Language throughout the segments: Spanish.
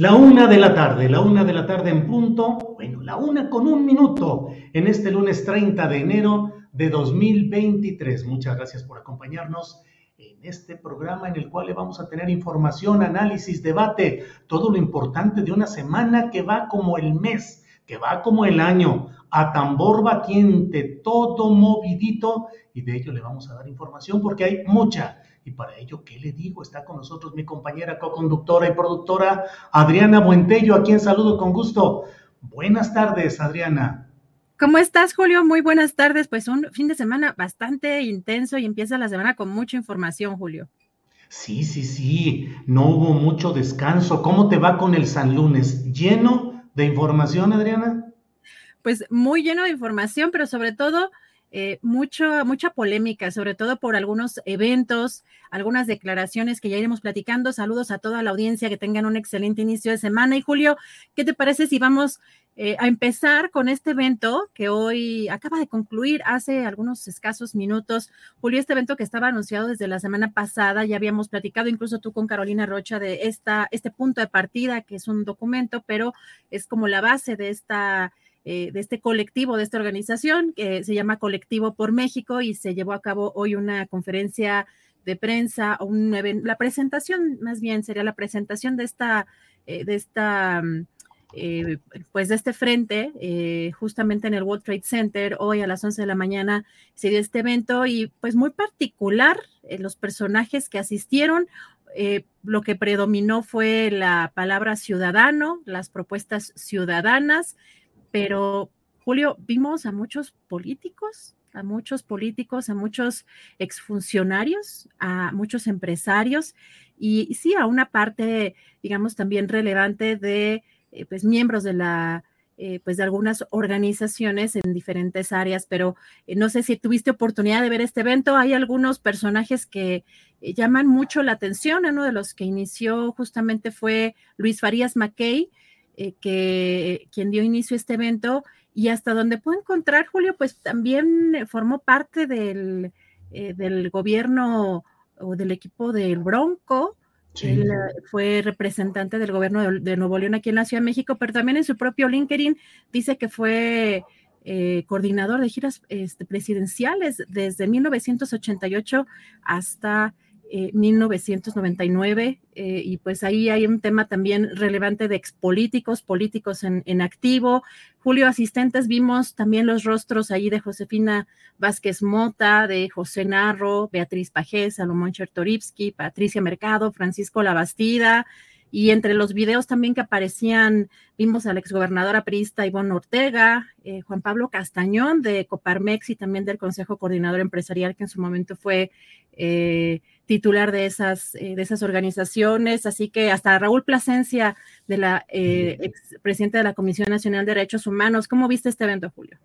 La una de la tarde, la una de la tarde en punto, bueno, la una con un minuto en este lunes 30 de enero de 2023. Muchas gracias por acompañarnos en este programa en el cual le vamos a tener información, análisis, debate, todo lo importante de una semana que va como el mes, que va como el año, a tambor batiente, todo movidito, y de ello le vamos a dar información porque hay mucha. Y para ello, ¿qué le digo? Está con nosotros mi compañera co-conductora y productora Adriana Buentello, a quien saludo con gusto. Buenas tardes, Adriana. ¿Cómo estás, Julio? Muy buenas tardes. Pues un fin de semana bastante intenso y empieza la semana con mucha información, Julio. Sí, sí, sí, no hubo mucho descanso. ¿Cómo te va con el San Lunes? ¿Lleno de información, Adriana? Pues muy lleno de información, pero sobre todo eh, mucho, mucha polémica, sobre todo por algunos eventos, algunas declaraciones que ya iremos platicando. Saludos a toda la audiencia, que tengan un excelente inicio de semana. Y Julio, ¿qué te parece si vamos eh, a empezar con este evento que hoy acaba de concluir hace algunos escasos minutos? Julio, este evento que estaba anunciado desde la semana pasada, ya habíamos platicado incluso tú con Carolina Rocha de esta, este punto de partida, que es un documento, pero es como la base de esta eh, de este colectivo, de esta organización que se llama Colectivo por México y se llevó a cabo hoy una conferencia de prensa, un la presentación, más bien sería la presentación de esta, eh, de esta, mm, eh, pues de este frente, justamente en el World Trade Center, hoy a las 11 de la mañana se dio este evento y pues muy particular, los personajes que asistieron, lo que predominó fue la palabra ciudadano, las propuestas ciudadanas, pero Julio, vimos a muchos políticos, a muchos políticos, a muchos exfuncionarios, a muchos empresarios y, sí a una parte, digamos, también relevante de eh, pues, miembros de la eh, pues de algunas organizaciones en diferentes áreas, pero eh, no sé si tuviste oportunidad de ver este evento. Hay algunos personajes que llaman mucho la atención. Uno de los que inició justamente fue Luis Farías Mackey, eh, que quien dio inicio a este evento y hasta donde puedo encontrar, Julio, pues también formó parte del, eh, del gobierno o del equipo del Bronco. Él eh, fue representante del gobierno de, Nuevo León aquí en la Ciudad de México, pero también en su propio LinkedIn dice que fue coordinador de giras este, presidenciales desde 1988 hasta 1999 eh, eh, y pues ahí hay un tema también relevante de expolíticos, políticos en, en, activo. Julio, asistentes, vimos también los rostros ahí de Josefina Vázquez Mota, de José Narro, Beatriz Pajés, Salomón Chertorivsky, Patricia Mercado, Francisco Labastida, y entre los videos también que aparecían, vimos a la exgobernadora priista Ivonne Ortega, eh, Juan Pablo Castañón de Coparmex y también del Consejo Coordinador Empresarial, que en su momento fue titular de esas, eh, de esas organizaciones, así que hasta Raúl Plasencia, de la eh, ex presidente de la Comisión Nacional de Derechos Humanos. ¿Cómo viste este evento, Julio?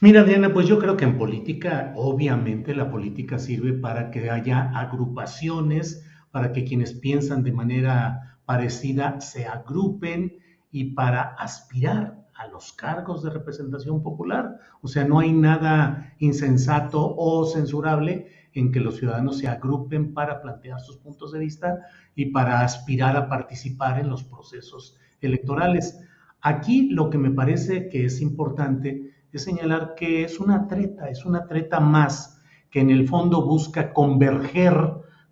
Mira, Diana, pues yo creo que en política, obviamente la política sirve para que haya agrupaciones, para que quienes piensan de manera parecida se agrupen y para aspirar a los cargos de representación popular. O sea, no hay nada insensato o censurable en que los ciudadanos se agrupen para plantear sus puntos de vista y para aspirar a participar en los procesos electorales. Aquí lo que me parece que es importante es señalar que es una treta, es una treta más que en el fondo busca converger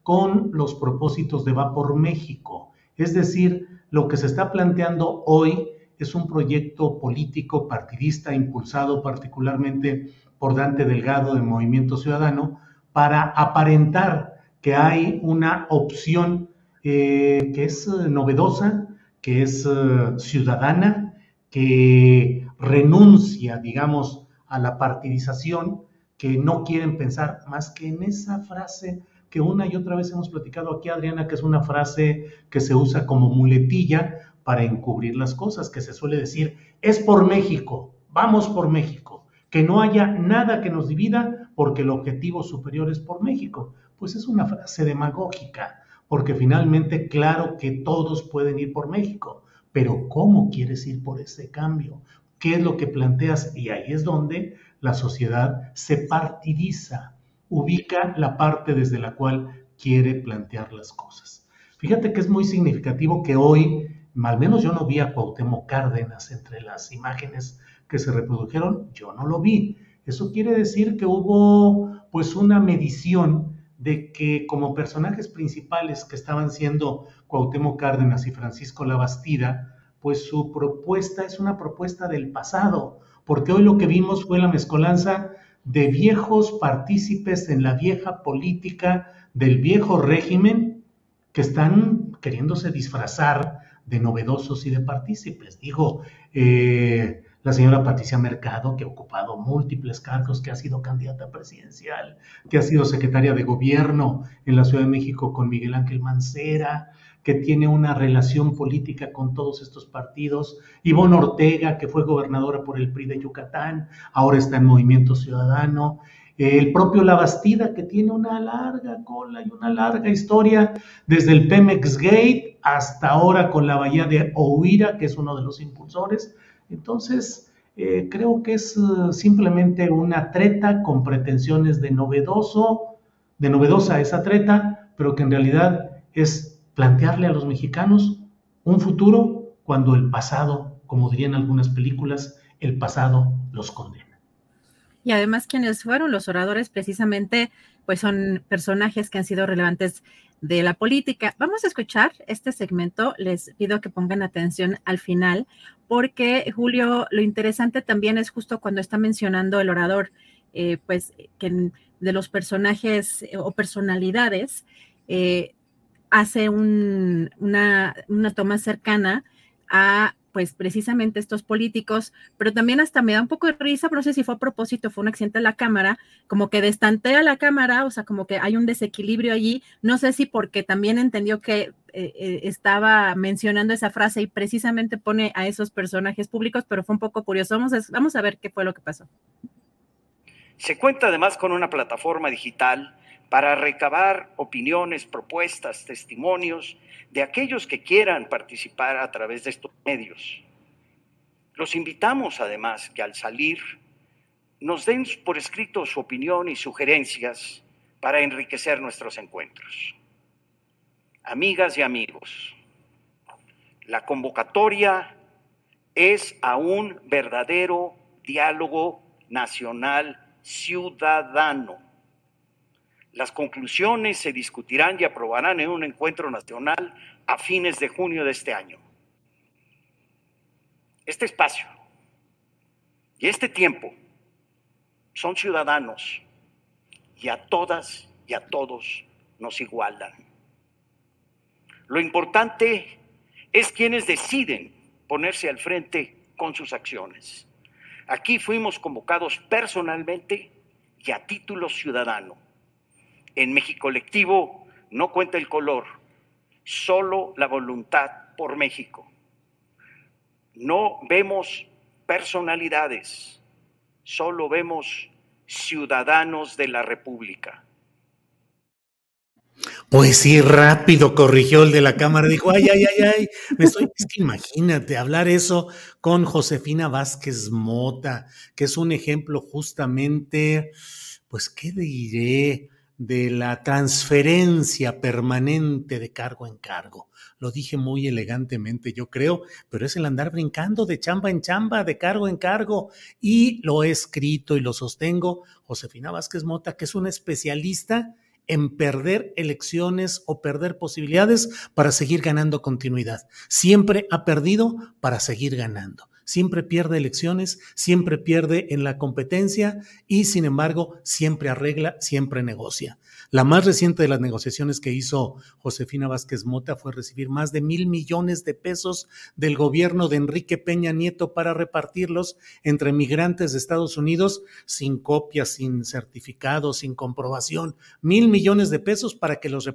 con los propósitos de Va por México. Es decir, lo que se está planteando hoy es un proyecto político partidista impulsado particularmente por Dante Delgado de Movimiento Ciudadano para aparentar que hay una opción eh, que es eh, novedosa, que es eh, ciudadana, que renuncia, digamos, a la partidización, que no quieren pensar más que en esa frase que una y otra vez hemos platicado aquí, Adriana, que es una frase que se usa como muletilla para encubrir las cosas, que se suele decir, es por México, vamos por México, que no haya nada que nos divida porque el objetivo superior es por México. Pues es una frase demagógica, porque finalmente claro que todos pueden ir por México, pero ¿cómo quieres ir por ese cambio? ¿Qué es lo que planteas? Y ahí es donde la sociedad se partidiza, ubica la parte desde la cual quiere plantear las cosas. Fíjate que es muy significativo que hoy al menos yo no vi a Cuauhtémoc Cárdenas entre las imágenes que se reprodujeron, yo no lo vi. Eso quiere decir que hubo pues una medición de que como personajes principales que estaban siendo Cuauhtémoc Cárdenas y Francisco Labastida, pues su propuesta es una propuesta del pasado, porque hoy lo que vimos fue la mezcolanza de viejos partícipes en la vieja política del viejo régimen que están queriéndose disfrazar de novedosos y de partícipes. Digo, eh, la señora Patricia Mercado, que ha ocupado múltiples cargos, que ha sido candidata presidencial, que ha sido secretaria de gobierno en la Ciudad de México con Miguel Ángel Mancera, que tiene una relación política con todos estos partidos. Ivonne Ortega, que fue gobernadora por el PRI de Yucatán, ahora está en Movimiento Ciudadano el propio Labastida, que tiene una larga cola y una larga historia, desde el Pemex Gate hasta ahora con la bahía de Oira, que es uno de los impulsores. Entonces, eh, creo que es eh, simplemente una treta con pretensiones de novedoso, de novedosa esa treta, pero que en realidad es plantearle a los mexicanos un futuro cuando el pasado, como dirían algunas películas, el pasado los condena. Y además quienes fueron los oradores precisamente, pues son personajes que han sido relevantes de la política. Vamos a escuchar este segmento. Les pido que pongan atención al final, porque Julio, lo interesante también es justo cuando está mencionando el orador, eh, pues que de los personajes eh, o personalidades, eh, hace una, una toma cercana a pues precisamente estos políticos, pero también hasta me da un poco de risa, no sé si fue a propósito, fue un accidente de la cámara, como que destantea la cámara, o sea, como que hay un desequilibrio allí, no sé si porque también entendió que eh, eh, estaba mencionando esa frase y precisamente pone a esos personajes públicos, pero fue un poco curioso. Vamos a, vamos a ver qué fue lo que pasó. Se cuenta además con una plataforma digital para recabar opiniones, propuestas, testimonios de aquellos que quieran participar a través de estos medios. Los invitamos además que al salir nos den por escrito su opinión y sugerencias para enriquecer nuestros encuentros. Amigas y amigos, la convocatoria es a un verdadero diálogo nacional ciudadano las conclusiones se discutirán y aprobarán en un encuentro nacional a fines de junio de este año. Este espacio y este tiempo son ciudadanos y a todas y a todos nos igualan. Lo importante es quienes deciden ponerse al frente con sus acciones. Aquí fuimos convocados personalmente y a título ciudadano en México Colectivo no cuenta el color, solo la voluntad por México. No vemos personalidades, solo vemos ciudadanos de la República. Pues sí, rápido corrigió el de la cámara, dijo, ay, ay, ay, ay, me estoy, es imagínate hablar eso con Josefina Vázquez Mota, que es un ejemplo justamente, pues, ¿qué diré? De la transferencia permanente de cargo en cargo. Lo dije muy elegantemente, yo creo, pero es el andar brincando de chamba en chamba, de cargo en cargo, y lo he escrito y lo sostengo. Josefina Vázquez Mota, que es una especialista en perder elecciones o perder posibilidades para seguir ganando continuidad. Siempre ha perdido para seguir ganando. Siempre pierde elecciones, siempre pierde en la competencia y sin embargo siempre arregla, siempre negocia. La más reciente de las negociaciones que hizo Josefina Vázquez Mota fue recibir más de mil millones de pesos del gobierno de Enrique Peña Nieto para repartirlos entre migrantes de Estados Unidos sin copia, sin certificado, sin comprobación. Mil millones de pesos para que los,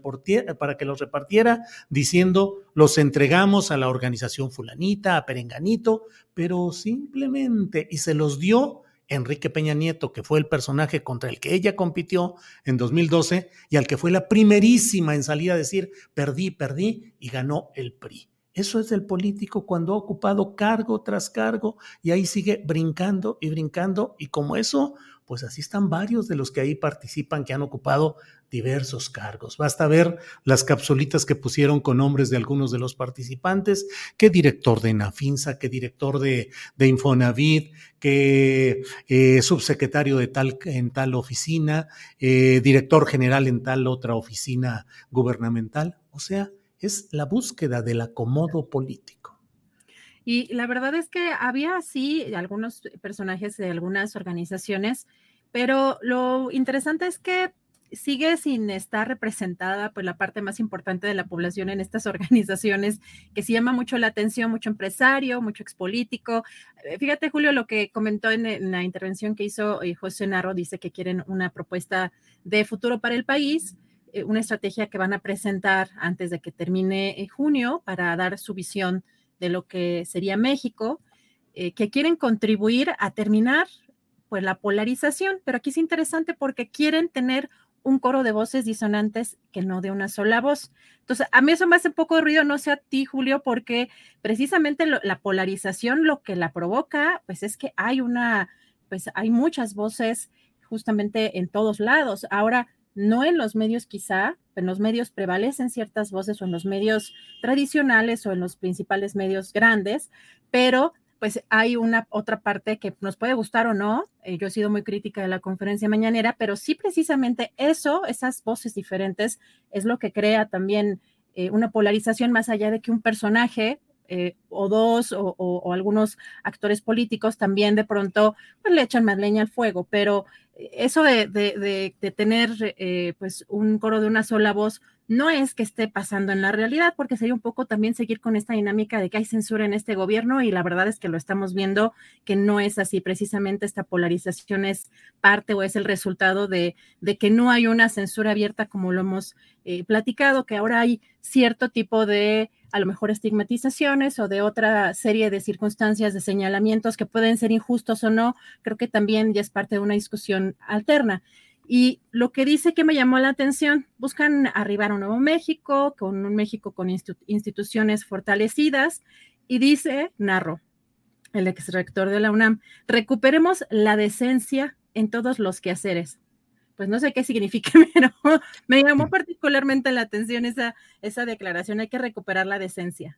para que los repartiera diciendo los entregamos a la organización fulanita, a Perenganito, pero simplemente y se los dio Enrique Peña Nieto, que fue el personaje contra el que ella compitió en 2012 y al que fue la primerísima en salir a decir, perdí, perdí y ganó el PRI. Eso es el político cuando ha ocupado cargo tras cargo y ahí sigue brincando y brincando y como eso, pues así están varios de los que ahí participan que han ocupado diversos cargos. Basta ver las capsulitas que pusieron con nombres de algunos de los participantes, qué director de Nafinsa, qué director de, de Infonavit, qué eh, subsecretario de tal en tal oficina, eh, director general en tal otra oficina gubernamental. O sea, es la búsqueda del acomodo político. Y la verdad es que había sí algunos personajes de algunas organizaciones, pero lo interesante es que sigue sin estar representada pues la parte más importante de la población en estas organizaciones que se llama mucho la atención, mucho empresario, mucho expolítico. Eh, fíjate Julio lo que comentó en, la intervención que hizo eh, José Narro, dice que quieren una propuesta de futuro para el país, eh, una estrategia que van a presentar antes de que termine junio para dar su visión de lo que sería México, que quieren contribuir a terminar pues la polarización, pero aquí es interesante porque quieren tener un coro de voces disonantes que no de una sola voz. Entonces, a mí eso me hace un poco de ruido, no sé a ti, Julio, porque precisamente la polarización lo que la provoca, pues es que hay una, pues hay muchas voces justamente en todos lados. Ahora, no en los medios quizá, en los medios prevalecen ciertas voces o en los medios tradicionales o en los principales medios grandes, pero pues hay una otra parte que nos puede gustar o no. Eh, yo he sido muy crítica de la conferencia mañanera, pero sí precisamente eso, esas voces diferentes, es lo que crea también eh, una polarización más allá de que un personaje eh, o dos o, algunos actores políticos también de pronto pues, le echan más leña al fuego, pero eso de, de tener pues un coro de una sola voz no es que esté pasando en la realidad, porque sería un poco también seguir con esta dinámica de que hay censura en este gobierno y la verdad es que lo estamos viendo que no es así. Precisamente esta polarización es parte o es el resultado de, de que no hay una censura abierta como lo hemos eh, platicado, que ahora hay cierto tipo de a lo mejor estigmatizaciones o de otra serie de circunstancias, de señalamientos que pueden ser injustos o no, creo que también ya es parte de una discusión alterna. Y lo que dice que me llamó la atención, buscan arribar a un nuevo México, con un México con instituciones fortalecidas, y dice, narro, el ex rector de la UNAM, recuperemos la decencia en todos los quehaceres. Pues no sé qué significa, pero me llamó particularmente la atención esa, esa declaración, hay que recuperar la decencia.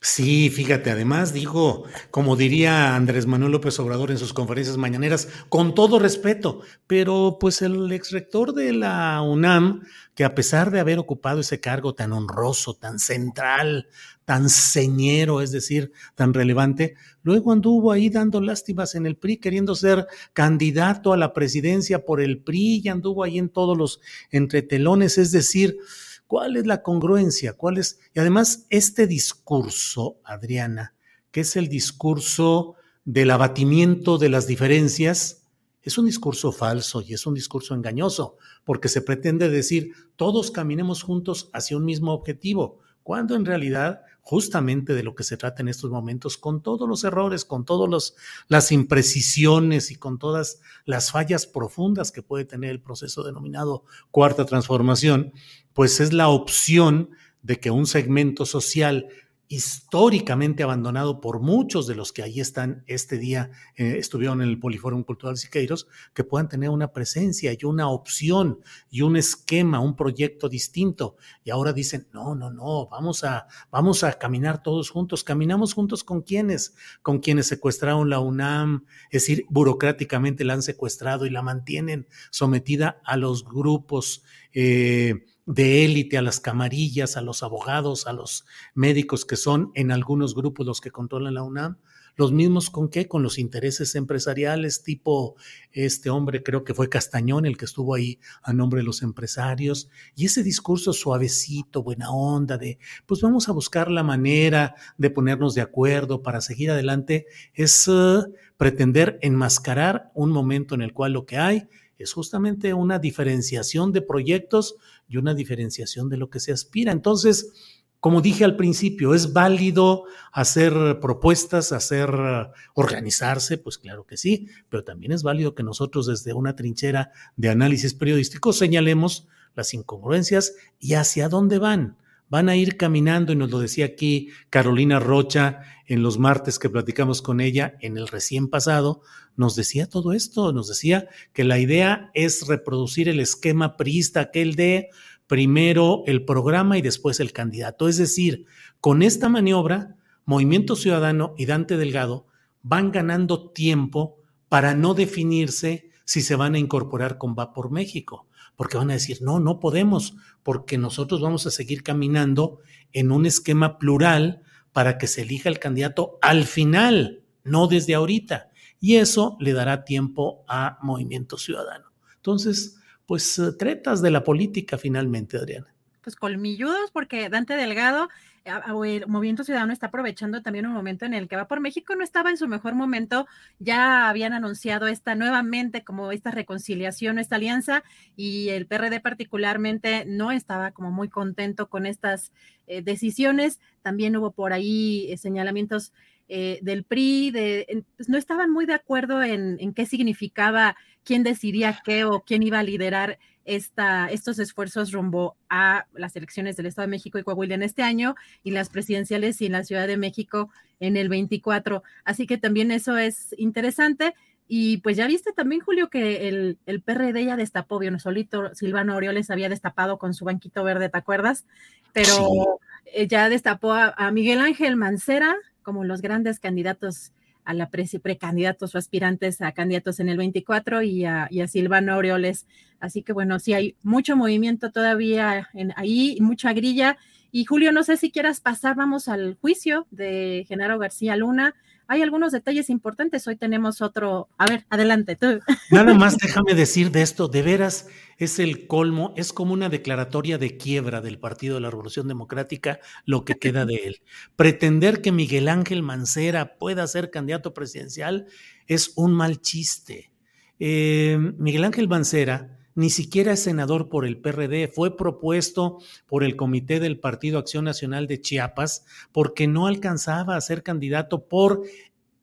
Sí, fíjate, además digo, como diría Andrés Manuel López Obrador en sus conferencias mañaneras, con todo respeto, pero pues el ex rector de la UNAM, que a pesar de haber ocupado ese cargo tan honroso, tan central, tan señero, es decir, tan relevante, luego anduvo ahí dando lástimas en el PRI, queriendo ser candidato a la presidencia por el PRI y anduvo ahí en todos los entretelones, es decir, ¿Cuál es la congruencia? ¿Cuál es? Y además, este discurso, Adriana, que es el discurso del abatimiento de las diferencias, es un discurso falso y es un discurso engañoso, porque se pretende decir todos caminemos juntos hacia un mismo objetivo, cuando en realidad justamente de lo que se trata en estos momentos, con todos los errores, con todas las imprecisiones y con todas las fallas profundas que puede tener el proceso denominado cuarta transformación, pues es la opción de que un segmento social históricamente abandonado por muchos de los que ahí están este día, eh, estuvieron en el Poliforum Cultural Siqueiros, que puedan tener una presencia y una opción y un esquema, un proyecto distinto. Y ahora dicen, no, no, no, vamos a, vamos a caminar todos juntos. ¿Caminamos juntos con quiénes? Con quienes secuestraron la UNAM, es decir, burocráticamente la han secuestrado y la mantienen sometida a los grupos. Eh, de élite, a las camarillas, a los abogados, a los médicos que son en algunos grupos los que controlan la UNAM, los mismos con qué, con los intereses empresariales, tipo este hombre, creo que fue Castañón el que estuvo ahí a nombre de los empresarios, y ese discurso suavecito, buena onda, de pues vamos a buscar la manera de ponernos de acuerdo para seguir adelante, es uh, pretender enmascarar un momento en el cual lo que hay es justamente una diferenciación de proyectos y una diferenciación de lo que se aspira. Entonces, como dije al principio, ¿es válido hacer propuestas, hacer organizarse? Pues claro que sí, pero también es válido que nosotros desde una trinchera de análisis periodístico señalemos las incongruencias y hacia dónde van van a ir caminando, y nos lo decía aquí Carolina Rocha en los martes que platicamos con ella en el recién pasado, nos decía todo esto, nos decía que la idea es reproducir el esquema priista, aquel de primero el programa y después el candidato. Es decir, con esta maniobra, Movimiento Ciudadano y Dante Delgado van ganando tiempo para no definirse si se van a incorporar con Va por México porque van a decir, no, no podemos, porque nosotros vamos a seguir caminando en un esquema plural para que se elija el candidato al final, no desde ahorita. Y eso le dará tiempo a Movimiento Ciudadano. Entonces, pues eh, tretas de la política finalmente, Adriana. Pues colmilludos, porque Dante Delgado el Movimiento Ciudadano está aprovechando también un momento en el que va por México no estaba en su mejor momento, ya habían anunciado esta nuevamente como esta reconciliación, esta alianza, y el PRD particularmente no estaba como muy contento con estas eh, decisiones. También hubo por ahí eh, señalamientos eh, del PRI, de, pues, no estaban muy de acuerdo en, en qué significaba, quién decidía qué o quién iba a liderar esta, estos esfuerzos rumbo a las elecciones del Estado de México y Coahuila en este año y las presidenciales y en la Ciudad de México en el 24. Así que también eso es interesante. Y pues ya viste también, Julio, que el, el PRD ya destapó, bien solito, Silvano Orioles había destapado con su banquito verde, ¿te acuerdas? Pero eh, ya destapó a, Miguel Ángel Mancera como los grandes candidatos a la precandidatos o aspirantes a candidatos en el 24 y a, y a Silvano Aureoles. Así que bueno, sí hay mucho movimiento todavía en, ahí, mucha grilla. Y Julio, no sé si quieras pasar, vamos al juicio de Genaro García Luna hay algunos detalles importantes. Hoy tenemos otro. A ver, adelante tú. Nada más déjame decir de esto, de veras es el colmo, es como una declaratoria de quiebra del Partido de la Revolución Democrática lo que queda de él. Pretender que Miguel Ángel Mancera pueda ser candidato presidencial es un mal chiste. Eh, Miguel Ángel Mancera ni siquiera es senador por el PRD, fue propuesto por el Comité del Partido Acción Nacional de Chiapas porque no alcanzaba a ser candidato por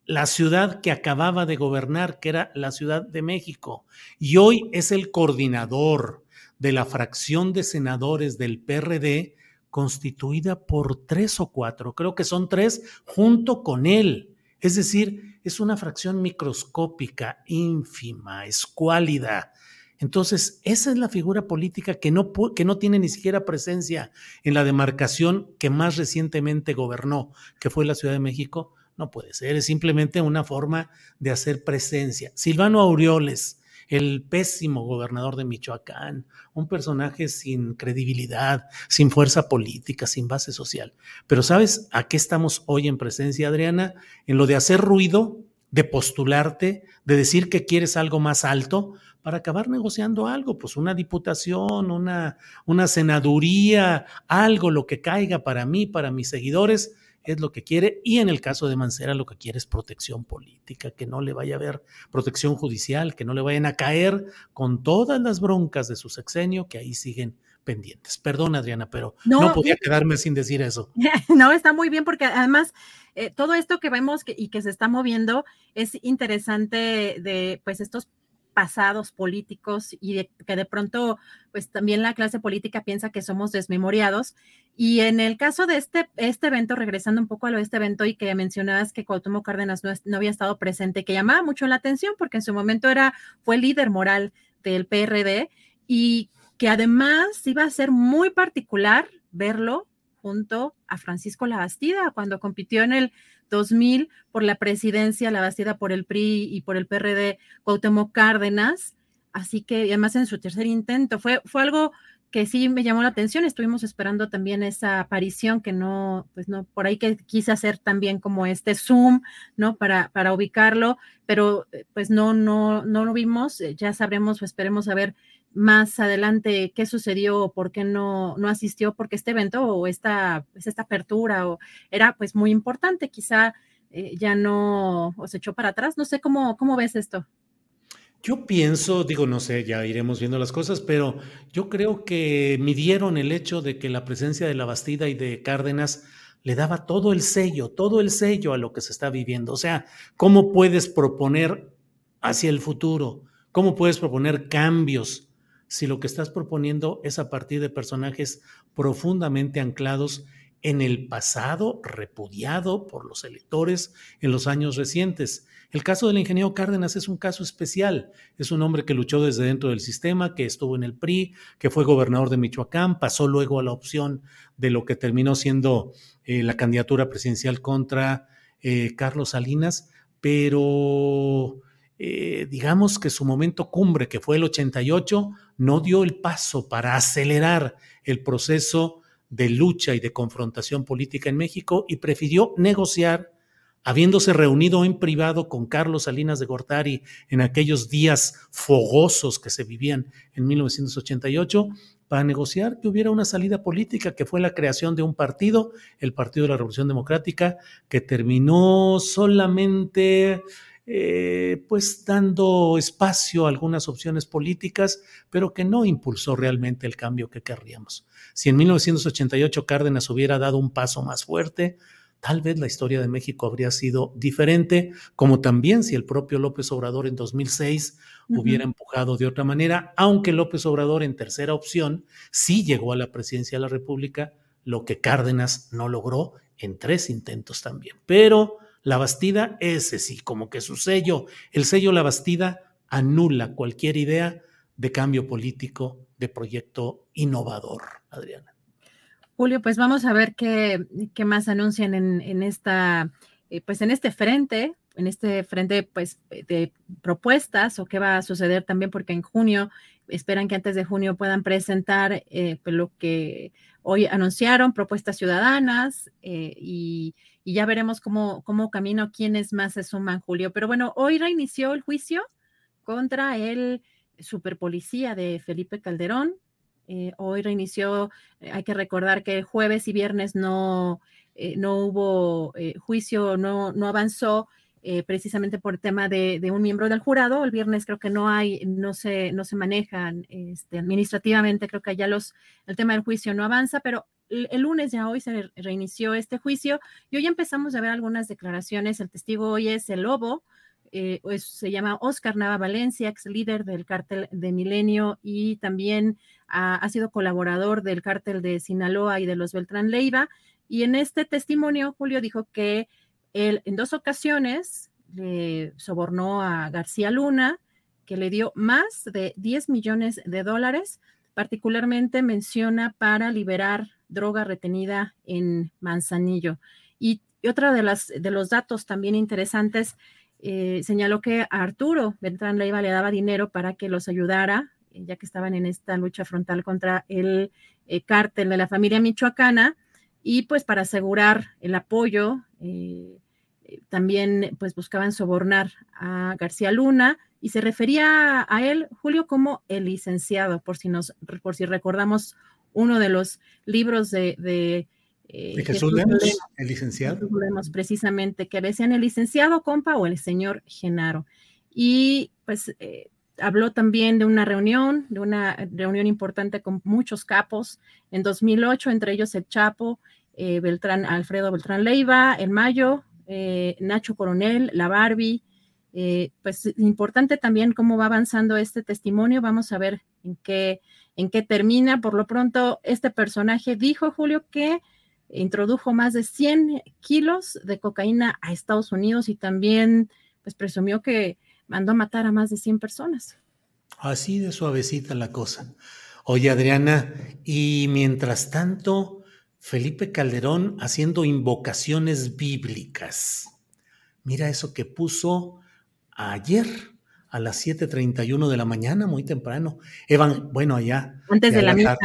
la ciudad que acababa de gobernar, que era la Ciudad de México. Y hoy es el coordinador de la fracción de senadores del PRD constituida por tres o cuatro, creo que son tres, junto con él. Es decir, es una fracción microscópica, ínfima, escuálida, entonces, esa es la figura política que no, que no tiene ni siquiera presencia en la demarcación que más recientemente gobernó, que fue la Ciudad de México. No puede ser, es simplemente una forma de hacer presencia. Silvano Aureoles, el pésimo gobernador de Michoacán, un personaje sin credibilidad, sin fuerza política, sin base social. Pero ¿sabes a qué estamos hoy en presencia, Adriana? En lo de hacer ruido, de postularte, de decir que quieres algo más alto, para acabar negociando algo, pues una diputación, una, una senaduría, algo, lo que caiga para mí, para mis seguidores, es lo que quiere y en el caso de Mancera lo que quiere es protección política, que no le vaya a haber protección judicial, que no le vayan a caer con todas las broncas de su sexenio que ahí siguen pendientes. Perdón, Adriana, pero no, podía quedarme sin decir eso. No, está muy bien porque además eh, todo esto que vemos y que se está moviendo es interesante de pues estos pasados políticos y que de pronto, pues también la clase política piensa que somos desmemoriados. Y en el caso de este, este evento, regresando un poco a lo de este evento y que mencionabas que Cuauhtémoc Cárdenas no, no, había estado presente, que llamaba mucho la atención porque en su momento era, fue líder moral del PRD y que además iba a ser muy particular verlo junto a Francisco Labastida cuando compitió en el 2000 por la presidencia, la Bastida por el PRI y por el PRD, Cuauhtémoc Cárdenas. Así que además en su tercer intento fue, fue algo que sí me llamó la atención. Estuvimos esperando también esa aparición que no, pues no, por ahí que quise hacer también como este zoom, ¿no? Para, para ubicarlo, pero eh, pues no, no, no lo vimos. Eh, ya sabremos o esperemos saber más adelante qué sucedió o por qué no, no asistió, porque este evento o esta, pues esta apertura o era pues muy importante, quizá eh, ya no os echó para atrás. No sé cómo, cómo ves esto. Yo pienso, digo, no sé, ya iremos viendo las cosas, pero yo creo que midieron el hecho de que la presencia de la Bastida y de Cárdenas le daba todo el sello, todo el sello a lo que se está viviendo. O sea, ¿cómo puedes proponer hacia el futuro? ¿Cómo puedes proponer cambios si lo que estás proponiendo es a partir de personajes profundamente anclados en el pasado, repudiado por los electores en los años recientes. El caso del ingeniero Cárdenas es un caso especial. Es un hombre que luchó desde dentro del sistema, que estuvo en el PRI, que fue gobernador de Michoacán, pasó luego a la opción de lo que terminó siendo eh, la candidatura presidencial contra eh, Carlos Salinas, pero eh, digamos que su momento cumbre, que fue el 88, no dio el paso para acelerar el proceso de lucha y de confrontación política en México y prefirió negociar, habiéndose reunido en privado con Carlos Salinas de Gortari en aquellos días fogosos que se vivían en 1988, para negociar que hubiera una salida política, que fue la creación de un partido, el Partido de la Revolución Democrática, que terminó solamente eh, pues dando espacio a algunas opciones políticas, pero que no impulsó realmente el cambio que querríamos. Si en 1988 Cárdenas hubiera dado un paso más fuerte, tal vez la historia de México habría sido diferente, como también si el propio López Obrador en 2006 hubiera empujado de otra manera, aunque López Obrador en tercera opción sí llegó a la presidencia de la República, lo que Cárdenas no logró en tres intentos también. Pero la Bastida, ese sí, como que su sello, el sello La Bastida anula cualquier idea de cambio político, de proyecto innovador, Adriana. Julio, pues vamos a ver qué, más anuncian en, en esta, eh, pues en este frente, en este frente pues de propuestas o qué va a suceder también porque en junio esperan que antes de junio puedan presentar eh, pues, lo que hoy anunciaron, propuestas ciudadanas eh, y ya veremos cómo, cómo camino, quiénes más se suman, Julio. Pero bueno, hoy reinició el juicio contra el superpolicía de Felipe Calderón. Eh, hoy reinició, hay que recordar que jueves y viernes no, no hubo juicio, no, no avanzó precisamente por tema de, un miembro del jurado. El viernes creo que no hay, no se, no se manejan este, administrativamente, creo que ya los, el tema del juicio no avanza, pero el lunes ya hoy se reinició este juicio y hoy empezamos a ver algunas declaraciones. El testigo hoy es el Lobo, eh, se llama Oscar Nava Valencia, ex líder del cártel de Milenio y también ha, sido colaborador del cártel de Sinaloa y de los Beltrán Leiva. Y en este testimonio, Julio dijo que él en dos ocasiones sobornó a García Luna, que le dio más de 10 millones de dólares. Particularmente menciona para liberar droga retenida en Manzanillo. Y, otra de, las, de los datos también interesantes, eh, señaló que a Arturo Beltrán Leiva le daba dinero para que los ayudara, eh, ya que estaban en esta lucha frontal contra el eh, cártel de la familia michoacana, y pues para asegurar el apoyo, también pues buscaban sobornar a García Luna y se refería a él, Julio, como el licenciado, por si nos, por si recordamos uno de los libros de, Eh, ¿De Jesús, Lemos, el licenciado? Jesús Lemos, precisamente, que decían el licenciado compa o el señor Genaro. Y pues eh, habló también de una reunión, de una reunión importante con muchos capos en 2008, entre ellos el Chapo, eh, Beltrán, Alfredo Beltrán Leiva, en mayo, eh, Nacho Coronel, la Barbie. Eh, pues importante también cómo va avanzando este testimonio. Vamos a ver en qué, en qué termina. Por lo pronto, este personaje dijo, Julio, que introdujo más de 100 kilos de cocaína a Estados Unidos y también pues presumió que mandó a matar a más de 100 personas. Así de suavecita la cosa. Oye, Adriana, y mientras tanto, Felipe Calderón haciendo invocaciones bíblicas. Mira eso que puso ayer a las 7:31 de la mañana, muy temprano. bueno, allá. Antes de la misa.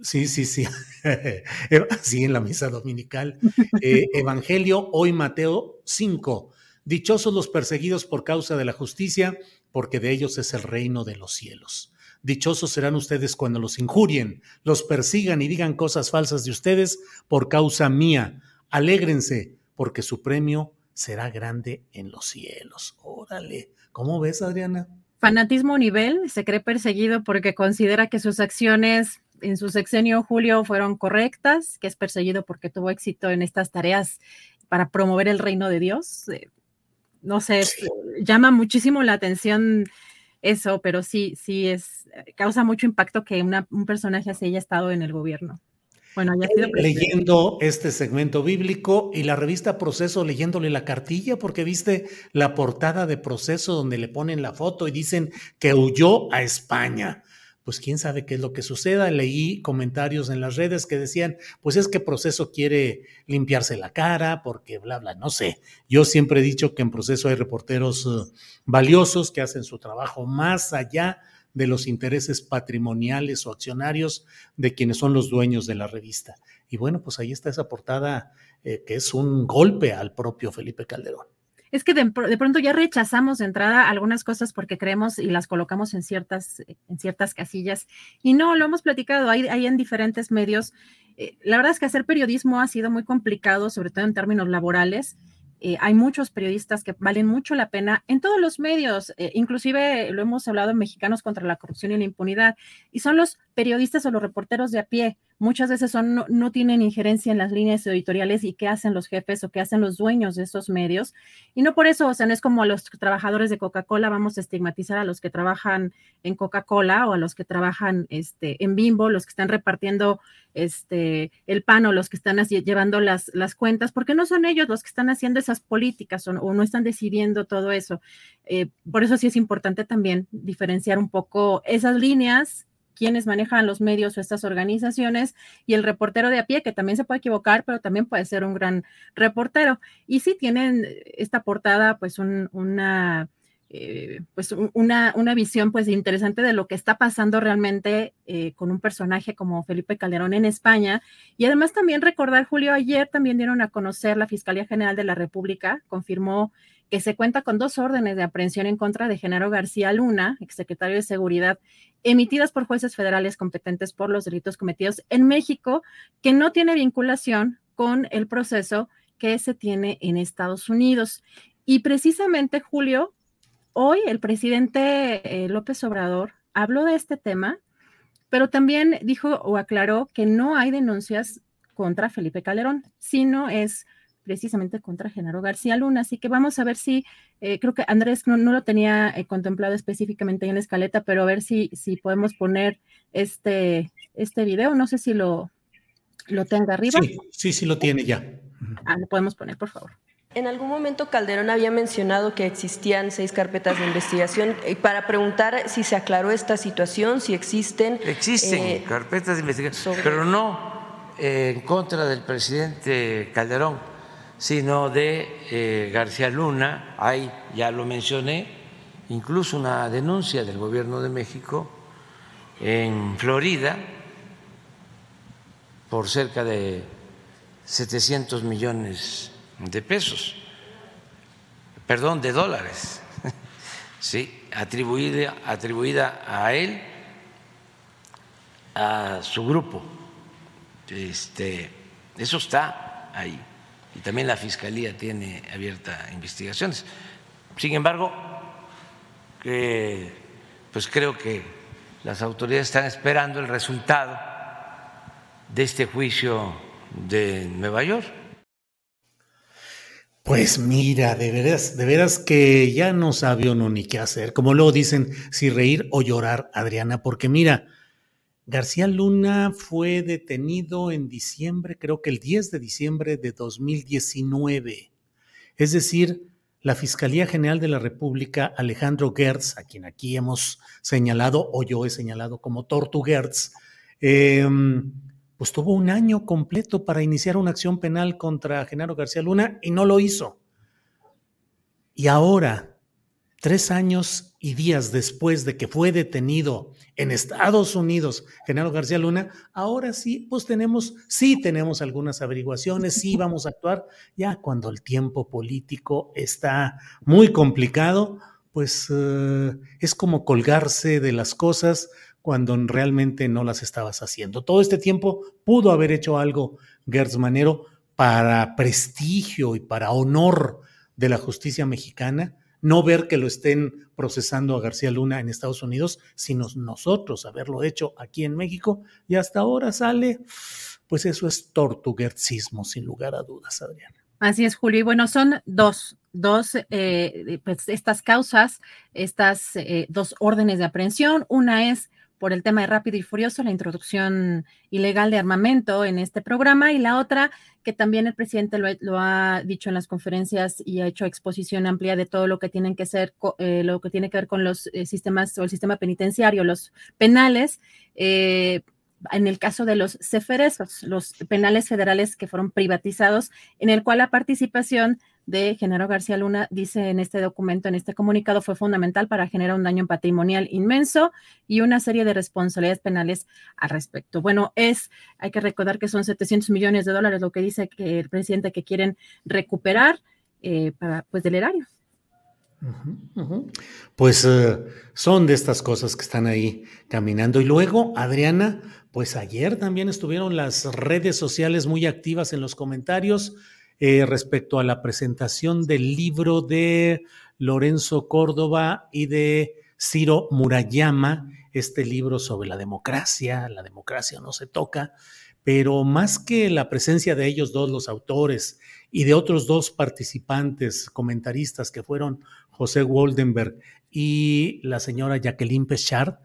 Sí, sí, sí. sí, en la misa dominical. Eh, Evangelio, hoy Mateo 5. Dichosos los perseguidos por causa de la justicia, porque de ellos es el reino de los cielos. Dichosos serán ustedes cuando los injurien, los persigan y digan cosas falsas de ustedes por causa mía. Alégrense, porque su premio será grande en los cielos. Órale, ¿cómo ves, Adriana? Fanatismo nivel, se cree perseguido porque considera que sus acciones en su sexenio Julio fueron correctas, que es perseguido porque tuvo éxito en estas tareas para promover el reino de Dios. Eh, no sé, llama muchísimo la atención eso, pero sí, sí es, causa mucho impacto que un personaje así haya estado en el gobierno. Bueno, ya sido leyendo este segmento bíblico y la revista Proceso leyéndole la cartilla, porque viste la portada de Proceso donde le ponen la foto y dicen que huyó a España pues quién sabe qué es lo que suceda. Leí comentarios en las redes que decían, pues es que proceso quiere limpiarse la cara, porque bla, bla, no sé. Yo siempre he dicho que en proceso hay reporteros eh, valiosos que hacen su trabajo más allá de los intereses patrimoniales o accionarios de quienes son los dueños de la revista. Y bueno, pues ahí está esa portada eh, que es un golpe al propio Felipe Calderón es que de, pronto ya rechazamos de entrada algunas cosas porque creemos y las colocamos en ciertas, en ciertas casillas. Y no, lo hemos platicado, hay, hay en diferentes medios. Eh, la verdad es que hacer periodismo ha sido muy complicado, sobre todo en términos laborales. Eh, hay muchos periodistas que valen mucho la pena en todos los medios, eh, inclusive lo hemos hablado en Mexicanos contra la corrupción y la impunidad, y son los periodistas o los reporteros de a pie. Muchas veces son, no, tienen injerencia en las líneas editoriales y qué hacen los jefes o qué hacen los dueños de esos medios. Y no por eso, o sea, no es como a los trabajadores de Coca-Cola, vamos a estigmatizar a los que trabajan en Coca-Cola o a los que trabajan este, en Bimbo, los que están repartiendo este, el pan o los que están llevando las, las cuentas, porque no son ellos los que están haciendo esas políticas o, no están decidiendo todo eso. Eh, por eso sí es importante también diferenciar un poco esas líneas quienes manejan los medios o estas organizaciones y el reportero de a pie, que también se puede equivocar, pero también puede ser un gran reportero. Y sí tienen esta portada, pues una eh, pues una, una, visión pues interesante de lo que está pasando realmente eh, con un personaje como Felipe Calderón en España. Y además también recordar, Julio, ayer también dieron a conocer la Fiscalía General de la República, confirmó que se cuenta con dos órdenes de aprehensión en contra de Genaro García Luna, exsecretario de Seguridad, emitidas por jueces federales competentes por los delitos cometidos en México, que no tiene vinculación con el proceso que se tiene en Estados Unidos. Y precisamente, Julio, hoy el presidente eh, López Obrador habló de este tema, pero también dijo o aclaró que no hay denuncias contra Felipe Calderón, sino es precisamente contra Genaro García Luna. Así que vamos a ver si, eh, creo que Andrés no, lo tenía eh, contemplado específicamente en la escaleta, pero a ver si, si podemos poner este, este video. No sé si lo, lo tenga arriba. Sí, sí, sí lo tiene ya. Ah, lo podemos poner, por favor. En algún momento Calderón había mencionado que existían seis carpetas de investigación eh, para preguntar si se aclaró esta situación, si existen. Existen eh, carpetas de investigación, pero no eh, en contra del presidente Calderón, sino de García Luna. Hay, ya lo mencioné, incluso una denuncia del gobierno de México en Florida por cerca de 700 millones de pesos, perdón, de dólares, sí, atribuida, atribuida a él, a su grupo, este, Eso está ahí. Y también la Fiscalía tiene abierta investigaciones. Sin embargo, pues creo que las autoridades están esperando el resultado de este juicio de Nueva York. Pues mira, de veras, de veras que ya no sabe uno ni qué hacer. Como luego dicen, si reír o llorar, Adriana, porque mira, García Luna fue detenido en diciembre, creo que el 10 de diciembre de 2019. Es decir, la Fiscalía General de la República, Alejandro Gertz, a quien aquí hemos señalado, o yo he señalado como Tortu Gertz, em, pues tuvo un año completo para iniciar una acción penal contra Genaro García Luna y no lo hizo. Y ahora, tres años y días después de que fue detenido en Estados Unidos Genaro García Luna, ahora sí, pues tenemos, sí tenemos algunas averiguaciones, sí vamos a actuar, ya cuando el tiempo político está muy complicado, pues eh, es como colgarse de las cosas cuando realmente no las estabas haciendo. Todo este tiempo pudo haber hecho algo Gertz Manero para prestigio y para honor de la justicia mexicana, no ver que lo estén procesando a García Luna en Estados Unidos, sino nosotros haberlo hecho aquí en México y hasta ahora sale, pues eso es tortuguercismo, sin lugar a dudas, Adriana. Así es, Julio. Y bueno, son dos, dos, eh, pues estas causas, estas eh, dos órdenes de aprehensión. Una es por el tema de Rápido y Furioso, la introducción ilegal de armamento en este programa, y la otra, que también el presidente lo, ha dicho en las conferencias y ha hecho exposición amplia de todo lo que tienen que ser, eh, lo que tiene que ver con los eh, sistemas o el sistema penitenciario, los penales. Eh, en el caso de los CFRs, los penales federales que fueron privatizados, en el cual la participación de Genaro García Luna, dice en este documento, en este comunicado, fue fundamental para generar un daño patrimonial inmenso y una serie de responsabilidades penales al respecto. Bueno, es, hay que recordar que son 700 millones de dólares lo que dice que el presidente que quieren recuperar eh, para, pues, del erario. Pues eh, son de estas cosas que están ahí caminando. Y luego, Adriana, pues ayer también estuvieron las redes sociales muy activas en los comentarios eh, respecto a la presentación del libro de Lorenzo Córdoba y de Ciro Murayama, este libro sobre la democracia, la democracia no se toca, pero más que la presencia de ellos dos, los autores, y de otros dos participantes, comentaristas que fueron José Woldenberg y la señora Jacqueline Pechard,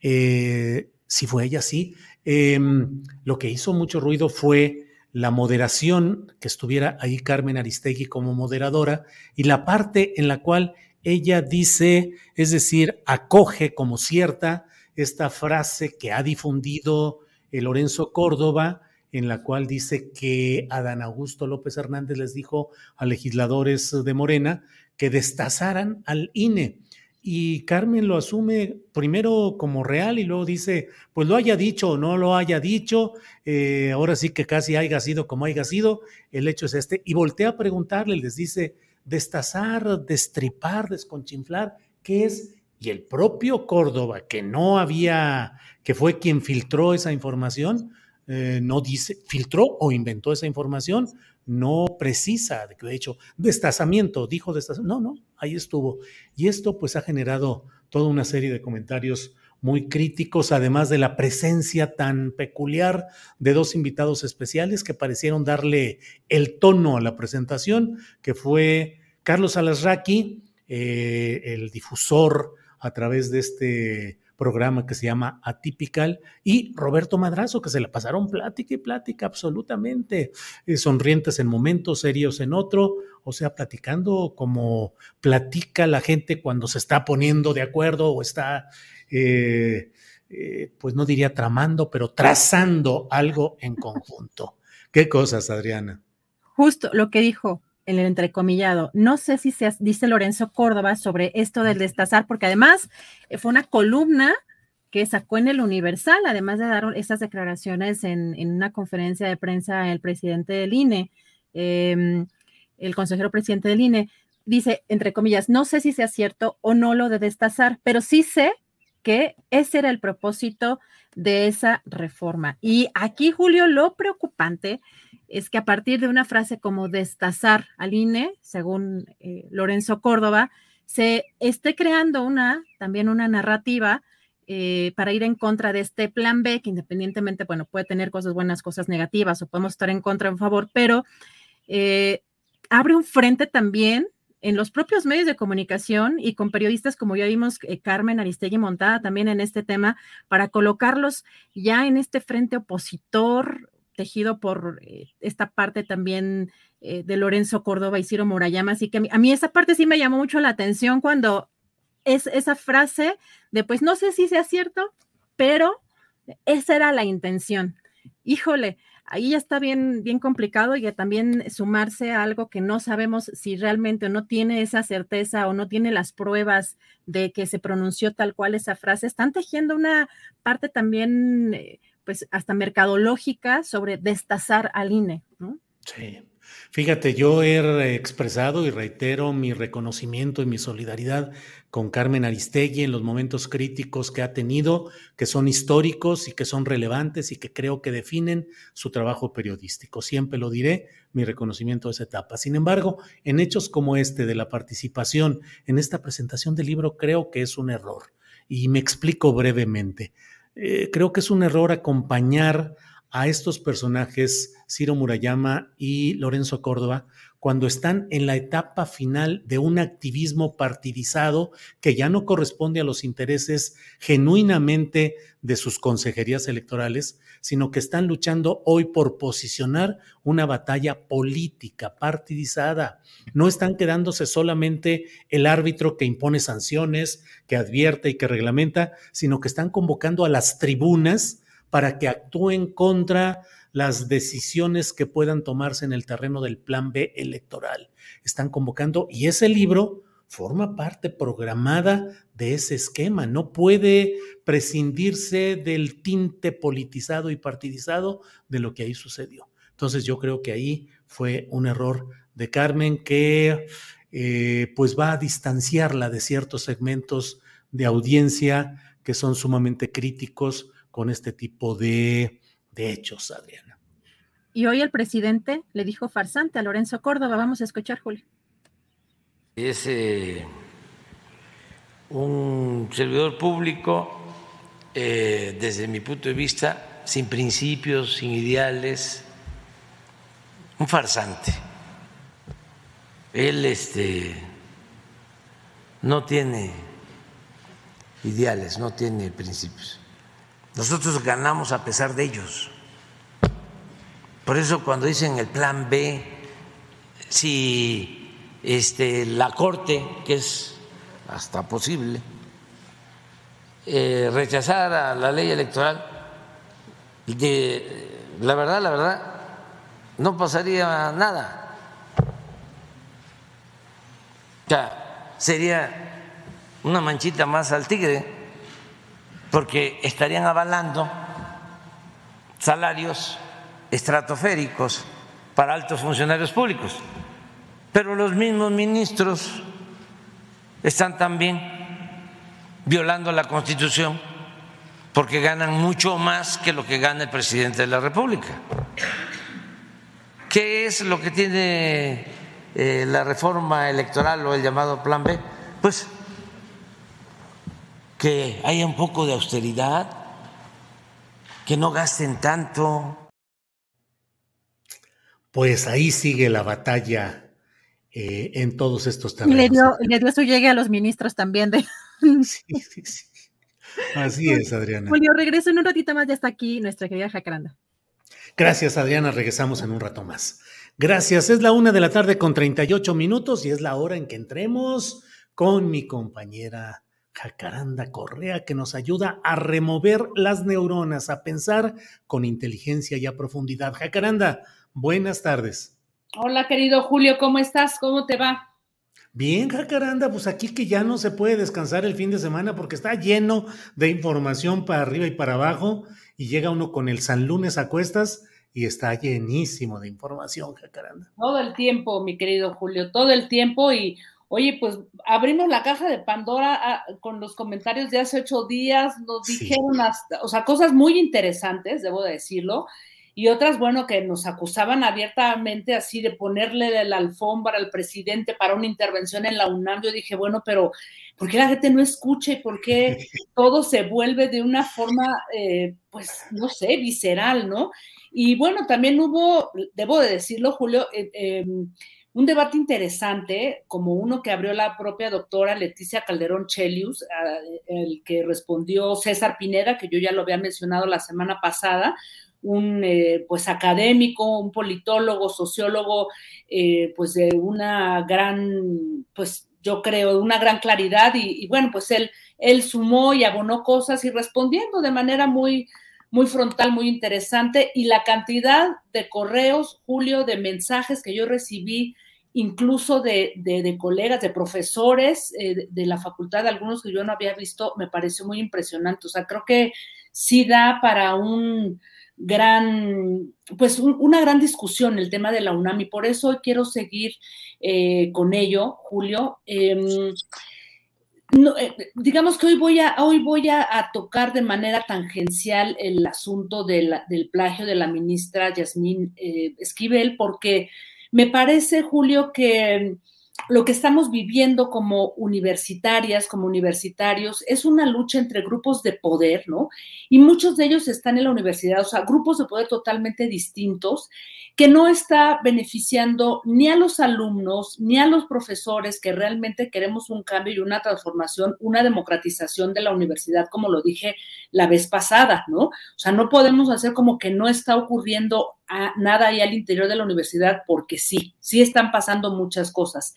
eh, si fue ella, sí, em, lo que hizo mucho ruido fue la moderación, que estuviera ahí Carmen Aristegui como moderadora, y la parte en la cual ella dice, es decir, acoge como cierta esta frase que ha difundido el Lorenzo Córdoba, en la cual dice que Adán Augusto López Hernández les dijo a legisladores de Morena que destazaran al INE y Carmen lo asume primero como real y luego dice, pues lo haya dicho o no lo haya dicho, eh, ahora sí que casi haya sido como haya sido, el hecho es este, y voltea a preguntarle, les dice, destazar, destripar, desconchinflar, ¿qué es? Y el propio Córdoba, que no había, que fue quien filtró esa información, eh, no dice, filtró o inventó esa información, no precisa, de hecho, destazamiento, dijo destazamiento, no, no, ahí estuvo. Y esto pues ha generado toda una serie de comentarios muy críticos, además de la presencia tan peculiar de dos invitados especiales que parecieron darle el tono a la presentación, que fue Carlos Alasraqui, eh, el difusor a través de este programa que se llama Atypical, y Roberto Madrazo, que se la pasaron plática y plática absolutamente, eh, sonrientes en momentos, serios en otro, o sea, platicando como platica la gente cuando se está poniendo de acuerdo o está, eh, eh, pues no diría tramando, pero trazando algo en conjunto. ¿Qué cosas, Adriana? Justo lo que dijo el entrecomillado. No sé si se dice Lorenzo Córdoba sobre esto del destazar, porque además eh, fue una columna que sacó en el Universal, además de dar esas declaraciones en, una conferencia de prensa el presidente del INE, em, el consejero presidente del INE, dice, entre comillas, no sé si sea cierto o no lo de destazar, pero sí sé que ese era el propósito de esa reforma. Y aquí, Julio, lo preocupante es que a partir de una frase como destazar al INE, según eh, Lorenzo Córdoba, se esté creando una, también una narrativa eh, para ir en contra de este plan B, que independientemente, bueno, puede tener cosas buenas, cosas negativas, o podemos estar en contra en favor, pero eh, abre un frente también en los propios medios de comunicación y con periodistas como ya vimos eh, Carmen Aristegui montada también en este tema para colocarlos ya en este frente opositor tejido por esta parte también de Lorenzo Córdoba y Ciro Murayama. Así que a mí esa parte sí me llamó mucho la atención cuando es esa frase de pues no sé si sea cierto, pero esa era la intención. Híjole, ahí ya está bien, bien complicado y también sumarse a algo que no sabemos si realmente no tiene esa certeza o no tiene las pruebas de que se pronunció tal cual esa frase. Están tejiendo una parte también, eh, pues hasta mercadológica sobre destazar al INE, ¿no? Sí. Fíjate, yo he expresado y reitero mi reconocimiento y mi solidaridad con Carmen Aristegui en los momentos críticos que ha tenido, que son históricos y que son relevantes y que creo que definen su trabajo periodístico. Siempre lo diré, mi reconocimiento a esa etapa. Sin embargo, en hechos como este de la participación en esta presentación del libro, creo que es un error. Y me explico brevemente. Eh, creo que es un error acompañar a estos personajes, Ciro Murayama y Lorenzo Córdoba, cuando están en la etapa final de un activismo partidizado que ya no corresponde a los intereses genuinamente de sus consejerías electorales, sino que están luchando hoy por posicionar una batalla política partidizada. No están quedándose solamente el árbitro que impone sanciones, que advierte y que reglamenta, sino que están convocando a las tribunas para que actúen contra las decisiones que puedan tomarse en el terreno del plan B electoral. Están convocando y ese libro forma parte programada de ese esquema. No puede prescindirse del tinte politizado y partidizado de lo que ahí sucedió. Entonces yo creo que ahí fue un error de Carmen que eh, pues va a distanciarla de ciertos segmentos de audiencia que son sumamente críticos con este tipo de, hechos, Adriana. Y hoy el presidente le dijo farsante a Lorenzo Córdoba. Vamos a escuchar, Julio. Es eh, un servidor público, eh, desde mi punto de vista, sin principios, sin ideales, un farsante. Él este, no tiene ideales, no tiene principios. Nosotros ganamos a pesar de ellos. Por eso cuando dicen el plan B, si este, la Corte, que es hasta posible, eh, rechazara la ley electoral, de, la verdad, la verdad, no pasaría nada. O sea, sería una manchita más al tigre porque estarían avalando salarios estratosféricos para altos funcionarios públicos. Pero los mismos ministros están también violando la Constitución porque ganan mucho más que lo que gana el presidente de la República. ¿Qué es lo que tiene eh, la reforma electoral o el llamado Plan B? Pues que haya un poco de austeridad, que no gasten tanto. Pues ahí sigue la batalla eh, en todos estos terrenos. Le dio, le dio su llegue a los ministros también de... Sí, sí, sí. Así es, Adriana. Julio, regreso en un ratito más, ya está aquí nuestra querida Jacaranda. Gracias, Adriana. Regresamos en un rato más. Gracias. Es la una de la tarde con 38 minutos y es la hora en que entremos con mi compañera Jacaranda Correa, que nos ayuda a remover las neuronas, a pensar con inteligencia y a profundidad. Jacaranda, buenas tardes. Hola, querido Julio, ¿cómo estás? ¿Cómo te va? Bien, Jacaranda, pues aquí que ya no se puede descansar el fin de semana porque está lleno de información para arriba y para abajo y llega uno con el San Lunes a cuestas y está llenísimo de información, Jacaranda. Todo el tiempo, mi querido Julio, todo el tiempo y Oye, pues abrimos la caja de Pandora ah, con los comentarios de hace ocho días, nos dijeron, hasta, o sea, cosas muy interesantes, debo decirlo, y otras, bueno, que nos acusaban abiertamente así de ponerle la alfombra al presidente para una intervención en la UNAM. Yo dije, bueno, pero ¿por qué la gente no escucha y por qué todo se vuelve de una forma, eh, pues, no sé, visceral, ¿no? Y bueno, también hubo, debo de decirlo, Julio, eh, em, un debate interesante, como uno que abrió la propia doctora Leticia Calderón Chelius, el que respondió César Pineda, que yo ya lo había mencionado la semana pasada, un eh, pues académico, un politólogo, sociólogo, eh, pues de una gran, pues yo creo, una gran claridad y, bueno, pues él, él sumó y abonó cosas y respondiendo de manera muy, muy frontal, muy interesante y la cantidad de correos, Julio, de mensajes que yo recibí incluso de, de, colegas, de profesores eh, de, de, la facultad, algunos que yo no había visto, me pareció muy impresionante. O sea, creo que sí da para un, gran, pues una gran discusión el tema de la UNAM y por eso quiero seguir eh, con ello, Julio. Em, eh, digamos que hoy voy a, hoy voy a, tocar de manera tangencial el asunto del plagio de la ministra Yasmín eh, Esquivel, porque me parece, Julio, que lo que estamos viviendo como universitarias, como universitarios, es una lucha entre grupos de poder, ¿no? Y muchos de ellos están en la universidad, o sea, grupos de poder totalmente distintos, que no está beneficiando ni a los alumnos, ni a los profesores que realmente queremos un cambio y una transformación, una democratización de la universidad, como lo dije la vez pasada, ¿no? O sea, no podemos hacer como que no está ocurriendo nada ahí al interior de la universidad, porque sí, sí están pasando muchas cosas.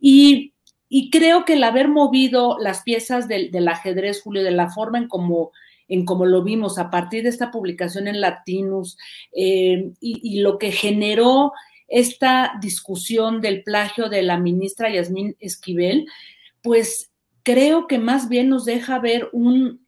Y, creo que el haber movido las piezas del, ajedrez, Julio, de la forma en como en como lo vimos a partir de esta publicación en Latinus eh, y, lo que generó esta discusión del plagio de la ministra Yasmín Esquivel, pues creo que más bien nos deja ver un,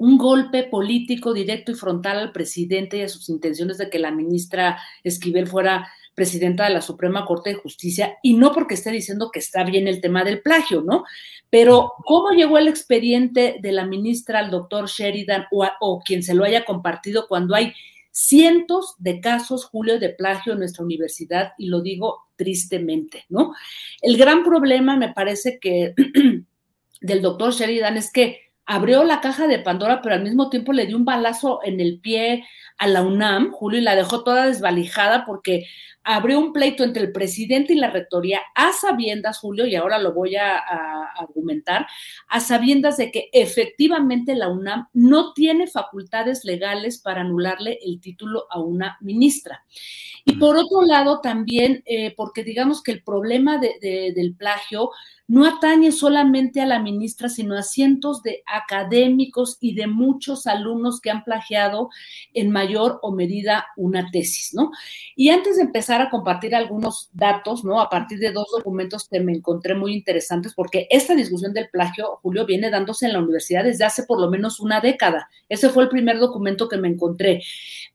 un golpe político directo y frontal al presidente y a sus intenciones de que la ministra Esquivel fuera presidenta de la Suprema Corte de Justicia, y no porque esté diciendo que está bien el tema del plagio, ¿no? Pero cómo llegó el expediente de la ministra al doctor Sheridan o, o quien se lo haya compartido cuando hay cientos de casos, Julio, de plagio en nuestra universidad, y lo digo tristemente, ¿no? El gran problema, me parece que del doctor Sheridan es que abrió la caja de Pandora, pero al mismo tiempo le dio un balazo en el pie a la UNAM, Julio, y la dejó toda desvalijada porque abrió un pleito entre el presidente y la rectoría a sabiendas, Julio, y ahora lo voy a, argumentar, a sabiendas de que efectivamente la UNAM no tiene facultades legales para anularle el título a una ministra. Y por otro lado, también, eh, porque digamos que el problema del plagio no atañe solamente a la ministra, sino a cientos de académicos y de muchos alumnos que han plagiado en mayor o medida una tesis, ¿no? Y antes de empezar a compartir algunos datos, ¿no? A partir de dos documentos que me encontré muy interesantes, porque esta discusión del plagio, Julio, viene dándose en la universidad desde hace por lo menos una década. Ese fue el primer documento que me encontré.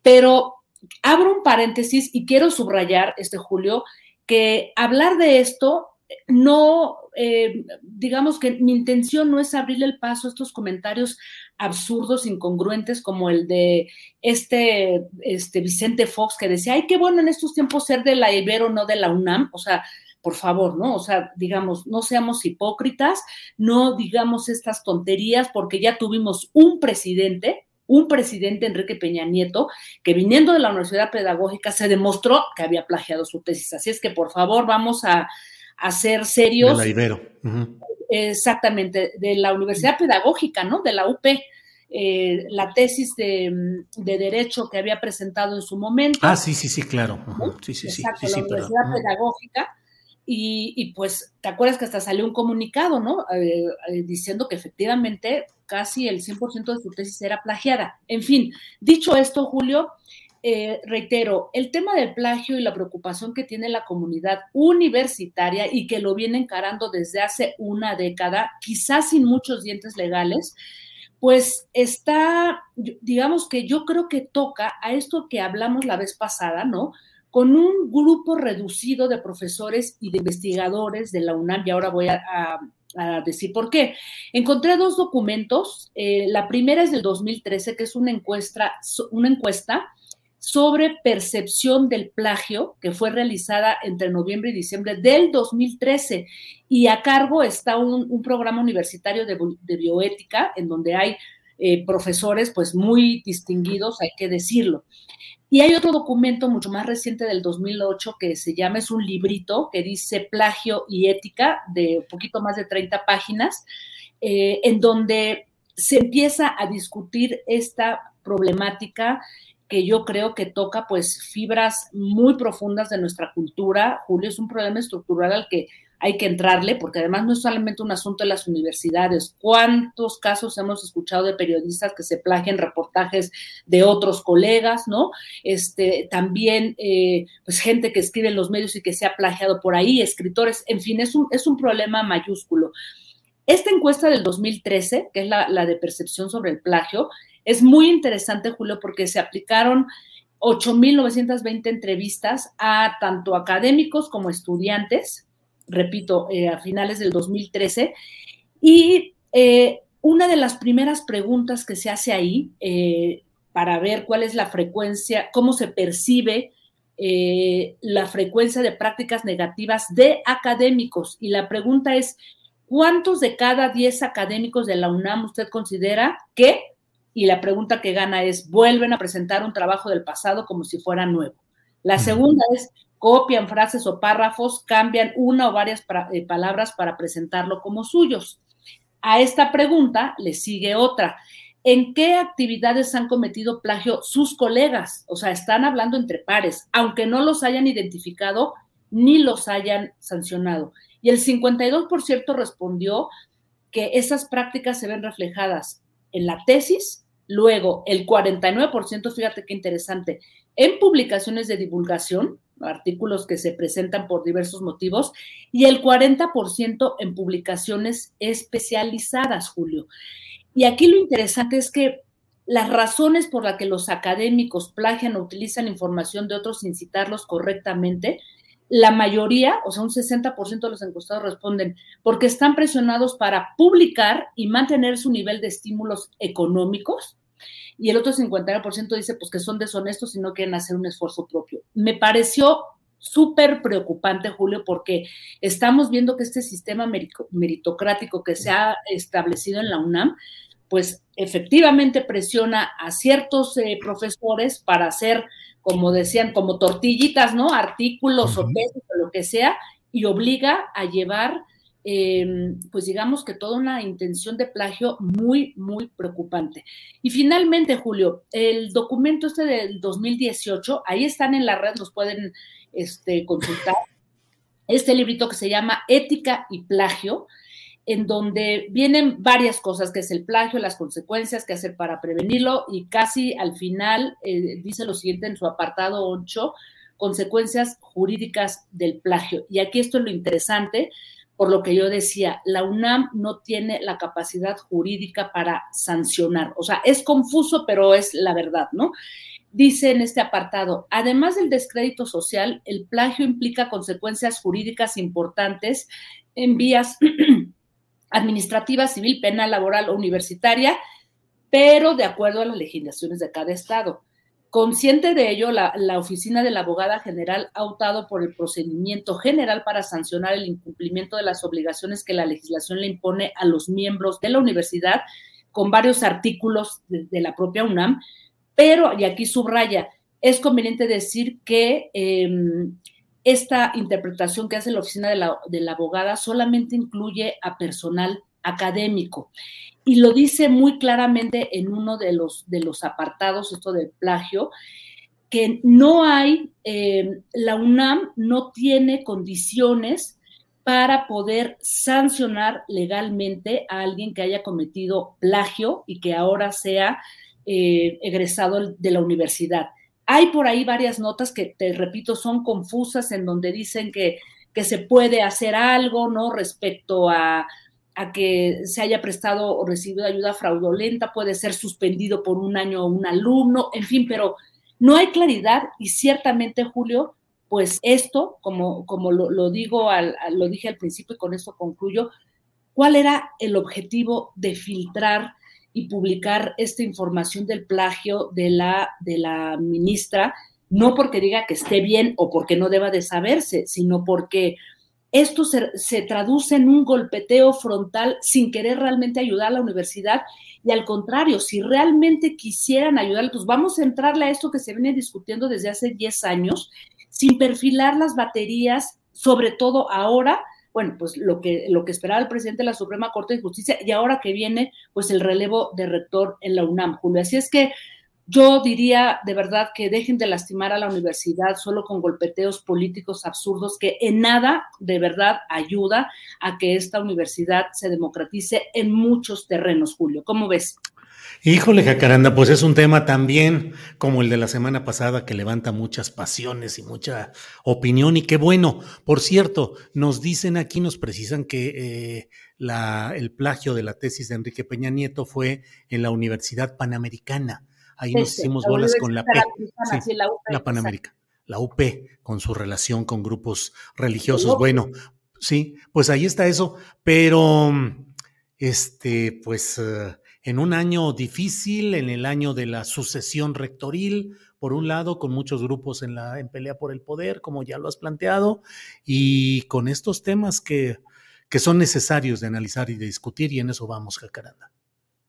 Pero abro un paréntesis y quiero subrayar, este Julio, que hablar de esto no, eh, digamos que mi intención no es abrirle el paso a estos comentarios absurdos, incongruentes, como el de este, este Vicente Fox, que decía, ay, qué bueno en estos tiempos ser de la Ibero, no de la UNAM, o sea, por favor, ¿no? O sea, digamos, no seamos hipócritas, no digamos estas tonterías, porque ya tuvimos un presidente, un presidente, Enrique Peña Nieto, que viniendo de la Universidad Pedagógica se demostró que había plagiado su tesis. Así es que, por favor, vamos a a ser serios. De la Ibero. Exactamente, de la Universidad Pedagógica, ¿no? De la UP. Eh, la tesis de, Derecho que había presentado en su momento. Ah, sí, sí, sí, claro. Sí, sí, Exacto, la Universidad Pedagógica. Y, pues, ¿te acuerdas que hasta salió un comunicado, ¿no? Eh, eh, diciendo que efectivamente casi el 100% de su tesis era plagiada. En fin, dicho esto, Julio, eh, reitero, el tema del plagio y la preocupación que tiene la comunidad universitaria y que lo viene encarando desde hace una década, quizás sin muchos dientes legales, pues está, digamos que yo creo que toca a esto que hablamos la vez pasada, ¿no? con un grupo reducido de profesores y de investigadores de la UNAM, y ahora voy a, decir por qué. Encontré dos documentos. Eh, la primera es del 2013, que es una encuesta, una encuesta sobre percepción del plagio que fue realizada entre noviembre y diciembre del 2013 y a cargo está un, programa universitario de, bioética en donde hay eh, profesores pues muy distinguidos, hay que decirlo. Y hay otro documento mucho más reciente del 2008 que se llama, es un librito que dice Plagio y Ética de un poquito más de 30 páginas, eh, en donde se empieza a discutir esta problemática que yo creo que toca pues fibras muy profundas de nuestra cultura. Julio, es un problema estructural al que hay que entrarle, porque además no es solamente un asunto de las universidades. ¿Cuántos casos hemos escuchado de periodistas que se plagian reportajes de otros colegas, no? Este, también, eh, pues, gente que escribe en los medios y que se ha plagiado por ahí, escritores, en fin, es un, es un problema mayúsculo. Esta encuesta del 2013, que es la, la de percepción sobre el plagio, es muy interesante, Julio, porque se aplicaron 8.920 entrevistas a tanto académicos como estudiantes, repito, eh, a finales del 2013. Y eh, una de las primeras preguntas que se hace ahí, eh, para ver cuál es la frecuencia, cómo se percibe la frecuencia de prácticas negativas de académicos. Y la pregunta es, ¿cuántos de cada 10 académicos de la UNAM usted considera que y la pregunta que gana es, vuelven a presentar un trabajo del pasado como si fuera nuevo. La segunda es, copian frases o párrafos, cambian una o varias eh, palabras para presentarlo como suyos. A esta pregunta le sigue otra. ¿En qué actividades han cometido plagio sus colegas? O sea, están hablando entre pares, aunque no los hayan identificado ni los hayan sancionado. Y el 52% respondió que esas prácticas se ven reflejadas en la tesis Luego, el 49%, fíjate qué interesante, en publicaciones de divulgación, artículos que se presentan por diversos motivos, y el 40% en publicaciones especializadas, Julio. Y aquí lo interesante es que las razones por las que los académicos plagian o utilizan información de otros sin citarlos correctamente, la mayoría, o sea, un 60% de los encuestados responden porque están presionados para publicar y mantener su nivel de estímulos económicos. Y el otro 59% dice pues que son deshonestos y no quieren hacer un esfuerzo propio. Me pareció súper preocupante, Julio, porque estamos viendo que este sistema meritocrático que se ha establecido en la UNAM, pues efectivamente presiona a ciertos eh, profesores para hacer como decían, como tortillitas, ¿no? Artículos o pesos o lo que sea, y obliga a llevar, em, pues digamos que toda una intención de plagio muy, muy preocupante. Y finalmente, Julio, el documento este del 2018, ahí están en la red, los pueden este, consultar, este librito que se llama Ética y Plagio, en donde vienen varias cosas, que es el plagio, las consecuencias que hacer para prevenirlo y casi al final eh, dice lo siguiente en su apartado 8, consecuencias jurídicas del plagio. Y aquí esto es lo interesante, por lo que yo decía, la UNAM no tiene la capacidad jurídica para sancionar. O sea, es confuso, pero es la verdad, ¿no? Dice en este apartado, además del descrédito social, el plagio implica consecuencias jurídicas importantes en vías administrativa, civil, penal, laboral o universitaria, pero de acuerdo a las legislaciones de cada estado. Consciente de ello, la, oficina de la abogada general ha optado por el procedimiento general para sancionar el incumplimiento de las obligaciones que la legislación le impone a los miembros de la universidad con varios artículos de, la propia UNAM, pero, y aquí subraya, es conveniente decir que em, esta interpretación que hace la oficina de la, abogada solamente incluye a personal académico. Y lo dice muy claramente en uno de los, de los apartados, esto del plagio, que no hay, eh, la UNAM no tiene condiciones para poder sancionar legalmente a alguien que haya cometido plagio y que ahora sea eh, egresado de la universidad. Hay por ahí varias notas que, te repito, son confusas en donde dicen que, que se puede hacer algo, ¿no? Respecto a, a que se haya prestado o recibido ayuda fraudulenta, puede ser suspendido por un año un alumno, en fin, pero no hay claridad y ciertamente, Julio, pues esto, como, como lo, digo al, lo dije al principio y con esto concluyo, ¿cuál era el objetivo de filtrar y publicar esta información del plagio de la, de la ministra? No porque diga que esté bien o porque no deba de saberse, sino porque esto se, se, traduce en un golpeteo frontal sin querer realmente ayudar a la universidad y al contrario, si realmente quisieran ayudar, pues vamos a entrarle a esto que se viene discutiendo desde hace 10 años, sin perfilar las baterías, sobre todo ahora, bueno, pues lo que, lo que esperaba el presidente de la Suprema Corte de Justicia y ahora que viene, pues el relevo de rector en la UNAM, Julio. Así es que yo diría de verdad que dejen de lastimar a la universidad solo con golpeteos políticos absurdos que en nada de verdad ayuda a que esta universidad se democratice en muchos terrenos, Julio. ¿Cómo ves? Híjole, Jacaranda, pues es un tema también como el de la semana pasada que levanta muchas pasiones y mucha opinión y qué bueno. Por cierto, nos dicen aquí, nos precisan que eh, la, el plagio de la tesis de Enrique Peña Nieto fue en la Universidad Panamericana Ahí nos hicimos bolas con la P, la, la Panamérica, la UP, con su relación con grupos religiosos. Bueno, sí, pues ahí está eso, pero este, pues eh, en un año difícil, en el año de la sucesión rectoril, por un lado, con muchos grupos en, la, en pelea por el poder, como ya lo has planteado, y con estos temas que, que son necesarios de analizar y de discutir, y en eso vamos, Jacaranda.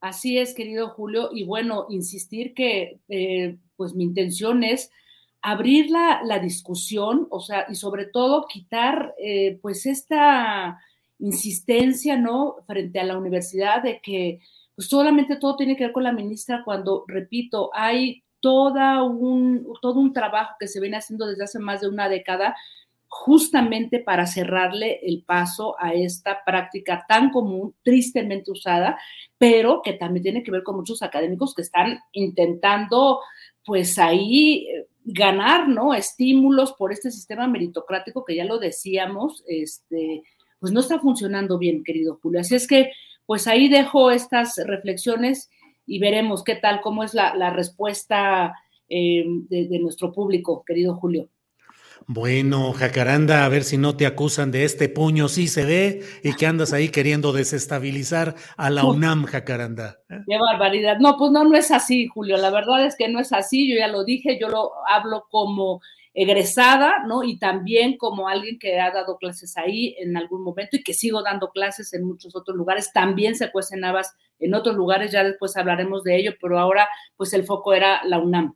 Así es, querido Julio, y bueno, insistir que eh, pues mi intención es abrir la, la, discusión, o sea, y sobre todo quitar eh, pues esta insistencia, ¿no? Frente a la universidad de que pues solamente todo tiene que ver con la ministra cuando, repito, hay toda un, todo un trabajo que se viene haciendo desde hace más de una década justamente para cerrarle el paso a esta práctica tan común, tristemente usada, pero que también tiene que ver con muchos académicos que están intentando, pues ahí eh, ganar, ¿no? Estímulos por este sistema meritocrático que ya lo decíamos, este, pues no está funcionando bien, querido Julio. Así es que, pues ahí dejo estas reflexiones y veremos qué tal, cómo es la, respuesta eh, de nuestro público, querido Julio. Bueno, Jacaranda, a ver si no te acusan de este puño, sí se ve, y que andas ahí queriendo desestabilizar a la UNAM, Jacaranda. ¿eh? Qué barbaridad. No, pues no, no es así, Julio. La verdad es que no es así. Yo ya lo dije, yo lo hablo como egresada, ¿no? Y también como alguien que ha dado clases ahí en algún momento y que sigo dando clases en muchos otros lugares. También se cuecen habas en otros lugares, ya después hablaremos de ello, pero ahora pues el foco era la UNAM.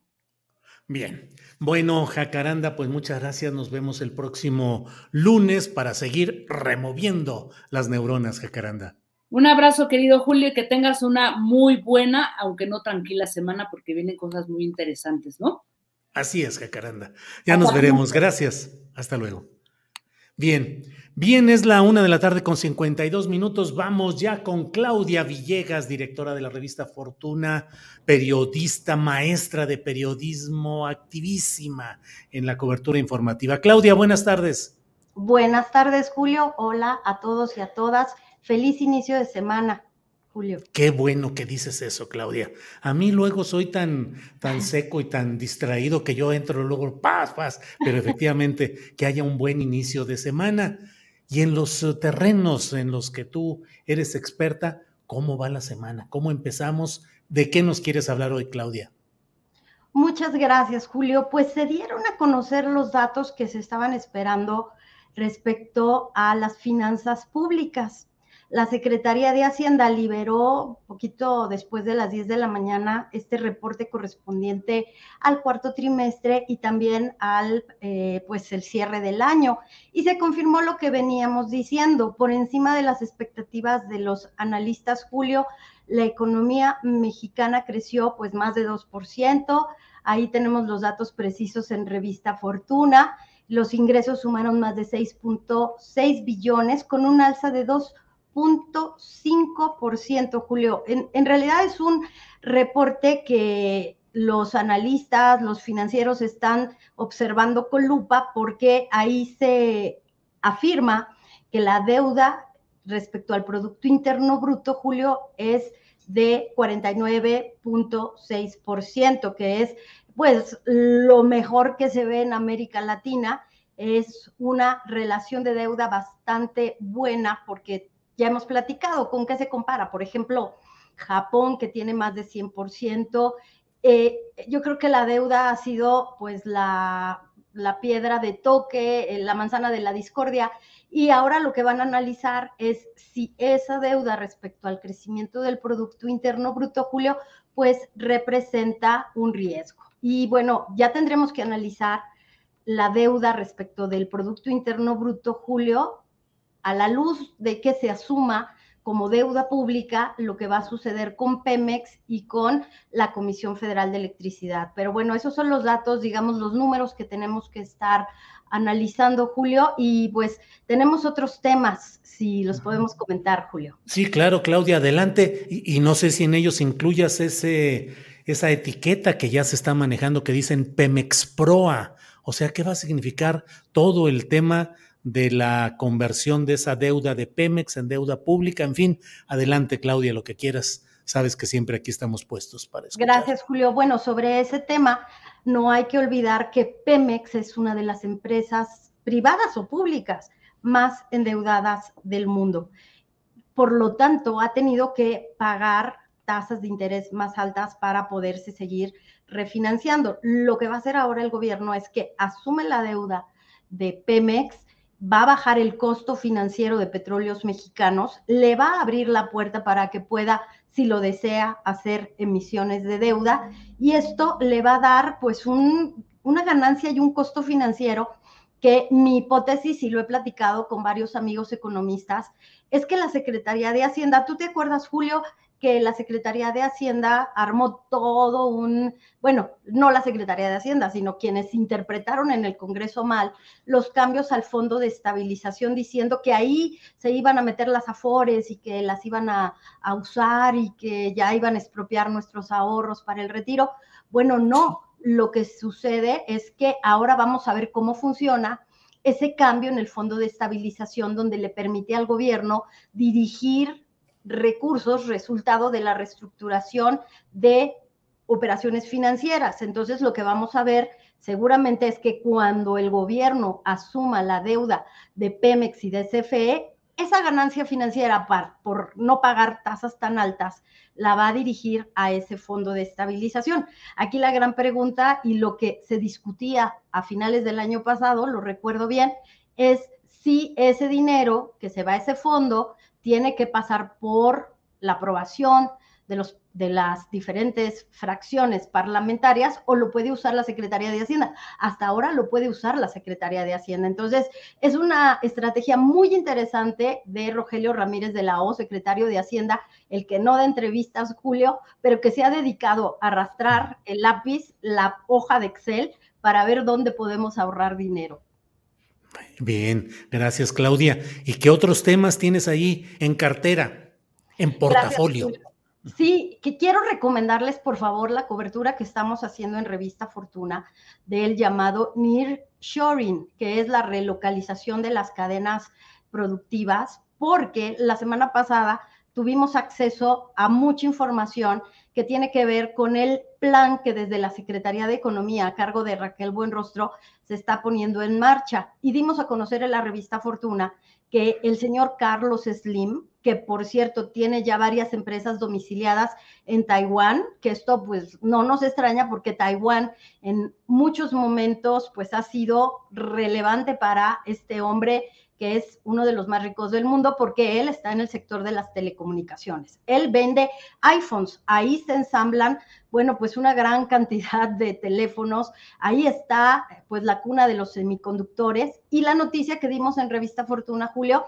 Bien. Bueno, Jacaranda, pues muchas gracias. Nos vemos el próximo lunes para seguir removiendo las neuronas, Jacaranda. Un abrazo, querido Julio, y que tengas una muy buena, aunque no tranquila semana, porque vienen cosas muy interesantes, ¿no? Así es, Jacaranda. Ya nos veremos. Gracias. Hasta luego. Bien, bien, es la una de la tarde con 52 minutos. Vamos ya con Claudia Villegas, directora de la revista Fortuna, periodista, maestra de periodismo, activísima en la cobertura informativa. Claudia, buenas tardes. Buenas tardes, Julio. Hola a todos y a todas. Feliz inicio de semana. Julio. Qué bueno que dices eso, Claudia. A mí luego soy tan, tan seco y tan distraído que yo entro luego, paz, paz, pero efectivamente que haya un buen inicio de semana. Y en los eh, terrenos en los que tú eres experta, ¿cómo va la semana? ¿Cómo empezamos? ¿De qué nos quieres hablar hoy, Claudia? Muchas gracias, Julio. Pues se dieron a conocer los datos que se estaban esperando respecto a las finanzas públicas la Secretaría de Hacienda liberó poquito después de las 10 de la mañana este reporte correspondiente al cuarto trimestre y también al eh, pues el cierre del año. Y se confirmó lo que veníamos diciendo por encima de las expectativas de los analistas Julio la economía mexicana creció pues más de 2%, ahí tenemos los datos precisos en revista Fortuna, los ingresos sumaron más de 6.6 billones con un alza de 2 ciento Julio. En, en realidad es un reporte que los analistas, los financieros están observando con lupa porque ahí se afirma que la deuda respecto al Producto Interno Bruto, Julio, es de 49.6%, que es pues lo mejor que se ve en América Latina es una relación de deuda bastante buena porque ya hemos platicado con qué se compara. Por ejemplo, Japón, que tiene más de 100%. Eh, yo creo que la deuda ha sido pues la, la piedra de toque, eh, la manzana de la discordia. Y ahora lo que van a analizar es si esa deuda respecto al crecimiento del Producto Interno Bruto, Julio, pues representa un riesgo. Y bueno, ya tendremos que analizar la deuda respecto del Producto Interno Bruto, Julio, a la luz de que se asuma como deuda pública lo que va a suceder con Pemex y con la Comisión Federal de Electricidad. Pero bueno, esos son los datos, digamos, los números que tenemos que estar analizando, Julio, y pues tenemos otros temas, si los podemos comentar, Julio. Sí, claro, Claudia, adelante. Y, y no sé si en ellos incluyas ese, esa etiqueta que ya se está manejando que dicen Pemex Proa. O sea, ¿qué va a significar todo el tema de la conversión de esa deuda de Pemex en deuda pública. En fin, adelante, Claudia, lo que quieras. Sabes que siempre aquí estamos puestos para eso. Gracias, Julio. Bueno, sobre ese tema, no hay que olvidar que Pemex es una de las empresas privadas o públicas más endeudadas del mundo. Por lo tanto, ha tenido que pagar tasas de interés más altas para poderse seguir refinanciando. Lo que va a hacer ahora el gobierno es que asume la deuda de Pemex va a bajar el costo financiero de petróleos mexicanos, le va a abrir la puerta para que pueda, si lo desea, hacer emisiones de deuda y esto le va a dar pues un, una ganancia y un costo financiero que mi hipótesis, y lo he platicado con varios amigos economistas, es que la Secretaría de Hacienda, ¿tú te acuerdas, Julio, que la Secretaría de Hacienda armó todo un, bueno, no la Secretaría de Hacienda, sino quienes interpretaron en el Congreso mal los cambios al Fondo de Estabilización, diciendo que ahí se iban a meter las afores y que las iban a, a usar y que ya iban a expropiar nuestros ahorros para el retiro. Bueno, no, lo que sucede es que ahora vamos a ver cómo funciona ese cambio en el fondo de estabilización donde le permite al gobierno dirigir recursos resultado de la reestructuración de operaciones financieras. Entonces, lo que vamos a ver seguramente es que cuando el gobierno asuma la deuda de Pemex y de CFE, esa ganancia financiera por no pagar tasas tan altas la va a dirigir a ese fondo de estabilización. Aquí la gran pregunta y lo que se discutía a finales del año pasado, lo recuerdo bien, es si ese dinero que se va a ese fondo tiene que pasar por la aprobación de, los, de las diferentes fracciones parlamentarias o lo puede usar la Secretaría de Hacienda. Hasta ahora lo puede usar la Secretaría de Hacienda. Entonces, es una estrategia muy interesante de Rogelio Ramírez de la O, secretario de Hacienda, el que no da entrevistas, Julio, pero que se ha dedicado a arrastrar el lápiz, la hoja de Excel, para ver dónde podemos ahorrar dinero. Bien, gracias Claudia. ¿Y qué otros temas tienes ahí en cartera, en portafolio? sí, que quiero recomendarles por favor la cobertura que estamos haciendo en Revista Fortuna del llamado Near Shoring, que es la relocalización de las cadenas productivas, porque la semana pasada tuvimos acceso a mucha información que tiene que ver con el plan que desde la Secretaría de Economía a cargo de Raquel Buenrostro se está poniendo en marcha. Y dimos a conocer en la revista Fortuna que el señor Carlos Slim, que por cierto tiene ya varias empresas domiciliadas en Taiwán, que esto pues no nos extraña porque Taiwán en muchos momentos pues ha sido relevante para este hombre que es uno de los más ricos del mundo porque él está en el sector de las telecomunicaciones. Él vende iPhones, ahí se ensamblan, bueno, pues una gran cantidad de teléfonos, ahí está pues la cuna de los semiconductores y la noticia que dimos en Revista Fortuna, Julio,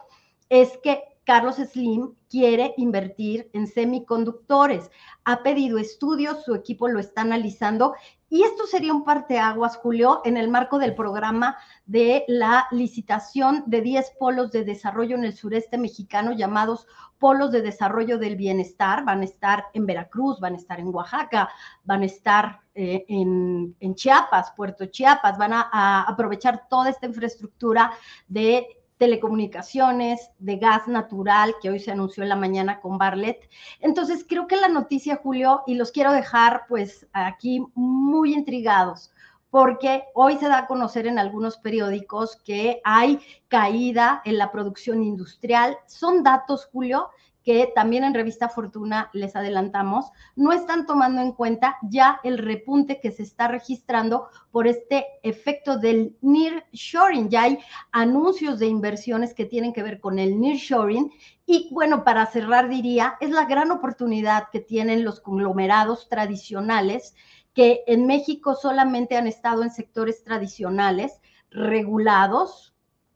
es que Carlos Slim quiere invertir en semiconductores. Ha pedido estudios, su equipo lo está analizando y esto sería un parteaguas, Julio, en el marco del programa de la licitación de 10 polos de desarrollo en el sureste mexicano llamados polos de desarrollo del bienestar. Van a estar en Veracruz, van a estar en Oaxaca, van a estar eh, en, Chiapas, Puerto Chiapas, van a aprovechar toda esta infraestructura de telecomunicaciones, de gas natural, que hoy se anunció en la mañana con Barlet. Entonces, creo que la noticia, Julio, y los quiero dejar pues aquí muy intrigados, porque hoy se da a conocer en algunos periódicos que hay caída en la producción industrial. Son datos, Julio, que también en Revista Fortuna les adelantamos, no están tomando en cuenta ya el repunte que se está registrando por este efecto del nearshoring. Ya hay anuncios de inversiones que tienen que ver con el nearshoring. Y bueno, para cerrar diría, es la gran oportunidad que tienen los conglomerados tradicionales que en México solamente han estado en sectores tradicionales regulados,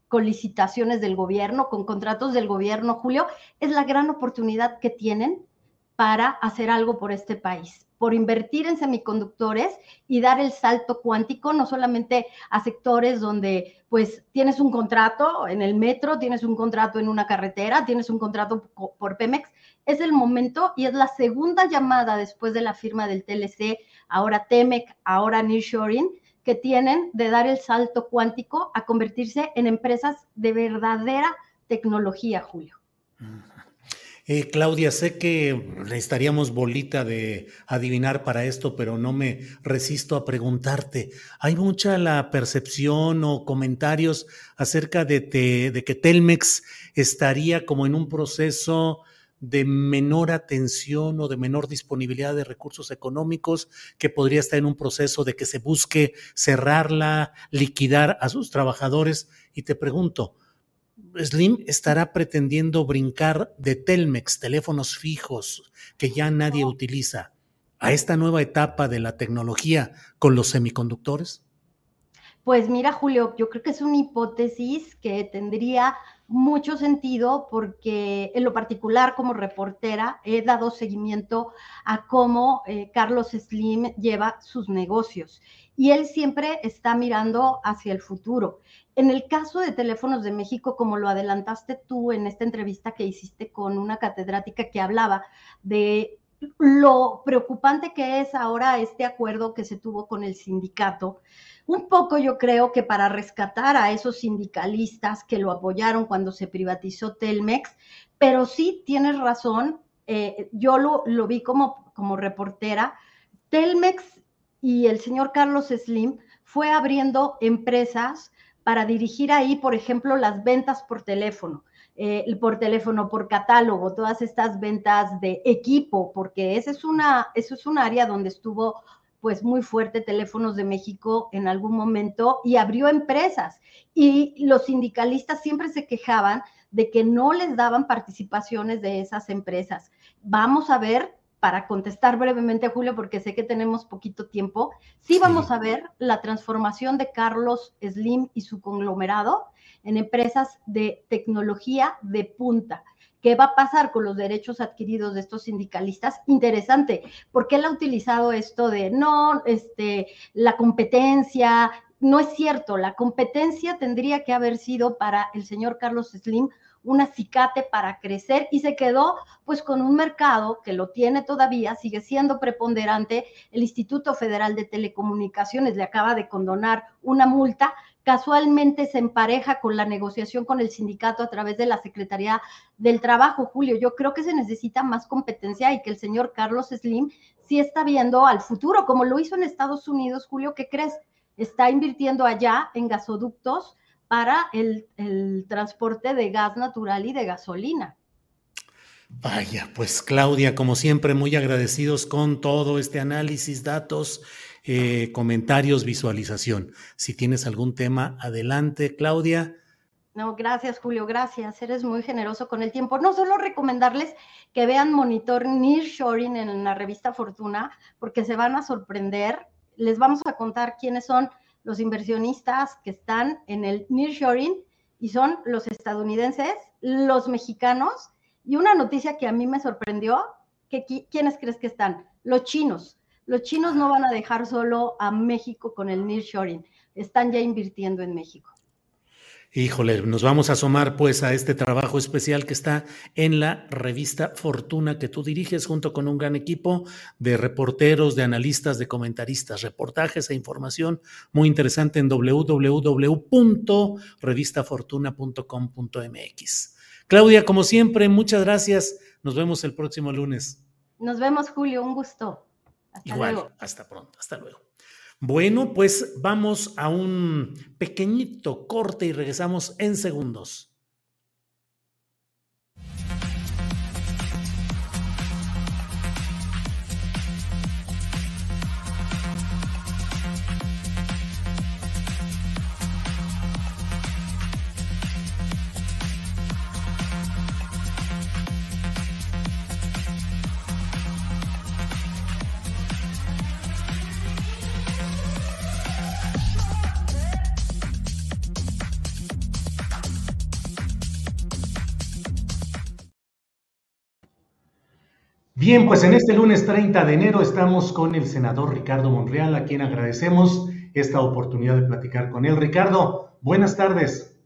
con licitaciones del gobierno, con contratos del gobierno, Julio, es la gran oportunidad que tienen para hacer algo por este país, por invertir en semiconductores y dar el salto cuántico, no solamente a sectores donde pues tienes un contrato en el metro, tienes un contrato en una carretera, tienes un contrato por Pemex, es el momento y es la segunda llamada después de la firma del TLC, ahora Temec, ahora Nearshoring, que tienen de dar el salto cuántico a convertirse en empresas de verdadera tecnología, Julio. Eh, Claudia, sé que necesitaríamos bolita de adivinar para esto, pero no me resisto a preguntarte. ¿Hay mucha la percepción o comentarios acerca de, de que Telmex estaría como en un proceso de menor atención o de menor disponibilidad de recursos económicos, que podría estar en un proceso de que se busque cerrarla, liquidar a sus trabajadores. Y te pregunto, Slim estará pretendiendo brincar de Telmex, teléfonos fijos que ya nadie utiliza, a esta nueva etapa de la tecnología con los semiconductores? Pues mira, Julio, yo creo que es una hipótesis que tendría mucho sentido porque en lo particular como reportera he dado seguimiento a cómo eh, Carlos Slim lleva sus negocios y él siempre está mirando hacia el futuro. En el caso de Teléfonos de México, como lo adelantaste tú en esta entrevista que hiciste con una catedrática que hablaba de lo preocupante que es ahora este acuerdo que se tuvo con el sindicato, un poco yo creo que para rescatar a esos sindicalistas que lo apoyaron cuando se privatizó Telmex, pero sí tienes razón, eh, yo lo, lo vi como, como reportera, Telmex y el señor Carlos Slim fue abriendo empresas para dirigir ahí, por ejemplo, las ventas por teléfono. Eh, por teléfono, por catálogo, todas estas ventas de equipo, porque ese es una, eso es un área donde estuvo pues muy fuerte Teléfonos de México en algún momento y abrió empresas. Y los sindicalistas siempre se quejaban de que no les daban participaciones de esas empresas. Vamos a ver, para contestar brevemente, Julio, porque sé que tenemos poquito tiempo, sí vamos a ver la transformación de Carlos Slim y su conglomerado en empresas de tecnología de punta. ¿Qué va a pasar con los derechos adquiridos de estos sindicalistas? Interesante, porque él ha utilizado esto de no, este, la competencia, no es cierto, la competencia tendría que haber sido para el señor Carlos Slim un acicate para crecer y se quedó pues con un mercado que lo tiene todavía, sigue siendo preponderante. El Instituto Federal de Telecomunicaciones le acaba de condonar una multa casualmente se empareja con la negociación con el sindicato a través de la Secretaría del Trabajo, Julio. Yo creo que se necesita más competencia y que el señor Carlos Slim sí está viendo al futuro, como lo hizo en Estados Unidos, Julio, ¿qué crees? Está invirtiendo allá en gasoductos para el, el transporte de gas natural y de gasolina. Vaya, pues Claudia, como siempre, muy agradecidos con todo este análisis, datos eh, comentarios, visualización. Si tienes algún tema, adelante, Claudia. No, gracias, Julio, gracias. Eres muy generoso con el tiempo. No solo recomendarles que vean Monitor Nearshoring en la revista Fortuna, porque se van a sorprender. Les vamos a contar quiénes son los inversionistas que están en el Nearshoring y son los estadounidenses, los mexicanos y una noticia que a mí me sorprendió, que ¿quiénes crees que están? Los chinos los chinos no van a dejar solo a México con el nearshoring, están ya invirtiendo en México. Híjole, nos vamos a asomar pues a este trabajo especial que está en la revista Fortuna que tú diriges junto con un gran equipo de reporteros, de analistas, de comentaristas, reportajes e información muy interesante en www.revistafortuna.com.mx. Claudia, como siempre, muchas gracias. Nos vemos el próximo lunes. Nos vemos, Julio. Un gusto. Igual, hasta pronto, hasta luego. Bueno, pues vamos a un pequeñito corte y regresamos en segundos. Bien, pues en este lunes 30 de enero estamos con el senador Ricardo Monreal, a quien agradecemos esta oportunidad de platicar con él. Ricardo, buenas tardes.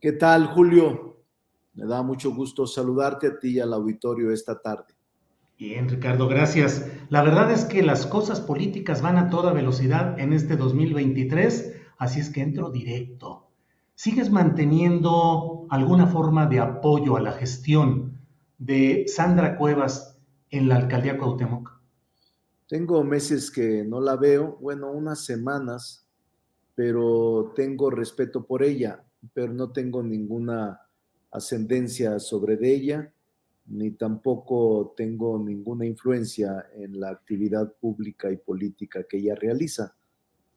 ¿Qué tal, Julio? Me da mucho gusto saludarte a ti y al auditorio esta tarde. Bien, Ricardo, gracias. La verdad es que las cosas políticas van a toda velocidad en este 2023, así es que entro directo. ¿Sigues manteniendo alguna forma de apoyo a la gestión de Sandra Cuevas en la alcaldía Cuauhtémoc? Tengo meses que no la veo, bueno, unas semanas, pero tengo respeto por ella, pero no tengo ninguna ascendencia sobre ella, ni tampoco tengo ninguna influencia en la actividad pública y política que ella realiza.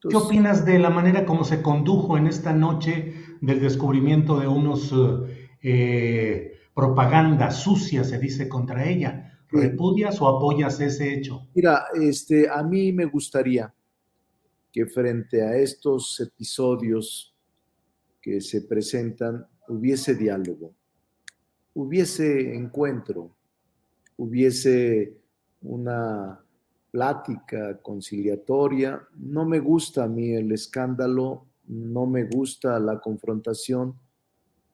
¿Qué opinas de la manera como se condujo en esta noche del descubrimiento de unos eh, propaganda sucia, se dice, contra ella? ¿Repudias o apoyas ese hecho? Mira, este, a mí me gustaría que frente a estos episodios que se presentan hubiese diálogo, hubiese encuentro, hubiese una plática conciliatoria. No me gusta a mí el escándalo, no me gusta la confrontación,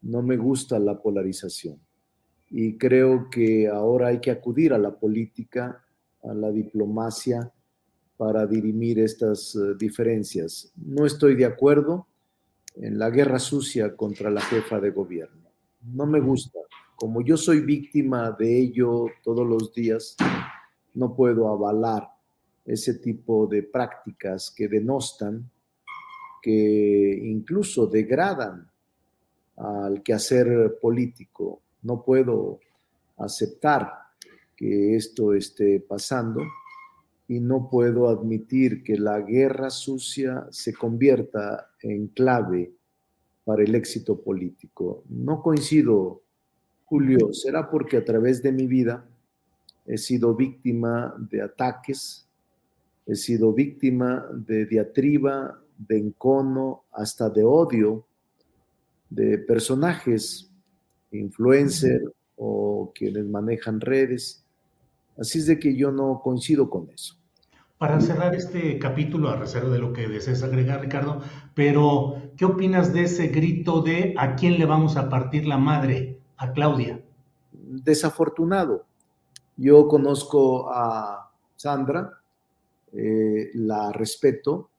no me gusta la polarización y creo que ahora hay que acudir a la política, a la diplomacia para dirimir estas eh, diferencias. No estoy de acuerdo en la guerra sucia contra la jefa de gobierno. No me gusta. Como yo soy víctima de ello todos los días, no puedo avalar ese tipo de prácticas que denostan, que incluso degradan al quehacer político no puedo aceptar que esto esté pasando y no puedo admitir que la guerra sucia se convierta en clave para el éxito político. No coincido, Julio, será porque a través de mi vida he sido víctima de ataques, he sido víctima de diatriba, de encono, hasta de odio de personajes influencer o quienes manejan redes. Así es de que yo no coincido con eso. Para cerrar este capítulo, a reserva de lo que desees agregar, Ricardo, pero ¿qué opinas de ese grito de a quién le vamos a partir la madre? A Claudia. Desafortunado. Yo conozco a Sandra, eh, la respeto,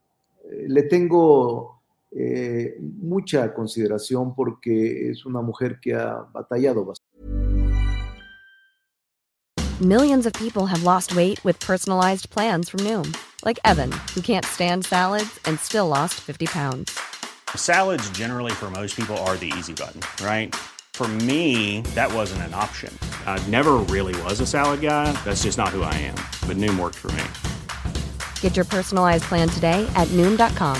eh, le tengo eh, mucha consideración porque es una mujer que ha batallado bastante. Millions of people have lost weight with personalized plans from Noom, like Evan, who can't stand salads and still lost 50 pounds. Salads generally for most people are the easy button, right? For me, that wasn't an option. I never really was a salad guy. That's just not who I am. But Noom worked for me. Get your personalized plan today at Noom.com.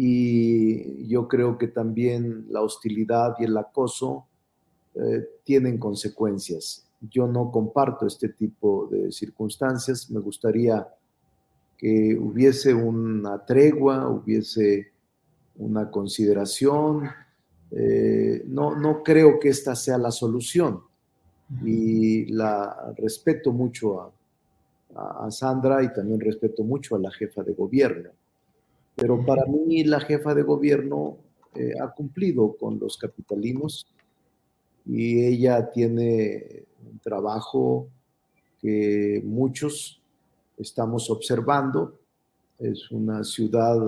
Y yo creo que también la hostilidad y el acoso eh, tienen consecuencias. Yo no comparto este tipo de circunstancias, me gustaría que hubiese una tregua, hubiese una consideración. Eh, no, no creo que esta sea la solución y la respeto mucho a, a, Sandra y también respeto mucho a la jefa de gobierno. Pero para mí la jefa de gobierno eh, ha cumplido con los capitalinos y ella tiene un trabajo que muchos estamos observando. Es una ciudad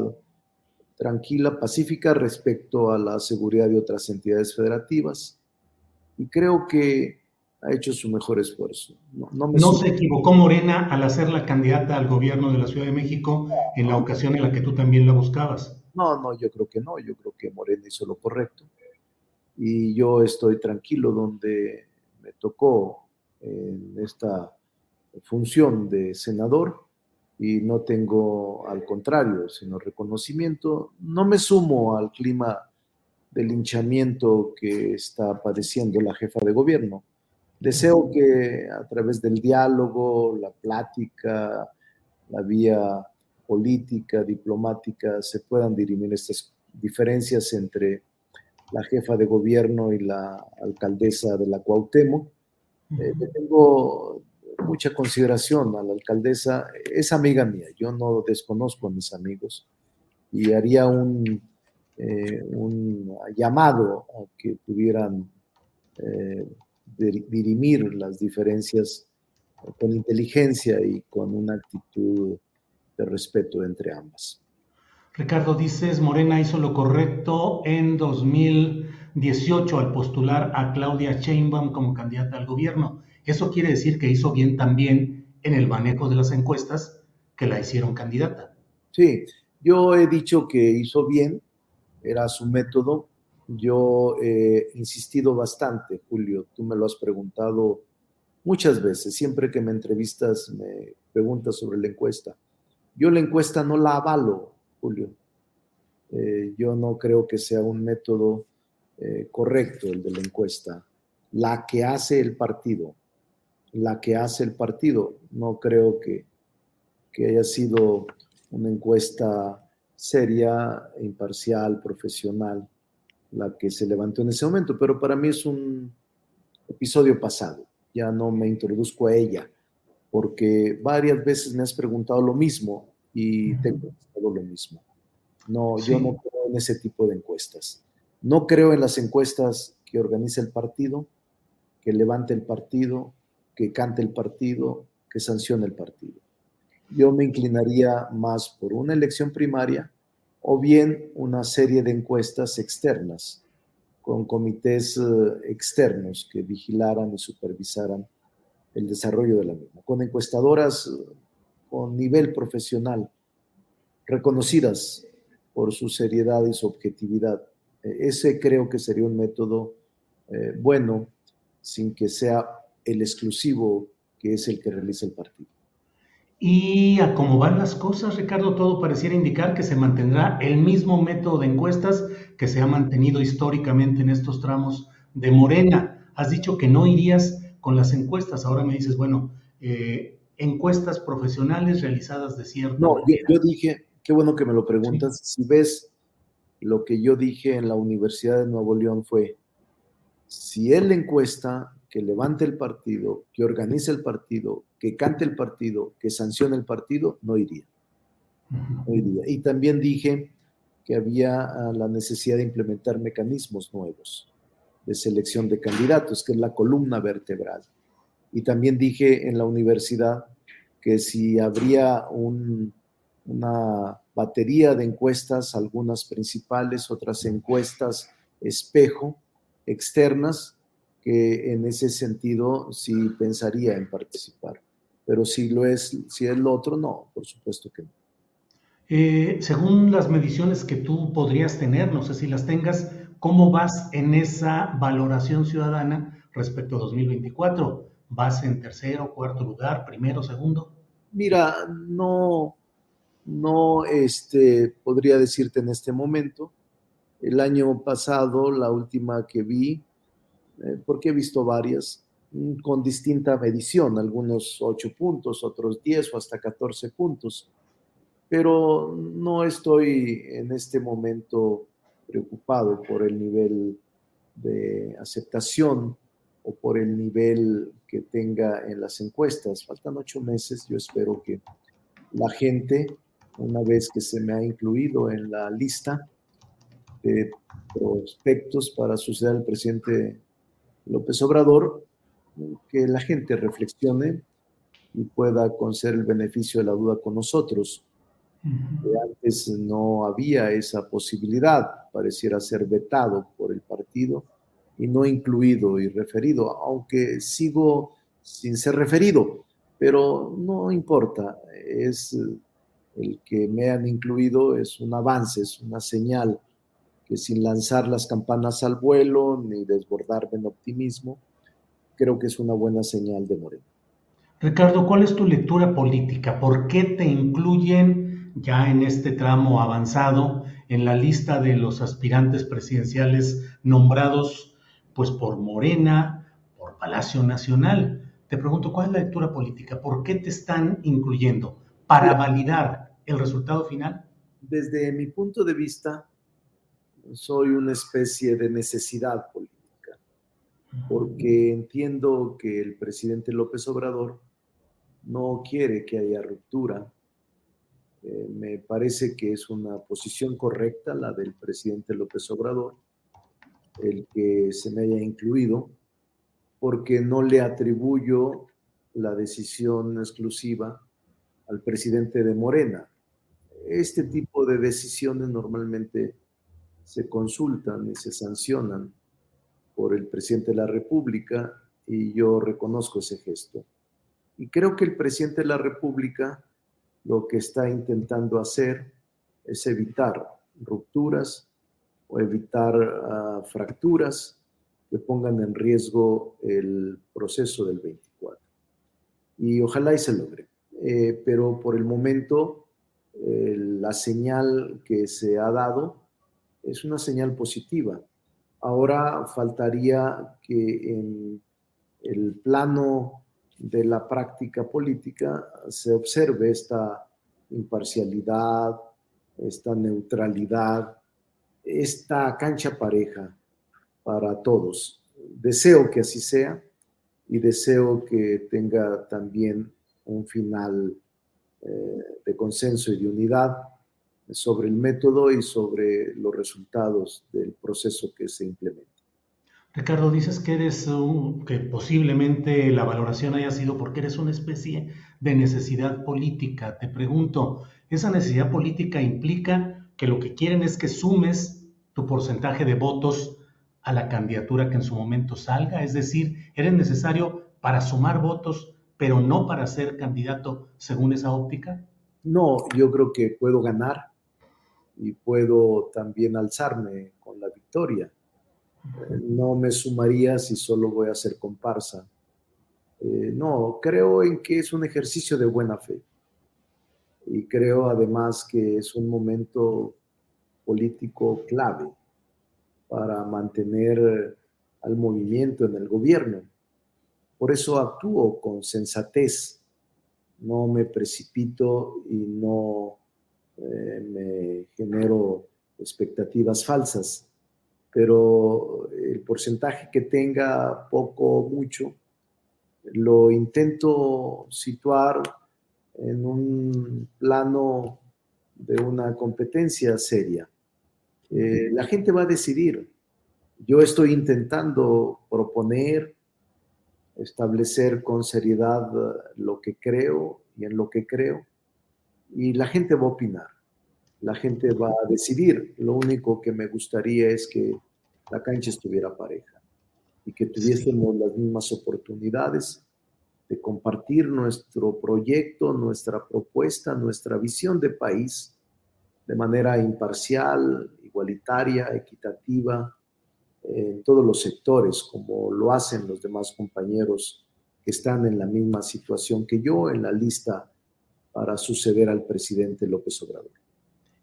tranquila, pacífica respecto a la seguridad de otras entidades federativas. Y creo que ha hecho su mejor esfuerzo. No, se equivocó Morena al hacerla candidata al gobierno de la Ciudad de México en la ocasión en la que tú también la buscabas. No, no, yo creo que no, yo creo que Morena hizo lo correcto. Y yo estoy tranquilo donde me tocó en esta función de senador y no tengo, al contrario, sino reconocimiento. No me sumo al clima de linchamiento que está padeciendo la jefa de gobierno Deseo que a través del diálogo, la plática, la vía política, diplomática, se puedan dirimir estas diferencias entre la jefa de gobierno y la alcaldesa de la Cuauhtémoc. Eh, tengo mucha consideración a la alcaldesa, es amiga mía, yo no desconozco a mis amigos y haría un, eh, un llamado a que pudieran eh, dirimir las diferencias con inteligencia y con una actitud de respeto entre ambas. Ricardo, dices, Morena hizo lo correcto en 2018 al postular a Claudia Sheinbaum como candidata al gobierno. Eso quiere decir que hizo bien también en el manejo de las encuestas que la hicieron candidata. Sí, yo he dicho que hizo bien, era su método, yo he insistido bastante, Julio, tú me lo has preguntado muchas veces, siempre que me entrevistas me preguntas sobre la encuesta. Yo la encuesta no la avalo, Julio. Eh, yo no creo que sea un método eh, correcto el de la encuesta. La que hace el partido, la que hace el partido, no creo que, que haya sido una encuesta seria, imparcial, profesional la que se levantó en ese momento, pero para mí es un episodio pasado, ya no me introduzco a ella, porque varias veces me has preguntado lo mismo y te he contestado lo mismo. No, yo no creo en ese tipo de encuestas. No creo en las encuestas que organiza el partido, que levante el partido, que cante el partido, que sancione el partido. Yo me inclinaría más por una elección primaria o bien una serie de encuestas externas con comités eh, externos que vigilaran y supervisaran el desarrollo de la misma, con encuestadoras eh, con nivel profesional, reconocidas por su seriedad y su objetividad. E, ese creo que sería un método eh, bueno, sin que sea el exclusivo que es el que realiza el partido. Y a cómo van las cosas, Ricardo, todo pareciera indicar que se mantendrá el mismo método de encuestas que se ha mantenido históricamente en estos tramos de Morena. Has dicho que no irías con las encuestas, ahora me dices, bueno, eh, encuestas profesionales realizadas de cierto. No, yo, dije, qué bueno que me lo preguntas, si ves lo que yo dije en la Universidad de Nuevo León fue, si él encuesta que levante el partido, que organice el partido, que cante el partido, que sancione el partido, no iría. No iría. Y también dije que había ah, la necesidad de implementar mecanismos nuevos de selección de candidatos, que es la columna vertebral. Y también dije en la universidad que si habría una batería de encuestas, algunas principales, otras encuestas espejo, externas, que en ese sentido sí pensaría en participar. Pero si lo es, si es lo otro, no, por supuesto que no. Eh, según las mediciones que tú podrías tener, no sé si las tengas, ¿cómo vas en esa valoración ciudadana respecto a 2024? ¿Vas en tercero, cuarto lugar, primero, segundo? Mira, no, no este, podría decirte en este momento. El año pasado, la última que vi, porque he visto varias mm, con distinta medición, algunos 8 puntos, otros 10 o hasta 14 puntos. pero no estoy en este momento preocupado por el nivel de aceptación o por el nivel que tenga en las encuestas. Faltan ocho meses, yo espero que la gente, una vez que se me ha incluido en la lista de prospectos para suceder al presidente López Obrador, que la gente reflexione y pueda conceder el beneficio de la duda con nosotros. Antes no había esa posibilidad, pareciera ser vetado por el partido y no incluido y referido, aunque sigo sin ser referido, pero no importa, es el que me han incluido, es un avance, es una señal que sin lanzar las campanas al vuelo ni desbordarme en optimismo, creo que es una buena señal de Moreno. Ricardo, ¿cuál es tu lectura política? ¿Por qué te incluyen ya en este tramo avanzado en la lista de los aspirantes presidenciales nombrados pues por Morena, por Palacio Nacional. Te pregunto, ¿cuál es la lectura política? ¿Por qué te están incluyendo? ¿Para validar el resultado final? Desde mi punto de vista, soy una especie de necesidad política, porque entiendo que el presidente López Obrador no quiere que haya ruptura. Eh, me parece que es una posición correcta la del presidente López Obrador el que se me haya incluido, porque no le atribuyo la decisión exclusiva al presidente de Morena. Este tipo de decisiones normalmente se consultan y se sancionan por el presidente de la República y yo reconozco ese gesto. Y creo que el presidente de la República lo que está intentando hacer es evitar rupturas o evitar ah, fracturas que pongan en riesgo el proceso del 24. Y ojalá y se logre. Eh, pero por el momento, eh, la señal que se ha dado es una señal positiva. Ahora faltaría que en el plano de la práctica política se observe esta imparcialidad, esta neutralidad, esta cancha pareja para todos. Deseo que así sea y deseo que tenga también un final eh, de consenso y de unidad sobre el método y sobre los resultados del proceso que se implementa. Ricardo, dices que eres que posiblemente la valoración haya sido porque eres una especie de necesidad política. Te pregunto, ¿esa necesidad política implica que lo que quieren es que sumes tu porcentaje de votos a la candidatura que en su momento salga? Es decir, ¿eres necesario para sumar votos, pero no para ser candidato según esa óptica? No, yo creo que puedo ganar y puedo también alzarme con la victoria. No me sumaría si solo voy a ser comparsa. Eh, no, creo en que es un ejercicio de buena fe y creo además que es un momento político clave para mantener al movimiento en el gobierno. Por eso actúo con sensatez, no me precipito y no eh, me genero expectativas falsas, pero el porcentaje que tenga poco o mucho, lo intento situar en un plano de una competencia seria. Eh, la gente va a decidir. Yo estoy intentando proponer, establecer con seriedad lo que creo y en lo que creo, y la gente va a opinar. La gente va a decidir. Lo único que me gustaría es que la cancha estuviera pareja y que tuviésemos las mismas oportunidades de compartir nuestro proyecto, nuestra propuesta, nuestra visión de país de manera imparcial, igualitaria, equitativa, en todos los sectores, como lo hacen los demás compañeros que están en la misma situación que yo en la lista para suceder al presidente López Obrador.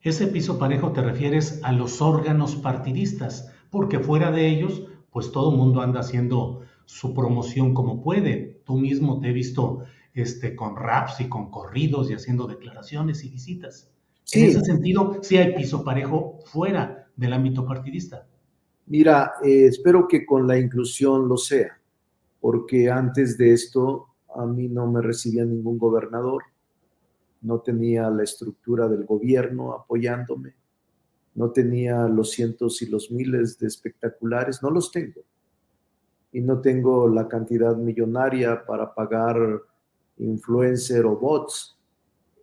Ese piso parejo te refieres a los órganos partidistas, porque fuera de ellos, pues todo el mundo anda haciendo su promoción como puede. Tú mismo te he visto este, con raps y con corridos y haciendo declaraciones y visitas. En ese sentido, sí hay piso parejo fuera del ámbito partidista. Mira, eh, espero que con la inclusión lo sea, porque antes de esto a mí no me recibía ningún gobernador, no tenía la estructura del gobierno apoyándome, no tenía los cientos y los miles de espectaculares, no los tengo. Y no tengo la cantidad millonaria para pagar influencer o bots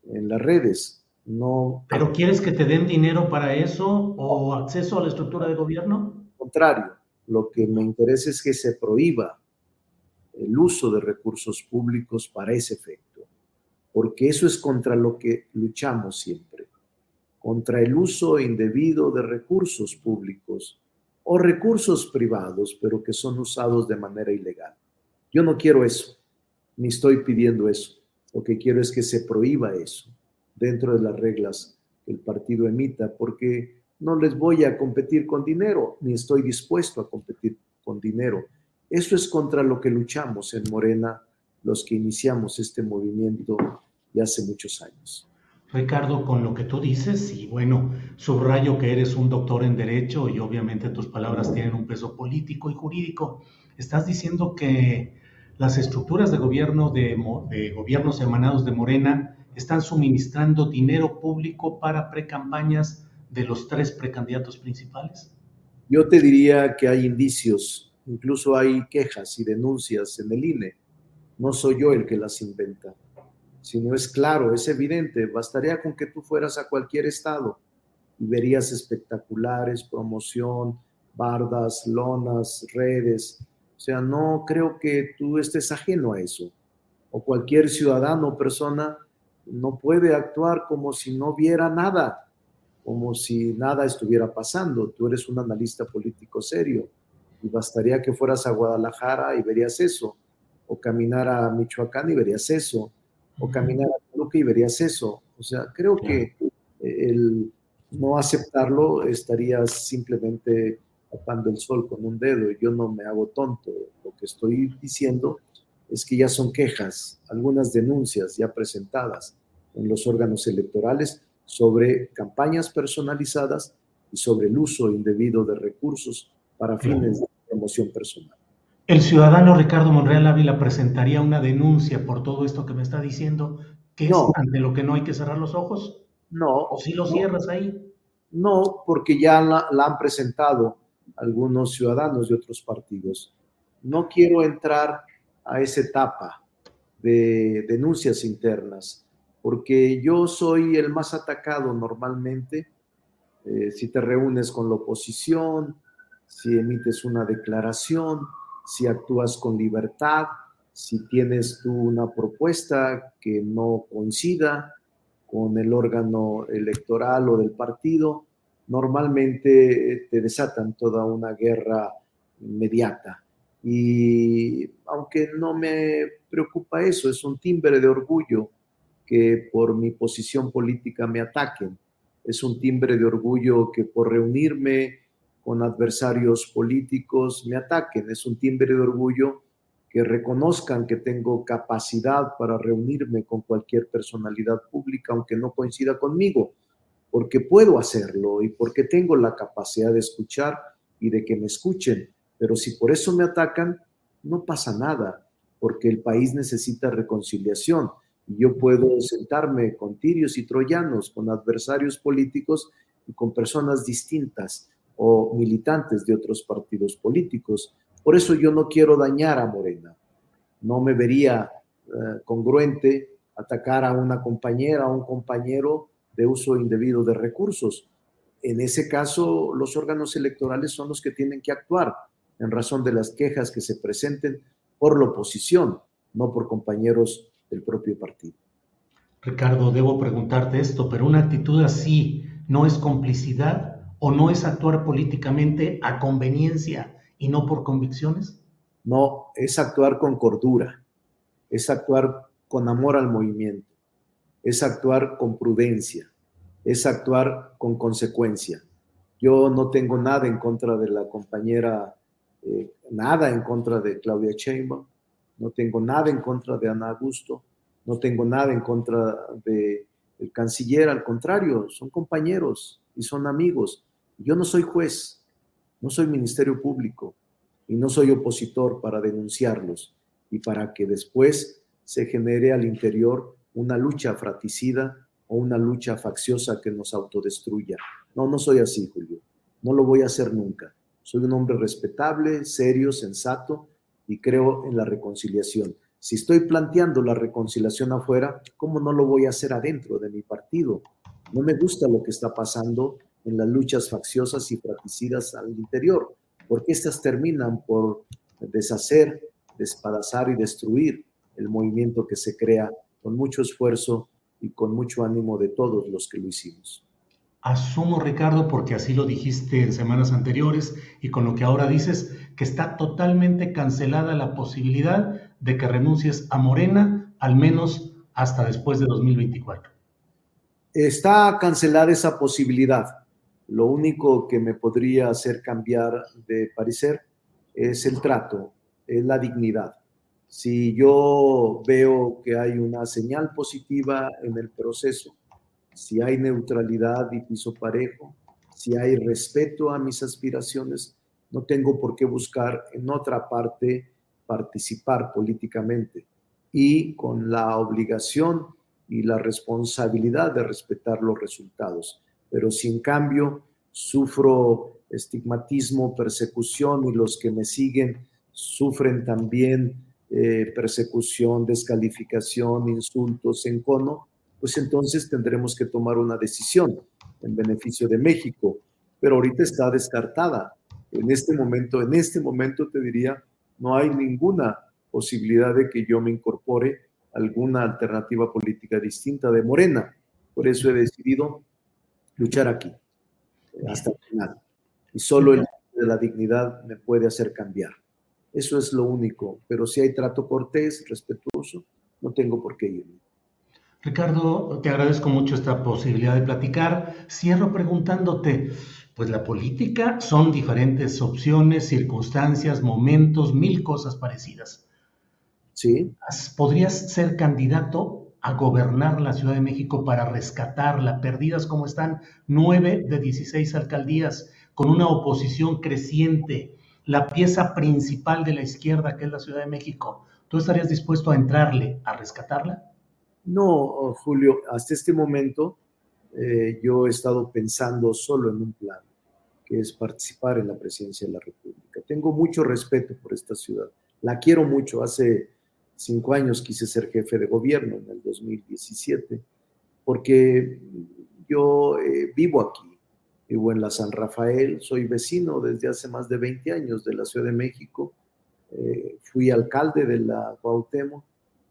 en las redes. No. ¿Pero quieres que te den dinero para eso o acceso a la estructura de gobierno? Contrario, lo que me interesa es que se prohíba el uso de recursos públicos para ese efecto, porque eso es contra lo que luchamos siempre, contra el uso indebido de recursos públicos o recursos privados, pero que son usados de manera ilegal. Yo no quiero eso, ni estoy pidiendo eso. Lo que quiero es que se prohíba eso dentro de las reglas que el partido emita, porque no les voy a competir con dinero, ni estoy dispuesto a competir con dinero. Eso es contra lo que luchamos en Morena los que iniciamos este movimiento ya hace muchos años. Ricardo, con lo que tú dices, y bueno, subrayo que eres un doctor en Derecho y obviamente tus palabras tienen un peso político y jurídico, estás diciendo que las estructuras de gobierno de, de gobiernos emanados de Morena están suministrando dinero público para precampañas de los tres precandidatos principales? Yo te diría que hay indicios, incluso hay quejas y denuncias en el INE. No soy yo el que las inventa, sino es claro, es evidente. Bastaría con que tú fueras a cualquier estado y verías espectaculares, promoción, bardas, lonas, redes. O sea, no creo que tú estés ajeno a eso. O cualquier ciudadano o persona no puede actuar como si no viera nada, como si nada estuviera pasando. Tú eres un analista político serio y bastaría que fueras a Guadalajara y verías eso, o caminar a Michoacán y verías eso, o caminar a Toluca y verías eso. O sea, creo que el no aceptarlo estaría simplemente tapando el sol con un dedo. Yo no me hago tonto. Lo que estoy diciendo es que ya son quejas, algunas denuncias ya presentadas en los órganos electorales sobre campañas personalizadas y sobre el uso indebido de recursos para fines de promoción personal. El ciudadano Ricardo Monreal Ávila presentaría una denuncia por todo esto que me está diciendo, que es ante lo que no hay que cerrar los ojos. No. ¿O si lo cierras ahí? No, porque ya la han presentado algunos ciudadanos de otros partidos. No quiero entrar a esa etapa de denuncias internas, porque yo soy el más atacado normalmente eh, si te reúnes con la oposición, si emites una declaración, si actúas con libertad, si tienes tú una propuesta que no coincida con el órgano electoral o del partido, normalmente te desatan toda una guerra inmediata. Y aunque no me preocupa eso, es un timbre de orgullo que por mi posición política me ataquen. Es un timbre de orgullo que por reunirme con adversarios políticos me ataquen. Es un timbre de orgullo que reconozcan que tengo capacidad para reunirme con cualquier personalidad pública, aunque no coincida conmigo, porque puedo hacerlo y porque tengo la capacidad de escuchar y de que me escuchen pero si por eso me atacan, no pasa nada, porque el país necesita reconciliación. Y yo puedo sentarme con tirios y troyanos, con adversarios políticos y con personas distintas o militantes de otros partidos políticos. Por eso yo no quiero dañar a Morena. No me vería eh, congruente atacar a una compañera o un compañero de uso indebido de recursos. En ese caso, los órganos electorales son los que tienen que actuar en razón de las quejas que se presenten por la oposición, no por compañeros del propio partido. Ricardo, debo preguntarte esto, pero una actitud así no es complicidad o no es actuar políticamente a conveniencia y no por convicciones? No, es actuar con cordura, es actuar con amor al movimiento, es actuar con prudencia, es actuar con consecuencia. Yo no tengo nada en contra de la compañera eh, nada en contra de Claudia Sheinbaum, no tengo nada en contra de Ana Augusto, no tengo nada en contra de el canciller, al contrario, son compañeros y son amigos. Yo no soy juez, no soy ministerio público y no soy opositor para denunciarlos y para que después se genere al interior una lucha fratricida o una lucha facciosa que nos autodestruya. No, no soy así, Julio. No lo voy a hacer nunca. Soy un hombre respetable, serio, sensato y creo en la reconciliación. Si estoy planteando la reconciliación afuera, ¿cómo no lo voy a hacer adentro de mi partido? No me gusta lo que está pasando en las luchas facciosas y fratricidas al interior, porque estas terminan por deshacer, despadazar y destruir el movimiento que se crea con mucho esfuerzo y con mucho ánimo de todos los que lo hicimos. Asumo, Ricardo, porque así lo dijiste en semanas anteriores y con lo que ahora dices, que está totalmente cancelada la posibilidad de que renuncies a Morena, al menos hasta después de 2024. Está cancelada esa posibilidad. Lo único que me podría hacer cambiar de parecer es el trato, es la dignidad. Si yo veo que hay una señal positiva en el proceso, si hay neutralidad y piso parejo, si hay respeto a mis aspiraciones, no tengo por qué buscar en otra parte participar políticamente y con la obligación y la responsabilidad de respetar los resultados. Pero si en cambio sufro estigmatismo, persecución y los que me siguen sufren también eh, persecución, descalificación, insultos, encono, pues entonces tendremos que tomar una decisión en beneficio de México. Pero ahorita está descartada. En este momento, en este momento te diría, no hay ninguna posibilidad de que yo me incorpore a alguna alternativa política distinta de Morena. Por eso he decidido luchar aquí hasta el final. Y solo el de la dignidad me puede hacer cambiar. Eso es lo único. Pero si hay trato cortés, respetuoso, no tengo por qué irme. Ricardo, te agradezco mucho esta posibilidad de platicar. Cierro preguntándote, pues la política son diferentes opciones, circunstancias, momentos, mil cosas parecidas. Sí. ¿Podrías ser candidato a gobernar la Ciudad de México para rescatarla, perdidas como están nueve de 16 alcaldías, con una oposición creciente, la pieza principal de la izquierda que es la Ciudad de México? ¿Tú estarías dispuesto a entrarle a rescatarla? No, Julio, hasta este momento eh, yo he estado pensando solo en un plan, que es participar en la presidencia de la República. Tengo mucho respeto por esta ciudad. La quiero mucho. Hace cinco años quise ser jefe de gobierno en el 2017, porque yo eh, vivo aquí, vivo en la San Rafael, soy vecino desde hace más de 20 años de la Ciudad de México, eh, fui alcalde de la Cuauhtémoc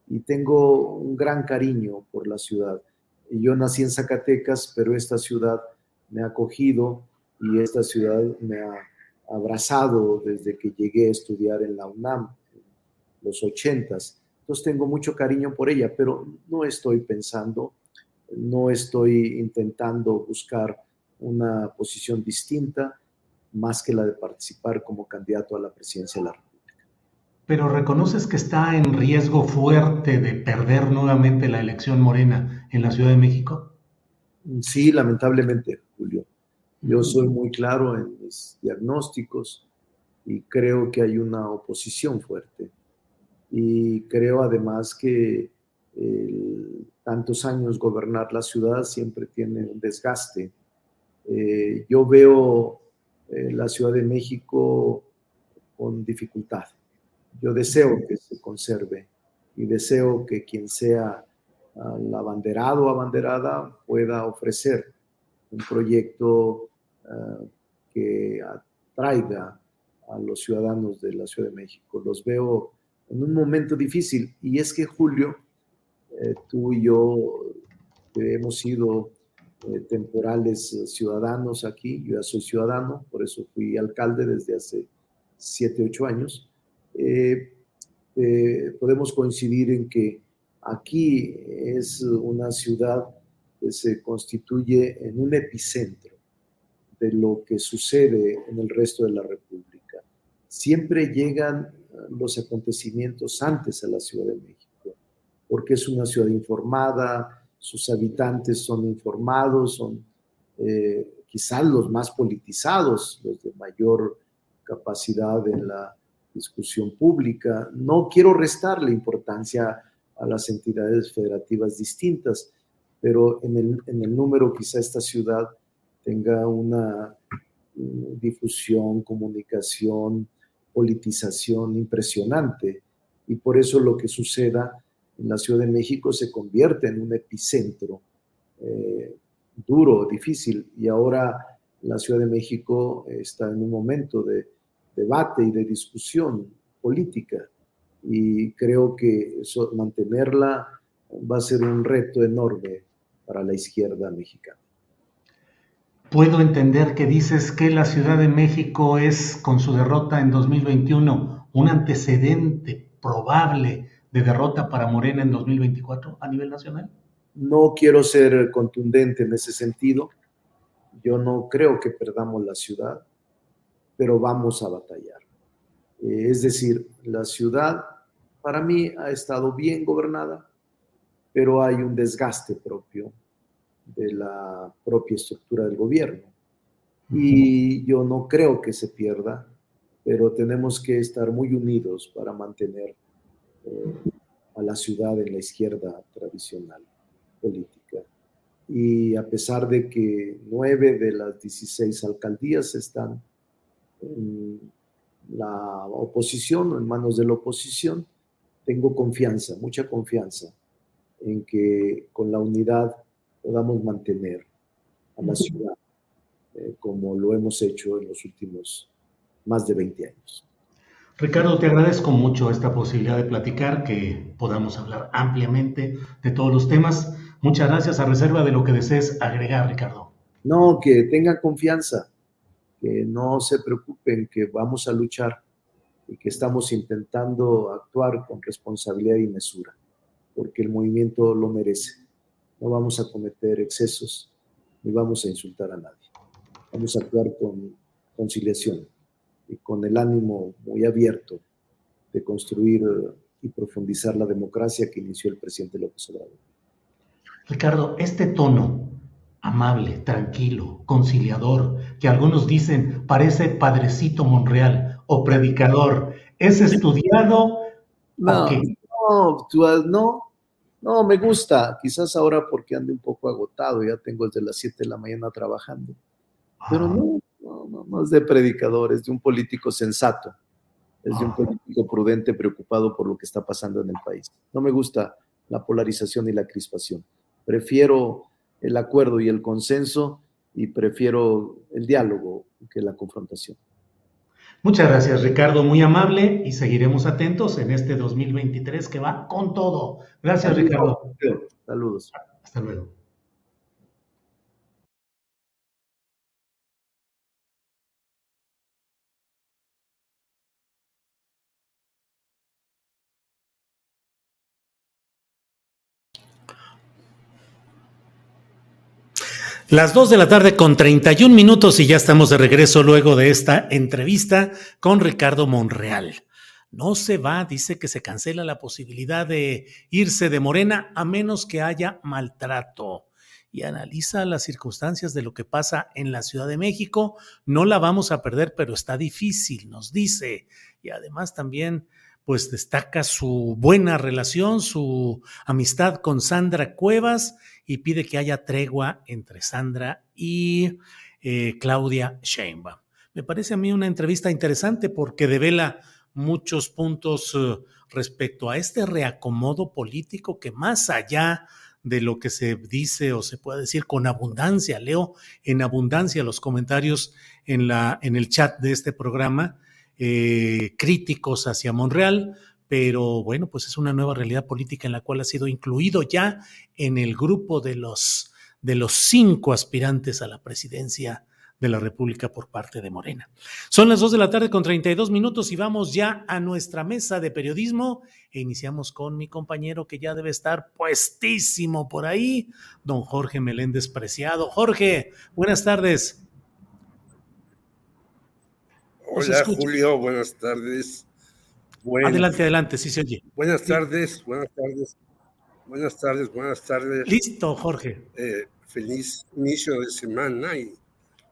y tengo un gran cariño por la ciudad. Yo nací en Zacatecas, pero esta ciudad me ha acogido y esta ciudad me ha abrazado desde que llegué a estudiar en la UNAM, los ochentas. Entonces tengo mucho cariño por ella, pero no estoy pensando, no estoy intentando buscar una posición distinta más que la de participar como candidato a la presidencia de la República pero reconoces que está en riesgo fuerte de perder nuevamente la elección morena en la Ciudad de México? Sí, lamentablemente, Julio. Yo soy muy claro en mis diagnósticos y creo que hay una oposición fuerte. Y creo además que tantos años gobernar la ciudad siempre tiene un desgaste. Eh, yo veo eh, la Ciudad de México con dificultad yo deseo que se conserve y deseo que quien sea el abanderado o abanderada pueda ofrecer un proyecto eh, que atraiga a los ciudadanos de la Ciudad de México. Los veo en un momento difícil. Y es que Julio, eh, tú y yo hemos sido eh, temporales ciudadanos aquí, yo ya soy ciudadano, por eso fui alcalde desde hace siete, ocho años, eh, eh, podemos coincidir en que aquí es una ciudad que se constituye en un epicentro de lo que sucede en el resto de la República. Siempre llegan los acontecimientos antes a la Ciudad de México, porque es una ciudad informada, sus habitantes son informados, son eh, quizás los más politizados, los de mayor capacidad en la discusión pública. No quiero restarle importancia a las entidades federativas distintas, pero en el, en el número quizá esta ciudad tenga una difusión, comunicación, politización impresionante. Y por eso lo que suceda en la Ciudad de México se convierte en un epicentro eh, duro, difícil. Y ahora la Ciudad de México está en un momento de debate y de discusión política. Y creo que eso, mantenerla va a ser un reto enorme para la izquierda mexicana. Puedo entender que dices que la Ciudad de México es, con su derrota en 2021, un antecedente probable de derrota para Morena en 2024 a nivel nacional. No quiero ser contundente en ese sentido. Yo no creo que perdamos la ciudad, pero vamos a batallar. Eh, es decir, la ciudad para mí ha estado bien gobernada, pero hay un desgaste propio de la propia estructura del gobierno. Y yo no creo que se pierda, pero tenemos que estar muy unidos para mantener eh, a la ciudad en la izquierda tradicional política. Y a pesar de que nueve de las 16 alcaldías están en la oposición o en manos de la oposición, tengo confianza, mucha confianza en que con la unidad podamos mantener a la ciudad eh, como lo hemos hecho en los últimos más de 20 años. Ricardo, te agradezco mucho esta posibilidad de platicar, que podamos hablar ampliamente de todos los temas. Muchas gracias a reserva de lo que desees agregar, Ricardo. No, que tengan confianza, que no se preocupen, que vamos a luchar y que estamos intentando actuar con responsabilidad y mesura, porque el movimiento lo merece no vamos a cometer excesos ni vamos a insultar a nadie. Vamos a actuar con conciliación y con el ánimo muy abierto de construir y profundizar la democracia que inició el presidente López Obrador. Ricardo, este tono amable, tranquilo, conciliador, que algunos dicen parece padrecito Monreal o predicador, ¿es estudiado? No, no, tú, no, no, me gusta, quizás ahora porque ande un poco agotado, ya tengo desde las 7 de la mañana trabajando. Pero no, no, no, es de predicador, es de un político sensato, es de un político prudente preocupado por lo que está pasando en el país. No me gusta la polarización y la crispación. Prefiero el acuerdo y el consenso y prefiero el diálogo que la confrontación. Muchas gracias, Ricardo, muy amable y seguiremos atentos en este 2023 que va con todo. Gracias, Ricardo. Saludos. Hasta luego. Las 2 de la tarde con 31 minutos y ya estamos de regreso luego de esta entrevista con Ricardo Monreal. No se va, dice que se cancela la posibilidad de irse de Morena a menos que haya maltrato. Y analiza las circunstancias de lo que pasa en la Ciudad de México. No la vamos a perder, pero está difícil, nos dice. Y además también pues destaca su buena relación, su amistad con Sandra Cuevas y pide que haya tregua entre Sandra y eh, Claudia Sheinbaum. Me parece a mí una entrevista interesante porque devela muchos puntos eh, respecto a este reacomodo político que más allá de lo que se dice o se puede decir con abundancia, leo en abundancia los comentarios en, la, en el chat de este programa, eh, críticos hacia Monreal, pero bueno, pues es una nueva realidad política en la cual ha sido incluido ya en el grupo de los, de los cinco aspirantes a la presidencia de la República por parte de Morena. Son las dos de la tarde con 32 minutos y vamos ya a nuestra mesa de periodismo e iniciamos con mi compañero que ya debe estar puestísimo por ahí, don Jorge Meléndez Preciado. Jorge, buenas tardes. Hola Julio, buenas tardes. adelante, adelante, sí se oye. Buenas tardes, buenas tardes. Buenas tardes, buenas tardes. Listo, Jorge. Eh, feliz inicio de semana y,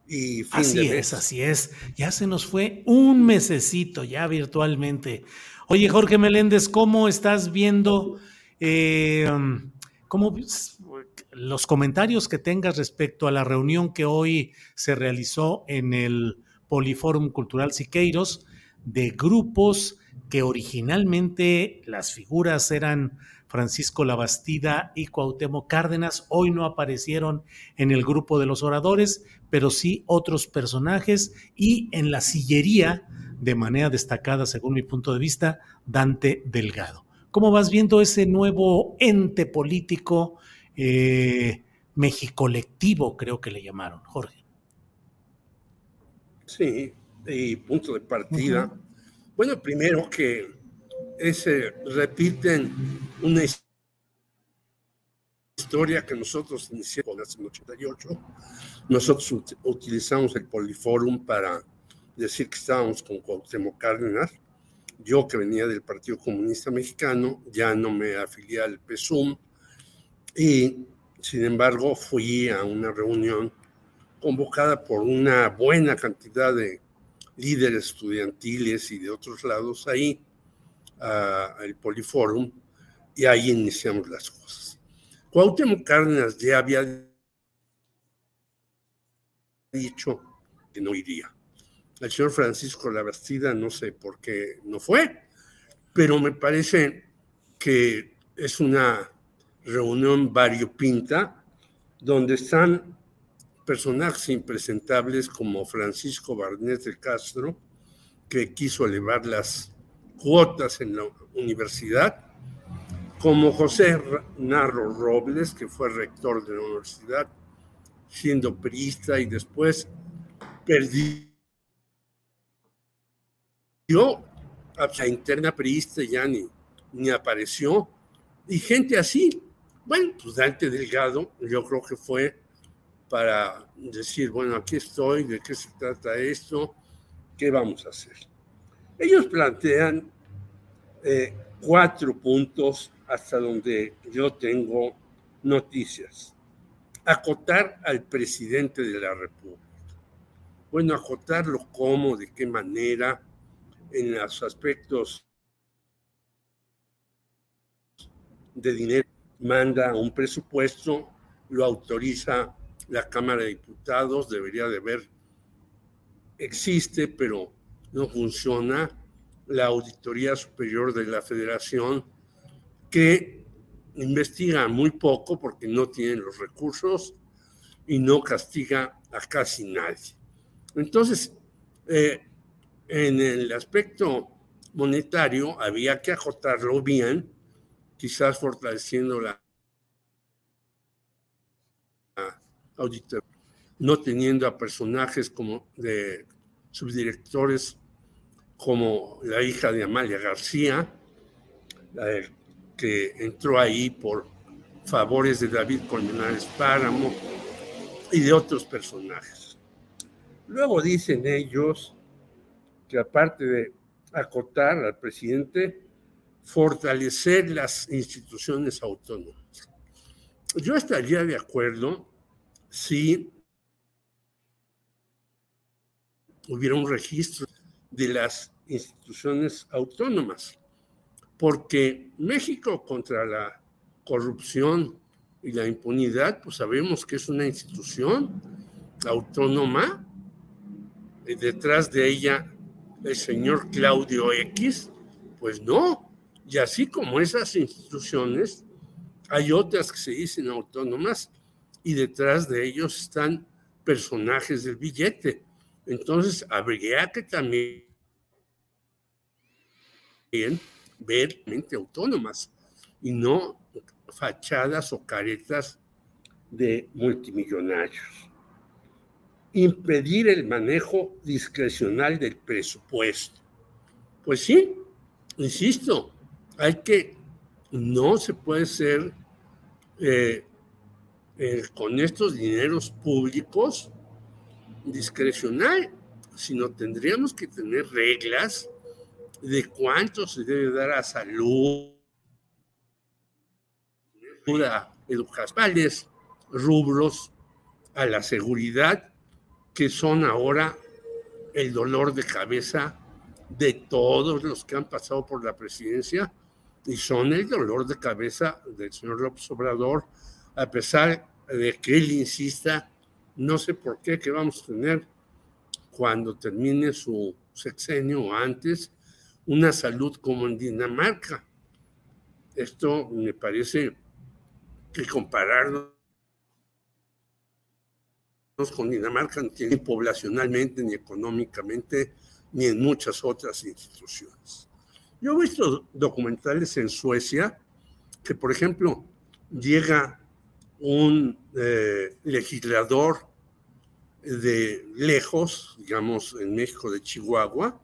y fin así de mes. es, así es. Ya se nos fue un mesecito ya virtualmente. Oye, Jorge Meléndez, ¿cómo estás viendo eh, cómo, los comentarios que tengas respecto a la reunión que hoy se realizó en el Poliforum Cultural Siqueiros de grupos que originalmente las figuras eran Francisco Labastida y Cuauhtémoc Cárdenas, hoy no aparecieron en el grupo de los oradores, pero sí otros personajes y en la sillería, de manera destacada, según mi punto de vista, Dante Delgado. ¿Cómo vas viendo ese nuevo ente político eh, mexicolectivo, creo que le llamaron, Jorge? Sí, y punto de partida. Bueno, primero que ese, repiten una historia que nosotros iniciamos en el 88. Nosotros utilizamos el Poliforum para decir que estábamos con Cuauhtémoc Cárdenas. Yo que venía del Partido Comunista Mexicano, ya no me afilié al PSUM y sin embargo fui a una reunión convocada por una buena cantidad de líderes estudiantiles y de otros lados ahí, al Poliforum, y ahí iniciamos las cosas. Cuauhtémoc Cárdenas ya había dicho que no iría. El señor Francisco Labastida no sé por qué no fue, pero me parece que es una reunión variopinta donde están personajes impresentables como Francisco Barnet de Castro, que quiso elevar las cuotas en la universidad, como José Narro Robles, que fue rector de la universidad, siendo priista y después perdió a la interna priista, ya ni, ni apareció, y gente así. Bueno, pues Dante Delgado, yo creo que fue para decir, bueno, aquí estoy, de qué se trata esto, qué vamos a hacer. Ellos plantean eh, cuatro puntos hasta donde yo tengo noticias. Acotar al presidente de la República. Bueno, acotarlo cómo, de qué manera, en los aspectos de dinero, manda un presupuesto, lo autoriza la Cámara de Diputados debería de ver, existe, pero no funciona, la Auditoría Superior de la Federación, que investiga muy poco porque no tienen los recursos y no castiga a casi nadie. Entonces, eh, en el aspecto monetario había que ajotarlo bien, quizás fortaleciendo la no teniendo a personajes como de subdirectores como la hija de Amalia García, que entró ahí por favores de David Colmenares Páramo y de otros personajes. Luego dicen ellos que aparte de acotar al presidente, fortalecer las instituciones autónomas. Yo estaría de acuerdo si hubiera un registro de las instituciones autónomas, porque México contra la corrupción y la impunidad, pues sabemos que es una institución autónoma, y detrás de ella el señor Claudio X, pues no, y así como esas instituciones, hay otras que se dicen autónomas y detrás de ellos están personajes del billete. Entonces, habría que también ver mente autónomas y no fachadas o caretas de multimillonarios. Impedir el manejo discrecional del presupuesto. Pues sí, insisto, hay que, no se puede ser eh, eh, con estos dineros públicos discrecional, sino tendríamos que tener reglas de cuánto se debe dar a salud, varios rubros a la seguridad que son ahora el dolor de cabeza de todos los que han pasado por la presidencia y son el dolor de cabeza del señor López Obrador, a pesar de que él insista, no sé por qué, que vamos a tener cuando termine su sexenio o antes, una salud como en Dinamarca. Esto me parece que compararnos con Dinamarca ni poblacionalmente, ni económicamente, ni en muchas otras instituciones. Yo he visto documentales en Suecia que, por ejemplo, llega un eh, legislador de lejos, digamos, en México de Chihuahua,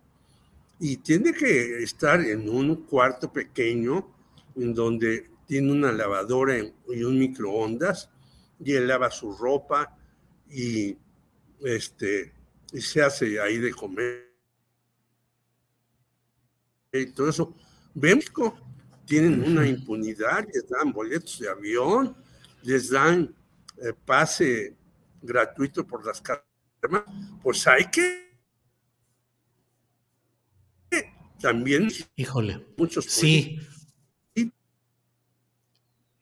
y tiene que estar en un cuarto pequeño en donde tiene una lavadora y un microondas, y él lava su ropa y, este, y se hace ahí de comer. Y todo eso. México tienen una impunidad, les dan boletos de avión, les dan eh, pase gratuito por las carreras, pues hay que también híjole muchos sí.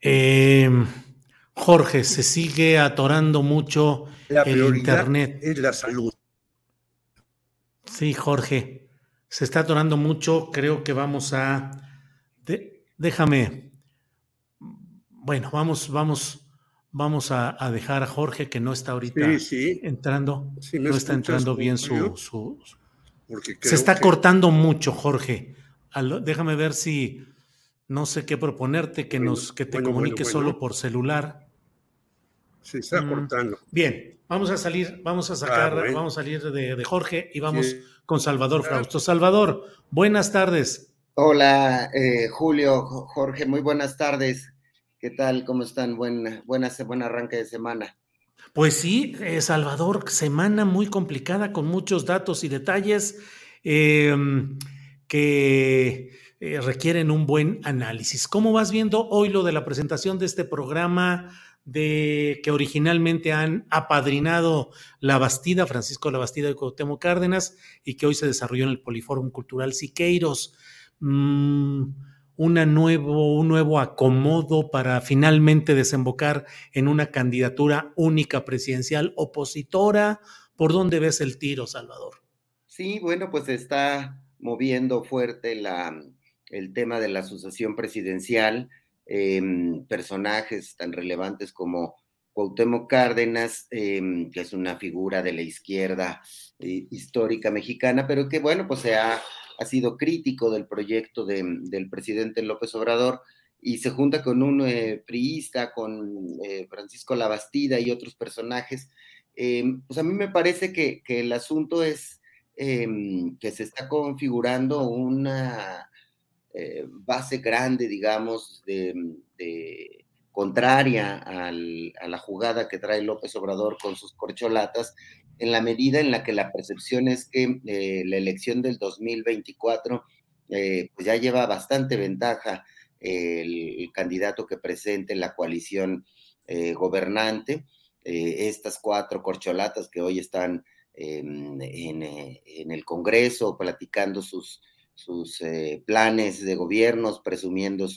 eh, Jorge se sigue atorando mucho el internet. es la salud. Sí Jorge se está atorando mucho creo que vamos a déjame bueno vamos vamos vamos a, dejar a Jorge que no está ahorita entrando, no está entrando bien su... se está cortando mucho, Jorge. déjame ver si no sé qué proponerte, que nos que te comunique solo por celular. Se está mm, cortando. Bien, vamos a salir, vamos a ah, sacar, vamos a salir de, Jorge y vamos con Salvador Frausto. Salvador, buenas tardes. Hola, eh, Julio, Jorge, muy buenas tardes. ¿Qué tal? ¿Cómo están? Buen, buena, buen arranque de semana. Pues sí, eh, Salvador, semana muy complicada con muchos datos y detalles em, que eh, requieren un buen análisis. ¿Cómo vas viendo hoy lo de la presentación de este programa de que originalmente han apadrinado la Bastida, Francisco La Bastida de Cuauhtémoc Cárdenas, y que hoy se desarrolló en el Poliforum Cultural Siqueiros? Mm, una nuevo, un nuevo acomodo para finalmente desembocar en una candidatura única presidencial opositora? ¿Por dónde ves el tiro, Salvador? Sí, bueno, pues está moviendo fuerte la, el tema de la asociación presidencial, em, personajes tan relevantes como Cuauhtémoc Cárdenas, em, que es una figura de la izquierda eh, histórica mexicana, pero que bueno, pues se ha ha sido crítico del proyecto del presidente López Obrador y se junta con un eh, priista, con eh, Francisco Labastida y otros personajes. Eh, pues a mí me parece que, el asunto es em, que se está configurando una base grande, digamos, de, contraria a la jugada que trae López Obrador con sus corcholatas, en la medida en la que la percepción es que eh, la elección del 2024 eh, pues ya lleva bastante ventaja el, candidato que presente la coalición eh, gobernante. estas cuatro corcholatas que hoy están en, el Congreso platicando sus, planes de gobiernos, presumiendo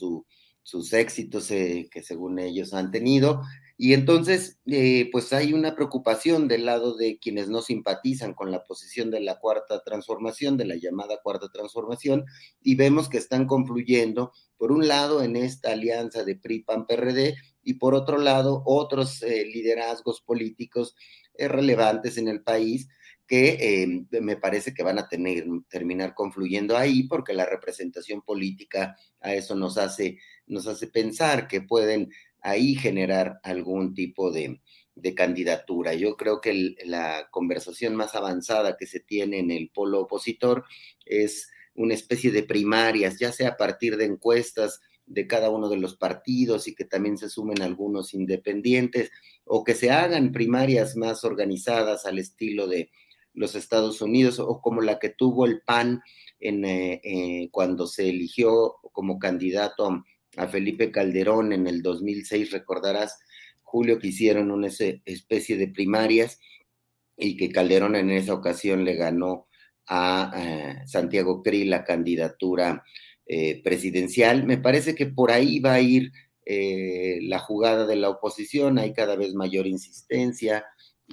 sus éxitos que según ellos han tenido, y entonces, eh, pues hay una preocupación del lado de quienes no simpatizan con la posición de la cuarta transformación, de la llamada cuarta transformación, y vemos que están confluyendo, por un lado, en esta alianza de PRI-PAN-PRD, y por otro lado, otros eh, liderazgos políticos eh, relevantes en el país que me parece que van a tener, terminar confluyendo ahí, porque la representación política a eso nos hace, nos hace pensar que pueden ahí generar algún tipo de, candidatura. Yo creo que la conversación más avanzada que se tiene en el polo opositor es una especie de primarias, ya sea a partir de encuestas de cada uno de los partidos y que también se sumen algunos independientes, o que se hagan primarias más organizadas al estilo de los Estados Unidos, o como la que tuvo el PAN en, eh, eh, cuando se eligió como candidato a Felipe Calderón en el 2006, recordarás, Julio, que hicieron una especie de primarias y que Calderón en esa ocasión le ganó a Santiago Cri la candidatura eh, presidencial. Me parece que por ahí va a ir eh, la jugada de la oposición, hay cada vez mayor insistencia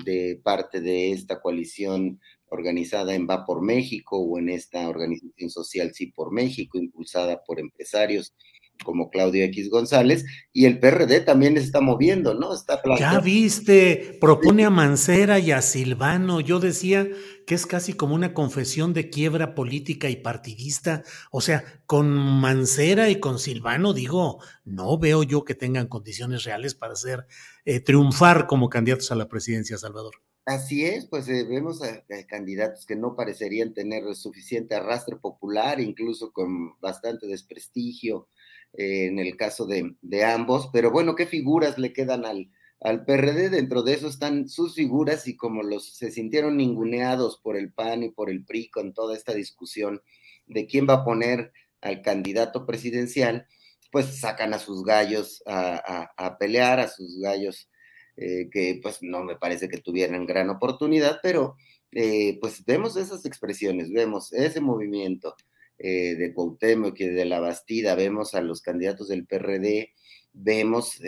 de parte de esta coalición organizada en Va por México o en esta organización social Sí por México, impulsada por empresarios como Claudio X González, y el PRD también se está moviendo, ¿no? Está ya viste, propone a Mancera y a Silvano. Yo decía que es casi como una confesión de quiebra política y partidista. O sea, con Mancera y con Silvano, digo, no veo yo que tengan condiciones reales para hacer eh, triunfar como candidatos a la presidencia, Salvador. Así es, pues eh, vemos a, candidatos que no parecerían tener suficiente arrastre popular, incluso con bastante desprestigio eh, en el caso de, ambos, pero bueno, ¿qué figuras le quedan al, al PRD? Dentro de eso están sus figuras y como los se sintieron ninguneados por el PAN y por el PRI con toda esta discusión de quién va a poner al candidato presidencial, pues sacan a sus gallos a, a pelear, a sus gallos eh, que pues no me parece que tuvieran gran oportunidad, pero eh, pues vemos esas expresiones, vemos ese movimiento eh, de Cuauhtémoc y de la Bastida, vemos a los candidatos del PRD, vemos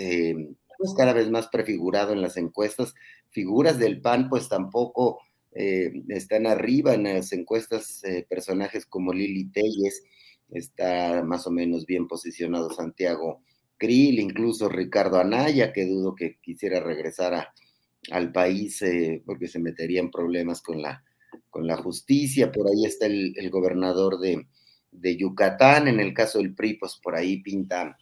pues cada vez más prefigurado en las encuestas, figuras del PAN pues tampoco están arriba en las encuestas personajes como Lili Telles, está más o menos bien posicionado Santiago Krill, incluso Ricardo Anaya, que dudo que quisiera regresar al país eh, porque se metería en problemas con la, con la justicia. Por ahí está el, gobernador de, Yucatán, en el caso del PRI, pues por ahí pinta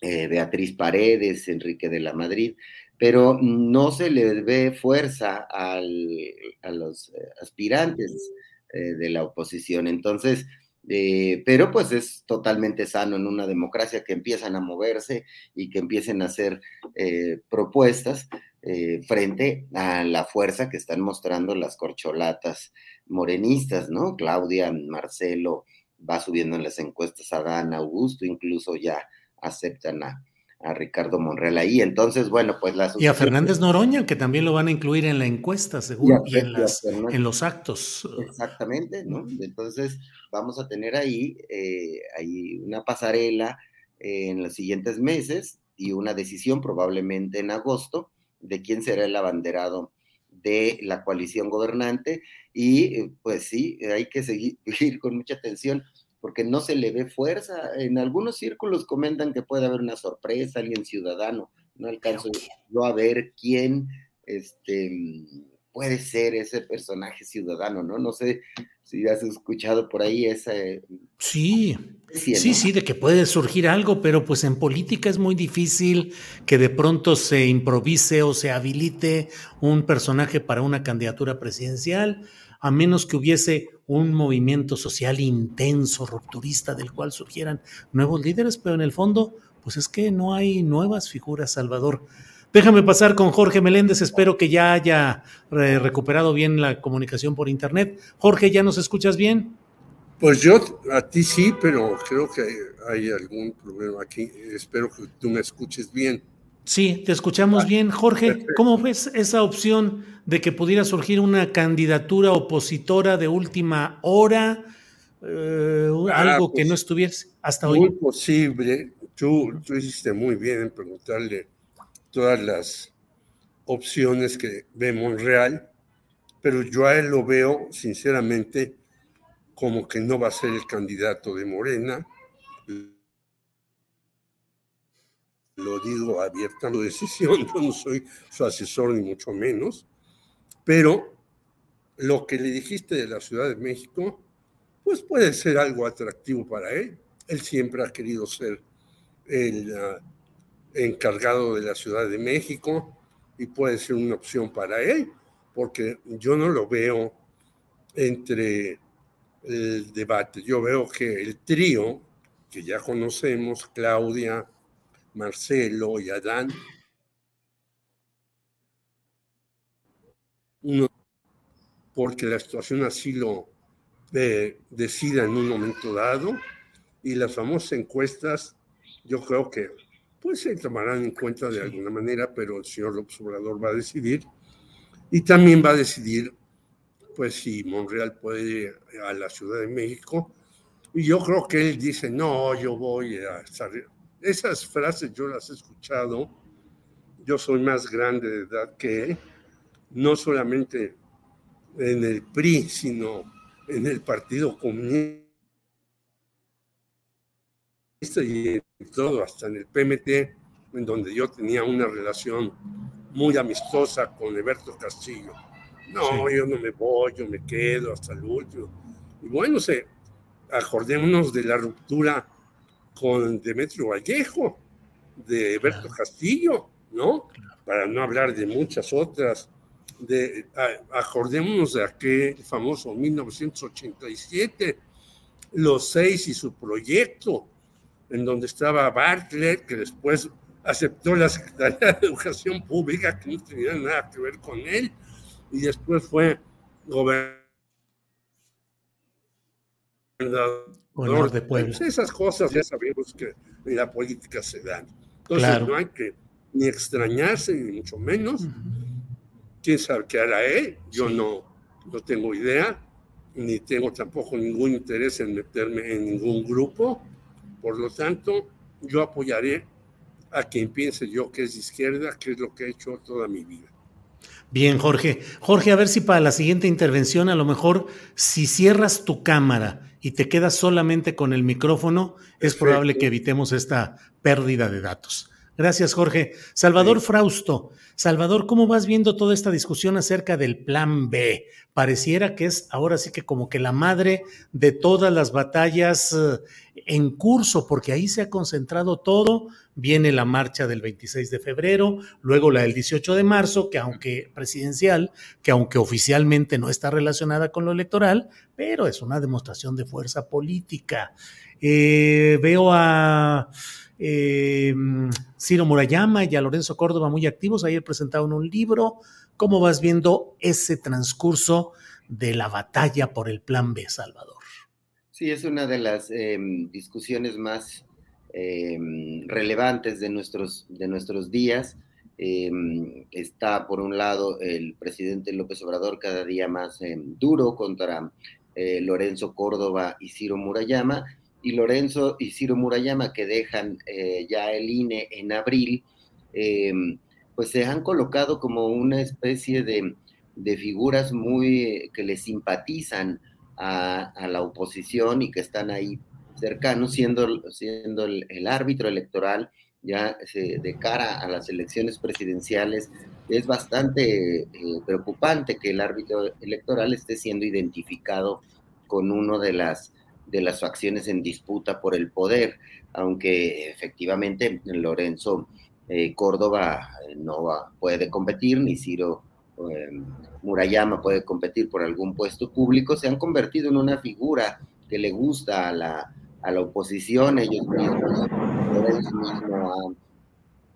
eh, Beatriz Paredes, Enrique de la Madrid, pero no se le ve fuerza a los eh, aspirantes de la oposición. Entonces, eh, pero pues es totalmente sano en una democracia que empiezan a moverse y que empiecen a hacer eh, propuestas eh, frente a la fuerza que están mostrando las corcholatas morenistas, ¿no? Claudia, Marcelo, va subiendo en las encuestas a Dan Augusto, incluso ya aceptan a, a Ricardo Monreal ahí. Entonces, bueno, pues las... Y a Fernández Noroña, que también lo van a incluir en la encuesta, seguro, y, en, las, en los actos. Exactamente, ¿no? Entonces, vamos a tener ahí, eh, ahí una pasarela eh, en los siguientes meses y una decisión probablemente en agosto de quién será el abanderado de la coalición gobernante y eh, pues sí, hay que seguir con mucha atención porque no se le ve fuerza. En algunos círculos comentan que puede haber una sorpresa, alguien ciudadano. No alcanzo yo a ver quién este, puede ser ese personaje ciudadano, ¿no? No sé si has escuchado por ahí ese... Sí, sí, sí, de que puede surgir algo, pero pues en política es muy difícil que de pronto se improvise o se habilite un personaje para una candidatura presidencial a menos que hubiese un movimiento social intenso, rupturista, del cual surgieran nuevos líderes, pero en el fondo, pues es que no hay nuevas figuras, Salvador. Déjame pasar con Jorge Meléndez, espero que ya haya eh, recuperado bien la comunicación por internet. Jorge, ¿ya nos escuchas bien? Pues yo a ti sí, pero creo que hay algún problema aquí. Espero que tú me escuches bien. Sí, te escuchamos bien. Jorge, ¿cómo ves esa opción de que pudiera surgir una candidatura opositora de última hora? Eh, ah, algo que no pues, estuviese hasta hoy. Muy posible. Tú, tú hiciste muy bien en preguntarle todas las opciones que ve Monreal, pero yo a él lo veo sinceramente como que no va a ser el candidato de Morena lo digo abierta la decisión, yo no soy su asesor ni mucho menos, pero lo que le dijiste de la Ciudad de México, pues puede ser algo atractivo para él. Él siempre ha querido ser el ah, encargado de la Ciudad de México y puede ser una opción para él, porque yo no lo veo entre el debate. Yo veo que el trío que ya conocemos, Claudia, Marcelo y Adán, uno, porque la situación así lo decida en un momento dado, y las famosas encuestas yo creo que pues se tomarán en cuenta de alguna manera, pero el señor López Obrador va a decidir y también va a decidir pues si Monreal puede ir a la Ciudad de México. Y yo creo que él dice, no, yo voy a estar... Esas frases yo las he escuchado, yo soy más grande de edad que él, no solamente en el PRI, sino en el Partido Comunista y todo, hasta en el PMT, en donde yo tenía una relación muy amistosa con Eberto Castillo. No, yo no me voy, yo me quedo hasta el último. Y bueno, se, acordémonos de la ruptura con Demetrio Vallejo, de Eberto Castillo, ¿no? Para no hablar de muchas otras. De, acordémonos de aquel famoso 1987, los seis y su proyecto, en donde estaba Bartlett, que después aceptó la Secretaría de Educación Pública, que no tenía nada que ver con él, y después fue gobernador de Puebla. Pues esas cosas ya sabemos que en la política se dan. Entonces no hay que ni extrañarse, ni mucho menos. ¿Quién sabe qué hará él? Yo no, no tengo idea, ni tengo tampoco ningún interés en meterme en ningún grupo por lo tanto, yo apoyaré a quien piense yo que es de izquierda, que es lo que he hecho toda mi vida. Bien, Jorge. Jorge, a ver si para la siguiente intervención, a lo mejor, si cierras tu cámara y te quedas solamente con el micrófono, es probable que evitemos esta pérdida de datos. Gracias, Jorge. Salvador Frausto. Salvador, ¿cómo vas viendo toda esta discusión acerca del plan B? Pareciera que es ahora sí que como que la madre de todas las batallas eh, en curso, porque ahí se ha concentrado todo. Viene la marcha del 26 de febrero, luego la del 18 de marzo, que aunque presidencial, que aunque oficialmente no está relacionada con lo electoral, pero es una demostración de fuerza política. Eh, veo a eh, Ciro Murayama y a Lorenzo Córdoba muy activos. Ayer presentaron un libro. ¿Cómo vas viendo ese transcurso de la batalla por el Plan B, Salvador? Sí, es una de las em, discusiones más em, relevantes de nuestros, de nuestros días. Em, está, por un lado, el presidente López Obrador cada día más duro contra eh, Lorenzo Córdoba y Ciro Murayama, y Lorenzo y Ciro Murayama, que dejan eh, ya el INE en abril, pues se han colocado como una especie de, de figuras muy que le simpatizan a, la oposición y que están ahí cercanos, siendo, siendo el, árbitro electoral ya de cara a las elecciones presidenciales, es bastante eh, preocupante que el árbitro electoral esté siendo identificado con uno de las, de las facciones en disputa por el poder, aunque efectivamente Lorenzo eh, Córdoba eh, no puede competir, ni Ciro Murayama puede competir por algún puesto público, se han convertido en una figura que le gusta a la, a la oposición. Ellos mismos, mismo han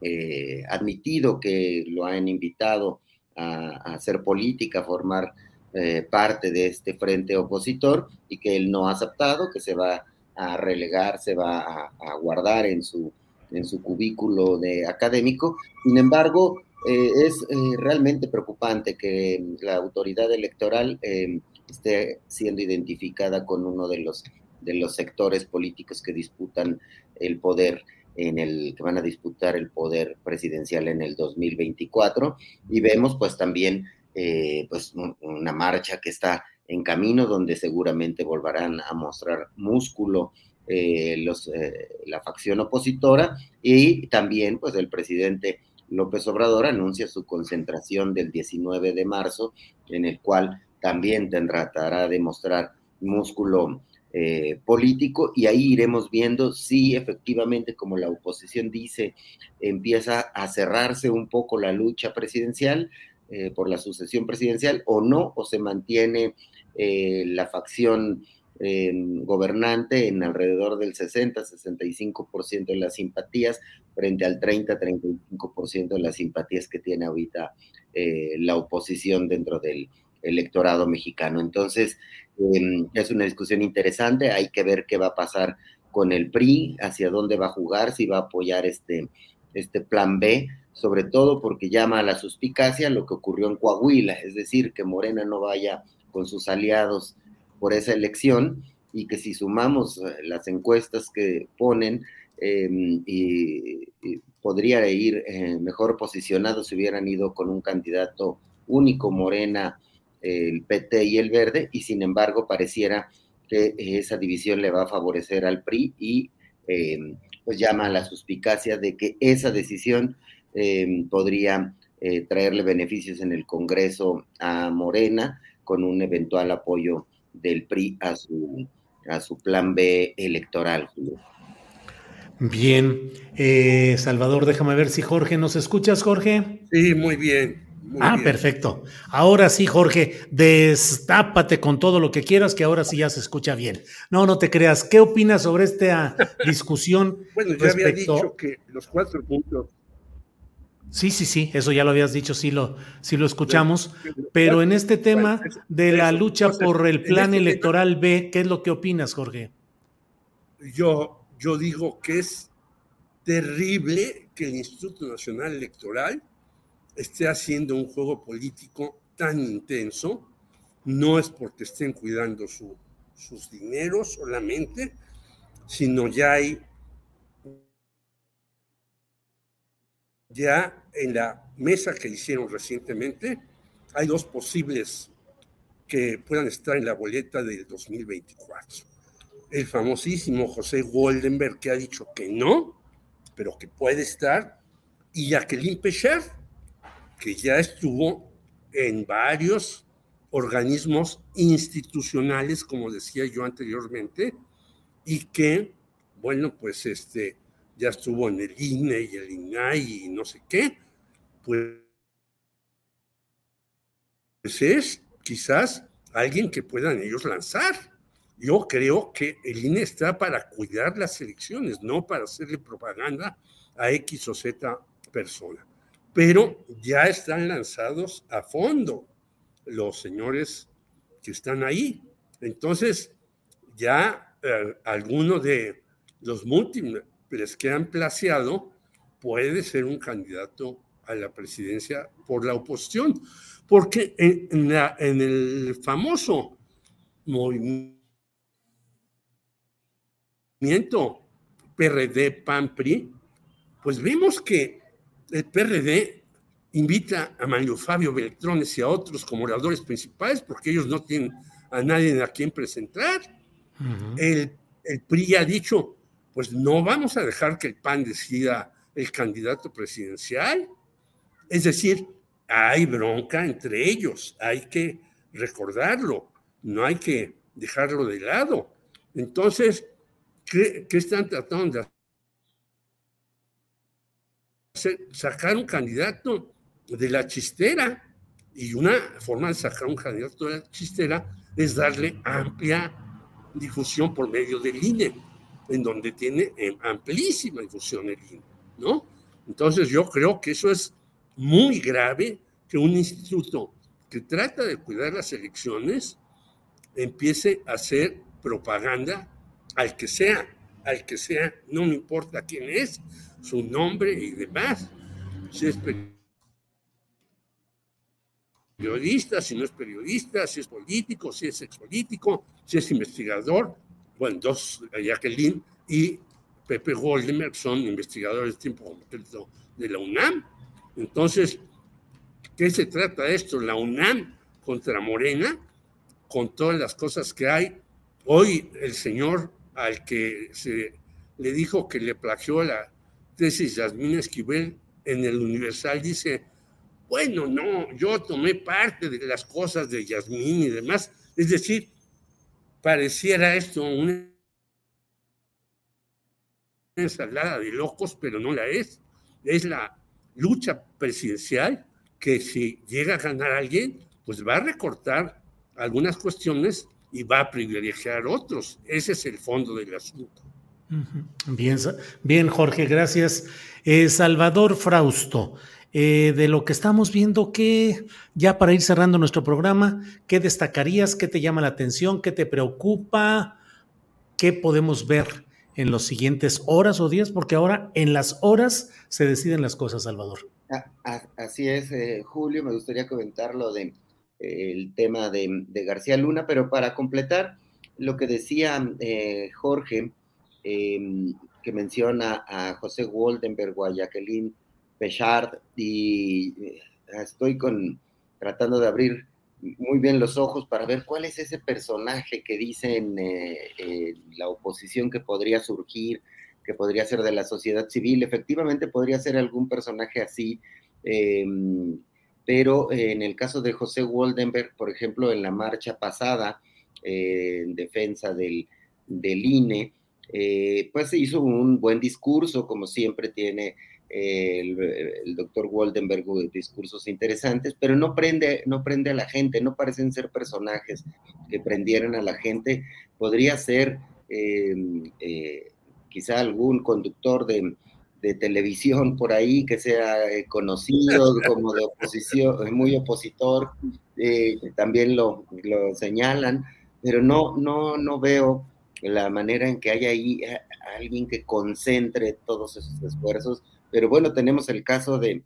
eh, admitido que lo han invitado a, hacer política, a formar eh, parte de este frente opositor y que él no ha aceptado, que se va a relegar, se va a, guardar en su, en su cubículo de académico. Sin embargo, eh, es eh, realmente preocupante que la autoridad electoral esté siendo identificada con uno de los, de los sectores políticos que disputan el poder en el que van a disputar el poder presidencial en el 2024 y vemos pues también pues una marcha que está en camino donde seguramente volverán a mostrar músculo los, la facción opositora y también pues el presidente López Obrador anuncia su concentración del 19 de marzo, en el cual también tratará de mostrar músculo eh, político y ahí iremos viendo si efectivamente, como la oposición dice, empieza a cerrarse un poco la lucha presidencial eh, por la sucesión presidencial o no, o se mantiene eh, la facción gobernante en alrededor del 60-65% de las simpatías frente al 30-35% de las simpatías que tiene ahorita eh, la oposición dentro del electorado mexicano. Entonces, em, es una discusión interesante, hay que ver qué va a pasar con el PRI, hacia dónde va a jugar, si va a apoyar este, este plan B, sobre todo porque llama a la suspicacia lo que ocurrió en Coahuila, es decir, que Morena no vaya con sus aliados por esa elección y que si sumamos eh, las encuestas que ponen, em, podría ir eh, mejor posicionado si hubieran ido con un candidato único, Morena, el PT y el Verde, y sin embargo pareciera que esa división le va a favorecer al PRI y em, pues llama a la suspicacia de que esa decisión em, podría eh, traerle beneficios en el Congreso a Morena con un eventual apoyo del PRI a su, a su plan B electoral, Bien, eh, Salvador, déjame ver si Jorge nos escuchas, Jorge. Sí, muy bien. ah, perfecto. Ahora sí, Jorge, destápate con todo lo que quieras, que ahora sí ya se escucha bien. No, no te creas. ¿Qué opinas sobre esta discusión? bueno, ya había dicho que los cuatro puntos Sí, sí, sí, eso ya lo habías dicho, sí lo, sí lo escuchamos, pero en este tema de la lucha por el plan este electoral B, ¿qué es lo que opinas, Jorge? Yo, yo digo que es terrible que el Instituto Nacional Electoral esté haciendo un juego político tan intenso, no es porque estén cuidando sus dineros solamente, sino ya hay ya en la mesa que hicieron recientemente, hay dos posibles que puedan estar en la boleta del 2024. El famosísimo José Goldenberg, que ha dicho que no, pero que puede estar, y Jacqueline Pecher, que ya estuvo en varios organismos institucionales, como decía yo anteriormente, y que, bueno, pues este, ya estuvo en el INE y el INAI y no sé qué, pues es quizás alguien que puedan ellos lanzar. Yo creo que el INE está para cuidar las elecciones, no para hacerle propaganda a X o Z persona. Pero ya están lanzados a fondo los señores que están ahí. Entonces, ya eh, alguno de los múltiples que han placeado puede ser un candidato a la presidencia por la oposición, porque en, la, en el famoso movimiento PRD-PAN-PRI, pues vemos que el PRD invita a Mario Fabio Beltrones y a otros como oradores principales porque ellos no tienen a nadie a quien presentar. el, el PRI ha dicho, pues no vamos a dejar que el PAN decida el candidato presidencial. Es decir, hay bronca entre ellos, hay que recordarlo, no hay que dejarlo de lado. Entonces, ¿qué, están tratando de hacer? Sacar un candidato de la chistera. Y una forma de sacar un candidato de la chistera es darle amplia difusión por medio del INE en donde tiene eh, amplísima difusión el INE, ¿no? Entonces yo creo que eso es muy grave que un instituto que trata de cuidar las elecciones empiece a hacer propaganda al que sea, al que sea, no me importa quién es, su nombre y demás, si es periodista, si no es periodista, si es político, si es expolítico, si es investigador, bueno, dos, Jacqueline y Pepe Goldemer son investigadores de tiempo completo de la UNAM. Entonces, ¿qué se trata esto? La UNAM contra Morena, con todas las cosas que hay. Hoy el señor al que se le dijo que le plagió la tesis Yasmín Esquivel en el Universal dice, bueno, no, yo tomé parte de las cosas de Yasmín y demás. Es decir, pareciera esto una ensalada de locos, pero no la es. Es la lucha presidencial que si llega a ganar alguien, pues va a recortar algunas cuestiones y va a privilegiar otros. Ese es el fondo del asunto. Bien, bien Jorge, gracias. Eh, Salvador Frausto, eh, de lo que estamos viendo, ¿qué, ya para ir cerrando nuestro programa, qué destacarías, qué te llama la atención, qué te preocupa, qué podemos ver en los siguientes horas o días, porque ahora en las horas se deciden las cosas, Salvador. Así es, eh, Julio, me gustaría comentar lo de eh, el tema de, García Luna, pero para completar lo que decía Jorge, em, que menciona a José Woldenberg o a Jacqueline Pechard, y estoy con, tratando de abrir muy bien los ojos para ver cuál es ese personaje que dicen eh, la oposición que podría surgir, que podría ser de la sociedad civil. Efectivamente podría ser algún personaje así, em, pero en el caso de José Woldenberg, por ejemplo, en la marcha pasada eh, en defensa del, del INE, eh, pues hizo un buen discurso, como siempre tiene el, doctor Waldenberg discursos interesantes, pero no prende, no prende a la gente, no parecen ser personajes que prendieran a la gente. Podría ser em, eh, quizá algún conductor de, televisión por ahí que sea eh, conocido como de oposición, muy opositor, eh, también lo, lo, señalan, pero no, no, no veo la manera en que haya ahí alguien que concentre todos esos esfuerzos pero bueno, tenemos el caso de,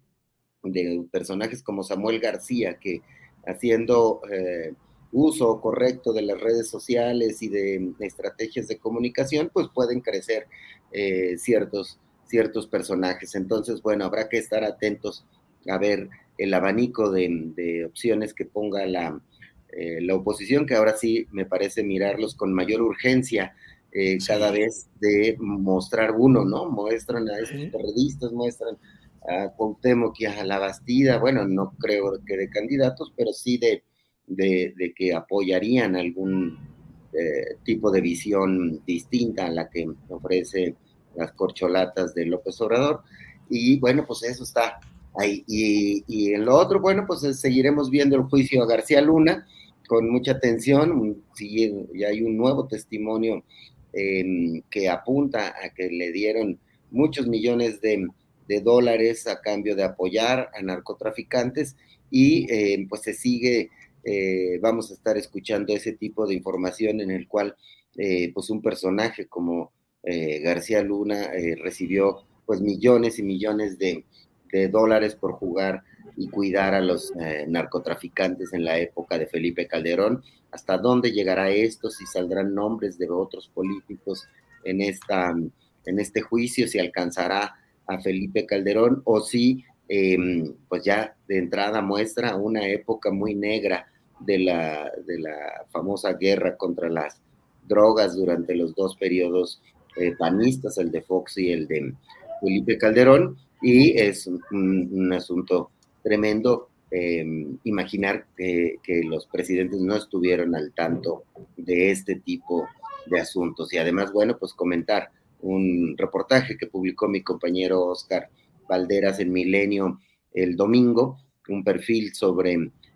personajes como Samuel García, que haciendo eh, uso correcto de las redes sociales y de, estrategias de comunicación, pues pueden crecer eh, ciertos, ciertos personajes. Entonces, bueno, habrá que estar atentos a ver el abanico de, opciones que ponga la, eh, la oposición, que ahora sí me parece mirarlos con mayor urgencia eh, cada vez de mostrar uno, ¿no? Muestran a esos periodistas, muestran a Cuauhtémoc y a La Bastida, bueno, no creo que de candidatos, pero sí de, de, que apoyarían algún eh, tipo de visión distinta a la que ofrece las corcholatas de López Obrador. Y bueno, pues eso está ahí. Y, y en lo otro, bueno, pues seguiremos viendo el juicio a García Luna con mucha atención. y hay un nuevo testimonio que apunta a que le dieron muchos millones de, dólares a cambio de apoyar a narcotraficantes y eh, pues se sigue, eh, vamos a estar escuchando ese tipo de información en el cual eh, pues un personaje como García Luna recibió pues millones y millones de, de, dólares por jugar y cuidar a los narcotraficantes en la época de Felipe Calderón. Hasta dónde llegará esto, si saldrán nombres de otros políticos en, esta, en este juicio, si alcanzará a Felipe Calderón o si em, pues ya de entrada muestra una época muy negra de la, de la famosa guerra contra las drogas durante los dos periodos eh, panistas, el de Fox y el de Felipe Calderón, y es un asunto tremendo Em, imaginar que, los presidentes no estuvieron al tanto de este tipo de asuntos. Y además, bueno, pues comentar un reportaje que publicó mi compañero Oscar Valderas en Milenio el domingo, un perfil sobre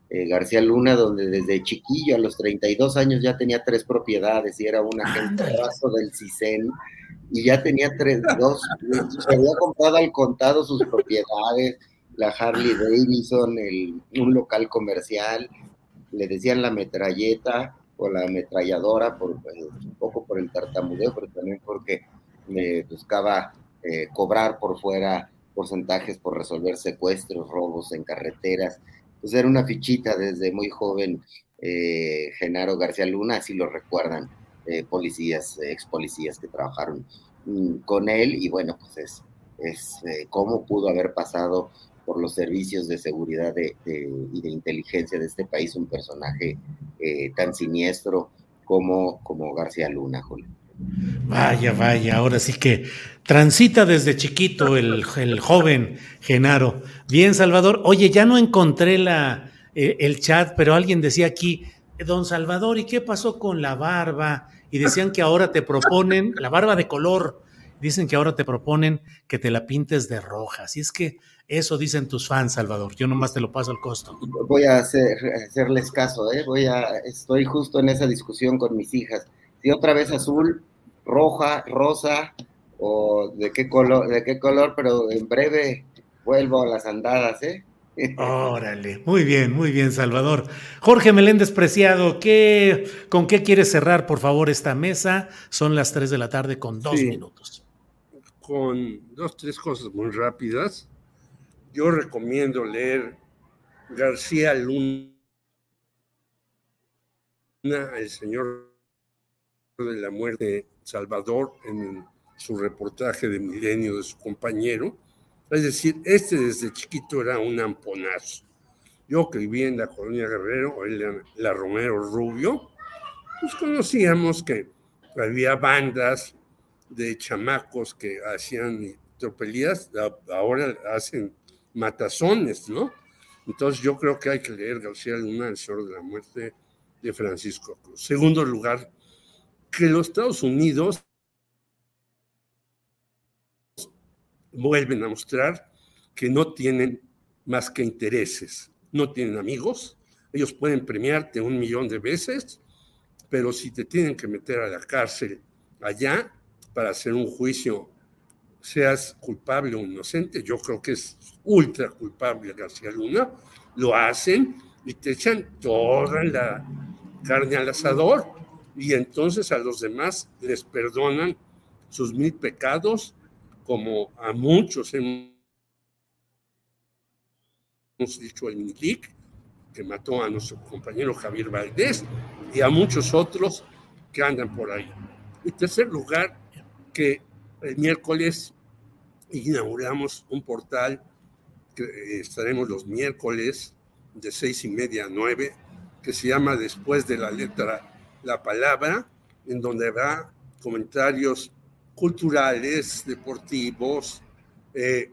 eh, García Luna, donde desde chiquillo a los 32 años ya tenía tres propiedades y era un agente del CISEN y ya tenía tres, dos, se había comprado al contado sus propiedades, la Harley Davidson, un local comercial, le decían la metralleta o la ametralladora, por, pues, un poco por el tartamudeo, pero también porque me buscaba eh, cobrar por fuera porcentajes por resolver secuestros, robos en carreteras. Pues era una fichita desde muy joven eh, Genaro García Luna, así lo recuerdan eh, policías, ex policías que trabajaron mm, con él, y bueno, pues es, es cómo pudo haber pasado por los servicios de seguridad y de inteligencia de este país un personaje eh, tan siniestro como, como García Luna, Julio. Vaya, vaya, ahora sí que transita desde chiquito el, joven Genaro. Bien, Salvador. Oye, ya no encontré la, eh, el chat, pero alguien decía aquí, don Salvador, ¿y qué pasó con la barba? Y decían que ahora te proponen la barba de color. Dicen que ahora te proponen que te la pintes de roja. Así es que eso dicen tus fans, Salvador. Yo nomás te lo paso al costo. Voy a hacer, hacerles caso, ¿eh? Voy a, estoy justo en esa discusión con mis hijas. Si otra vez azul, roja, rosa, o de qué color, de qué color, pero en breve vuelvo a las andadas, ¿eh? Órale, muy bien, muy bien, Salvador. Jorge Meléndez Preciado, ¿qué, ¿con qué quieres cerrar, por favor, esta mesa? Son las 3 de la tarde con dos minutos. Con dos, tres cosas muy rápidas. Yo recomiendo leer García Luna, El Señor de la Muerte, Salvador, en su reportaje de Milenio de su compañero es decir, este desde chiquito era un amponazo. Yo que vivía en la colonia Guerrero, él la Romero Rubio, pues conocíamos que había bandas de chamacos que hacían tropelías, ahora hacen matazones, ¿no? Entonces yo creo que hay que leer García Luna, El Señor de la Muerte de Francisco Cruz. Segundo lugar, que los Estados Unidos vuelven a mostrar que no tienen más que intereses, no tienen amigos, ellos pueden premiarte un millón de veces, pero si te tienen que meter a la cárcel allá para hacer un juicio, seas culpable o inocente, yo creo que es ultra culpable García Luna, lo hacen y te echan toda la carne al asador y entonces a los demás les perdonan sus mil pecados como a muchos hemos dicho el MILIC, que mató a nuestro compañero Javier Valdés, y a muchos otros que andan por ahí. En tercer lugar, que el miércoles inauguramos un portal que estaremos los miércoles de seis y media a nueve, que se llama Después de la letra la palabra, en donde habrá comentarios culturales, deportivos, eh,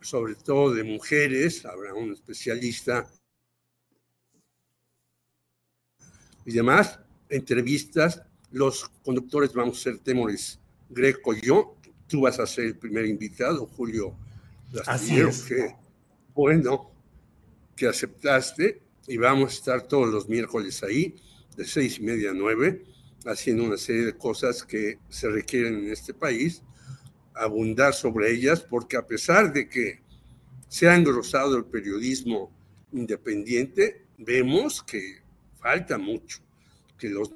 sobre todo de mujeres, habrá un especialista y demás, entrevistas, los conductores vamos a ser Temores Greco y yo, tú vas a ser el primer invitado, Julio Así es. que bueno, que aceptaste y vamos a estar todos los miércoles ahí, de seis y media a nueve, haciendo una serie de cosas que se requieren en este país, abundar sobre ellas, porque a pesar de que se ha engrosado el periodismo independiente, vemos que falta mucho, que los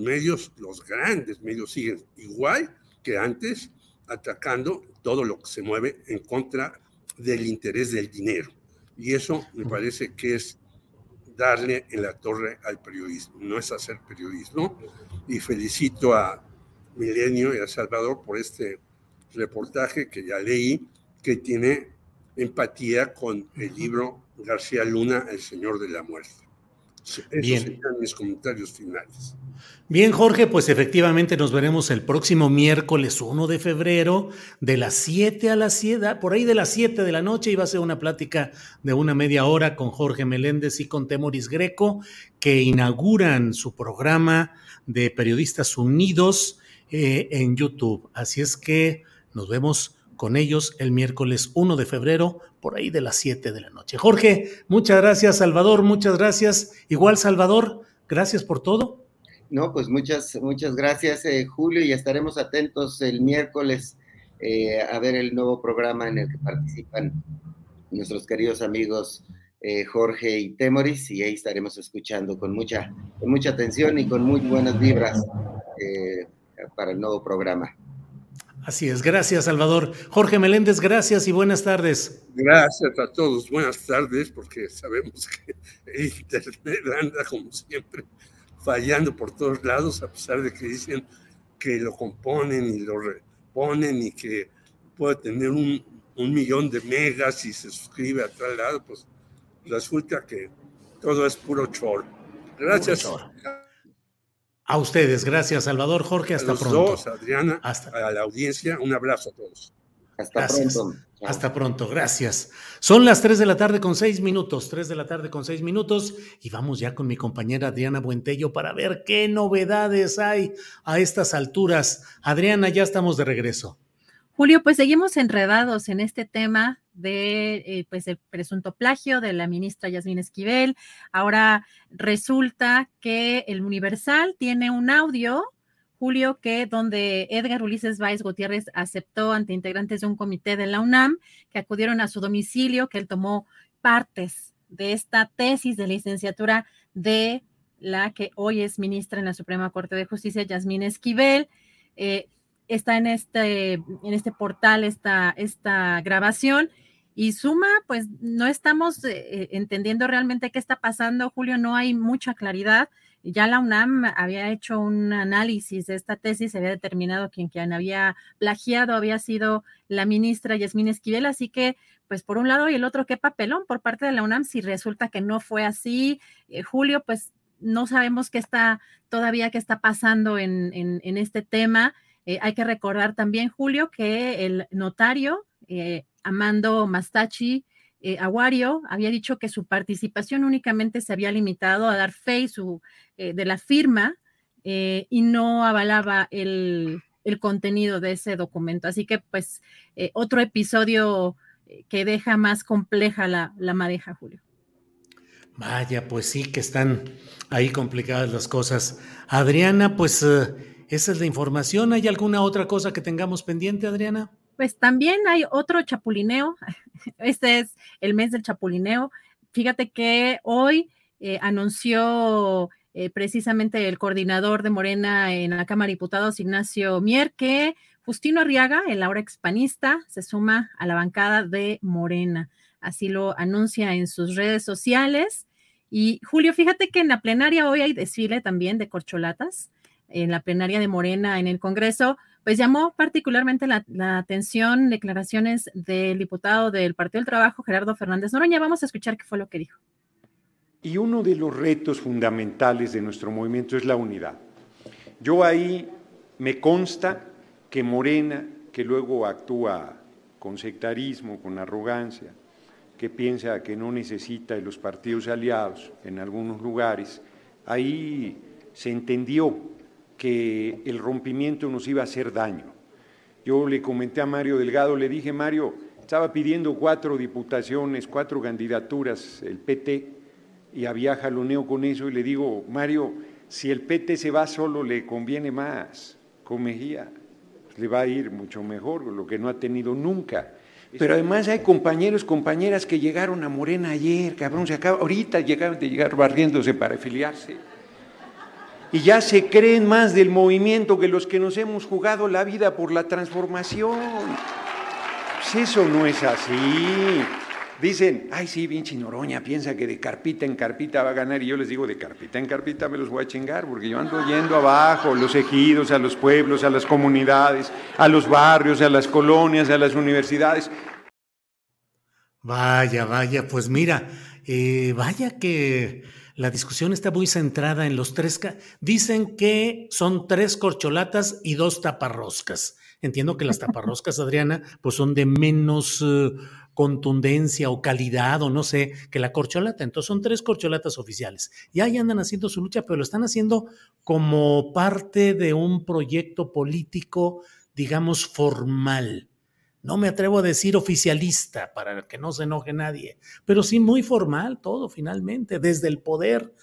medios, los grandes medios siguen igual que antes, atacando todo lo que se mueve en contra del interés del dinero. Y eso me parece que es darle en la torre al periodismo, no es hacer periodismo. Y felicito a Milenio y a Salvador por este reportaje que ya leí, que tiene empatía con el libro García Luna, El Señor de la Muerte. Esos Bien. serían mis comentarios finales. Bien, Jorge, pues efectivamente nos veremos el próximo miércoles 1 de febrero de las 7 a las 7, por ahí de las 7 de la noche, y va a ser una plática de una media hora con Jorge Meléndez y con Temoris Greco, que inauguran su programa de Periodistas Unidos eh, en YouTube. Así es que nos vemos con ellos el miércoles 1 de febrero, por ahí de las 7 de la noche. Jorge, muchas gracias, Salvador, muchas gracias. Igual, Salvador, gracias por todo. No, pues muchas, muchas gracias, eh, Julio, y estaremos atentos el miércoles eh, a ver el nuevo programa en el que participan nuestros queridos amigos eh, Jorge y Temoris, y ahí estaremos escuchando con mucha, con mucha atención y con muy buenas vibras eh, para el nuevo programa. Así es, gracias, Salvador. Jorge Meléndez, gracias y buenas tardes. Gracias a todos, buenas tardes, porque sabemos que Internet anda como siempre fallando por todos lados, a pesar de que dicen que lo componen y lo reponen y que puede tener un, un millón de megas y se suscribe a tal lado, pues resulta que todo es puro choro. Gracias. Puro A ustedes, gracias, Salvador. Jorge, hasta a los pronto. dos, Adriana, a la audiencia, un abrazo a todos. Hasta Gracias. pronto. Hasta pronto, gracias. Son las 3 de la tarde con 6 minutos, 3 de la tarde con 6 minutos y vamos ya con mi compañera Adriana Buentello para ver qué novedades hay a estas alturas. Adriana, ya estamos de regreso. Julio, pues seguimos enredados en este tema de eh, pues el presunto plagio de la ministra Yasmín Esquivel. Ahora resulta que el Universal tiene un audio Julio, que donde Edgar Ulises Báez Gutiérrez aceptó ante integrantes de un comité de la UNAM que acudieron a su domicilio, que él tomó partes de esta tesis de licenciatura de la que hoy es ministra en la Suprema Corte de Justicia, Yasmín Esquivel. Eh, está en este, en este portal esta, esta grabación y suma, pues no estamos eh, eh, entendiendo realmente qué está pasando, Julio, no hay mucha claridad. Ya la UNAM había hecho un análisis de esta tesis, se había determinado que quien había plagiado había sido la ministra Yasmín Esquivel, así que, pues por un lado y el otro, qué papelón por parte de la UNAM si resulta que no fue así. Eh, Julio, pues no sabemos qué está todavía, qué está pasando en, en, este tema. Hay que recordar también, Julio, que el notario eh, Amando Mastachi eh, Aguario había dicho que su participación únicamente se había limitado a dar fe eh, de la firma eh, y no avalaba el, contenido de ese documento. Así que, pues, otro episodio que deja más compleja la, la madeja, Julio. Vaya, pues sí que están ahí complicadas las cosas. Adriana, pues esa es la información. ¿Hay alguna otra cosa que tengamos pendiente, Adriana? Pues también hay otro chapulineo. Este es el mes del chapulineo. Fíjate que hoy eh, anunció eh, precisamente el coordinador de Morena en la Cámara de Diputados, Ignacio Mier, que Justino Arriaga, el ahora expanista, se suma a la bancada de Morena. Así lo anuncia en sus redes sociales. Y Julio, fíjate que en la plenaria hoy hay desfile también de corcholatas, en la plenaria de Morena en el Congreso pues llamó particularmente la, atención declaraciones del diputado del Partido del Trabajo, Gerardo Fernández Noroña. Vamos a escuchar qué fue lo que dijo. Y uno de los retos fundamentales de nuestro movimiento es la unidad. Yo ahí me consta que Morena, que luego actúa con sectarismo, con arrogancia, que piensa que no necesita de los partidos aliados en algunos lugares, ahí se entendió que el rompimiento nos iba a hacer daño. Yo le comenté a Mario Delgado, le dije, Mario, estaba pidiendo cuatro diputaciones, cuatro candidaturas, el PT, y había jaloneo con eso, y le digo, Mario, si el PT se va solo le conviene más con Mejía, le va a ir mucho mejor, lo que no ha tenido nunca. Pero además hay compañeros, compañeras que llegaron a Morena ayer, cabrón, se ahorita llegaron de llegar barriéndose para afiliarse y ya se creen más del movimiento que los que nos hemos jugado la vida por la transformación. Pues eso no es así. Dicen, ay sí, pinche Noroña piensa que de carpita en carpita va a ganar y yo les digo, de carpita en carpita me los voy a chingar porque yo ando yendo abajo, los ejidos, a los pueblos, a las comunidades, a los barrios, a las colonias, a las universidades. Vaya, vaya, pues mira, eh, vaya que la discusión está muy centrada en los tres. Dicen que son tres corcholatas y dos taparroscas. Entiendo que las taparroscas, Adriana, pues son de menos eh, contundencia o calidad o no sé que la corcholata. Entonces son tres corcholatas oficiales. Y ahí andan haciendo su lucha, pero lo están haciendo como parte de un proyecto político, digamos, formal no me atrevo a decir oficialista para que no se enoje nadie, pero sí muy formal todo finalmente, desde el poder.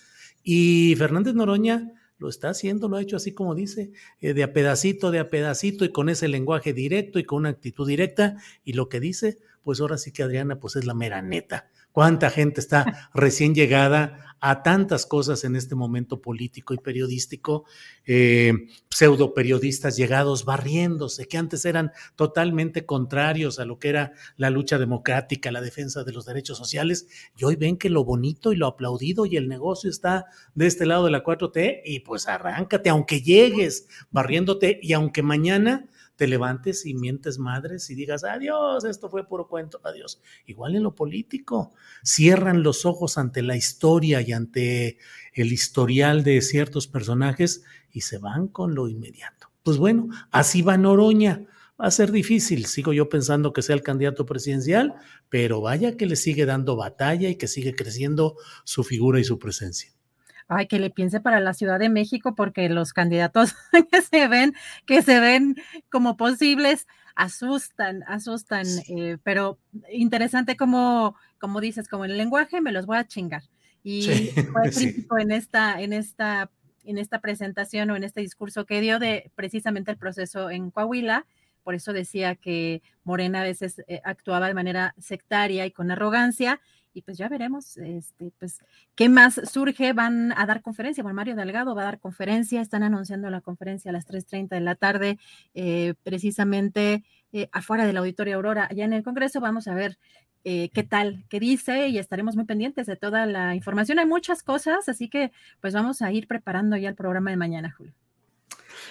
Y Fernández Noroña lo está haciendo, lo ha hecho así como dice, eh, de a pedacito, de a pedacito y con ese lenguaje directo y con una actitud directa. Y lo que dice, pues ahora sí que Adriana, pues es la mera neta. Cuánta gente está recién llegada a tantas cosas en este momento político y periodístico, eh, pseudo periodistas llegados barriéndose, que antes eran totalmente contrarios a lo que era la lucha democrática, la defensa de los derechos sociales, y hoy ven que lo bonito y lo aplaudido y el negocio está de este lado de la 4T, y pues arráncate, aunque llegues barriéndote, y aunque mañana te levantes y mientes madres y digas, adiós, esto fue puro cuento, adiós. Igual en lo político, cierran los ojos ante la historia y ante el historial de ciertos personajes y se van con lo inmediato. Pues bueno, así va Noroña. Va a ser difícil, sigo yo pensando que sea el candidato presidencial, pero vaya que le sigue dando batalla y que sigue creciendo su figura y su presencia ay, que le piense para la Ciudad de México, porque los candidatos que se ven, que se ven como posibles, asustan, asustan, eh, pero interesante como, como dices, como en el lenguaje me los voy a chingar. Y fue el principio en esta, en esta en esta presentación o en este discurso que dio de precisamente el proceso en Coahuila. Por eso decía que Morena a veces eh, actuaba de manera sectaria y con arrogancia. Y pues ya veremos, este, pues, qué más surge. Van a dar conferencia. Juan Mario Delgado va a dar conferencia. Están anunciando la conferencia a las 3:30 de la tarde, eh, precisamente eh, afuera del Auditorio Aurora, allá en el Congreso. Vamos a ver eh, qué tal, qué dice y estaremos muy pendientes de toda la información. Hay muchas cosas, así que pues vamos a ir preparando ya el programa de mañana, Julio.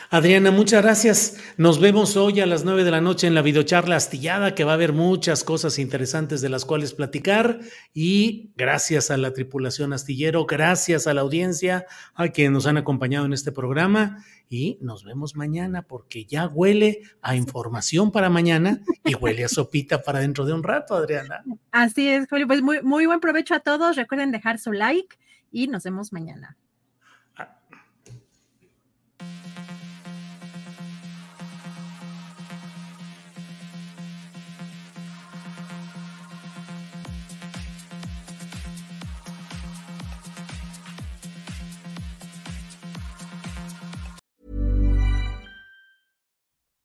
Adriana, muchas gracias. Nos vemos hoy a las nueve de la noche en la videocharla astillada, que va a haber muchas cosas interesantes de las cuales platicar. Y gracias a la tripulación astillero, gracias a la audiencia, a quienes nos han acompañado en este programa. Y nos vemos mañana porque ya huele a información para mañana y huele a sopita para dentro de un rato, Adriana. Así es, Julio. Pues muy, muy buen provecho a todos. Recuerden dejar su like y nos vemos mañana.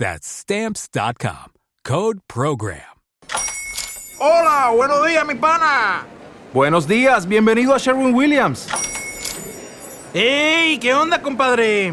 That's stamps.com. Code Program. Hola, buenos días, mi pana. Buenos días, bienvenido a Sherwin Williams. ¡Ey! ¿Qué onda, compadre?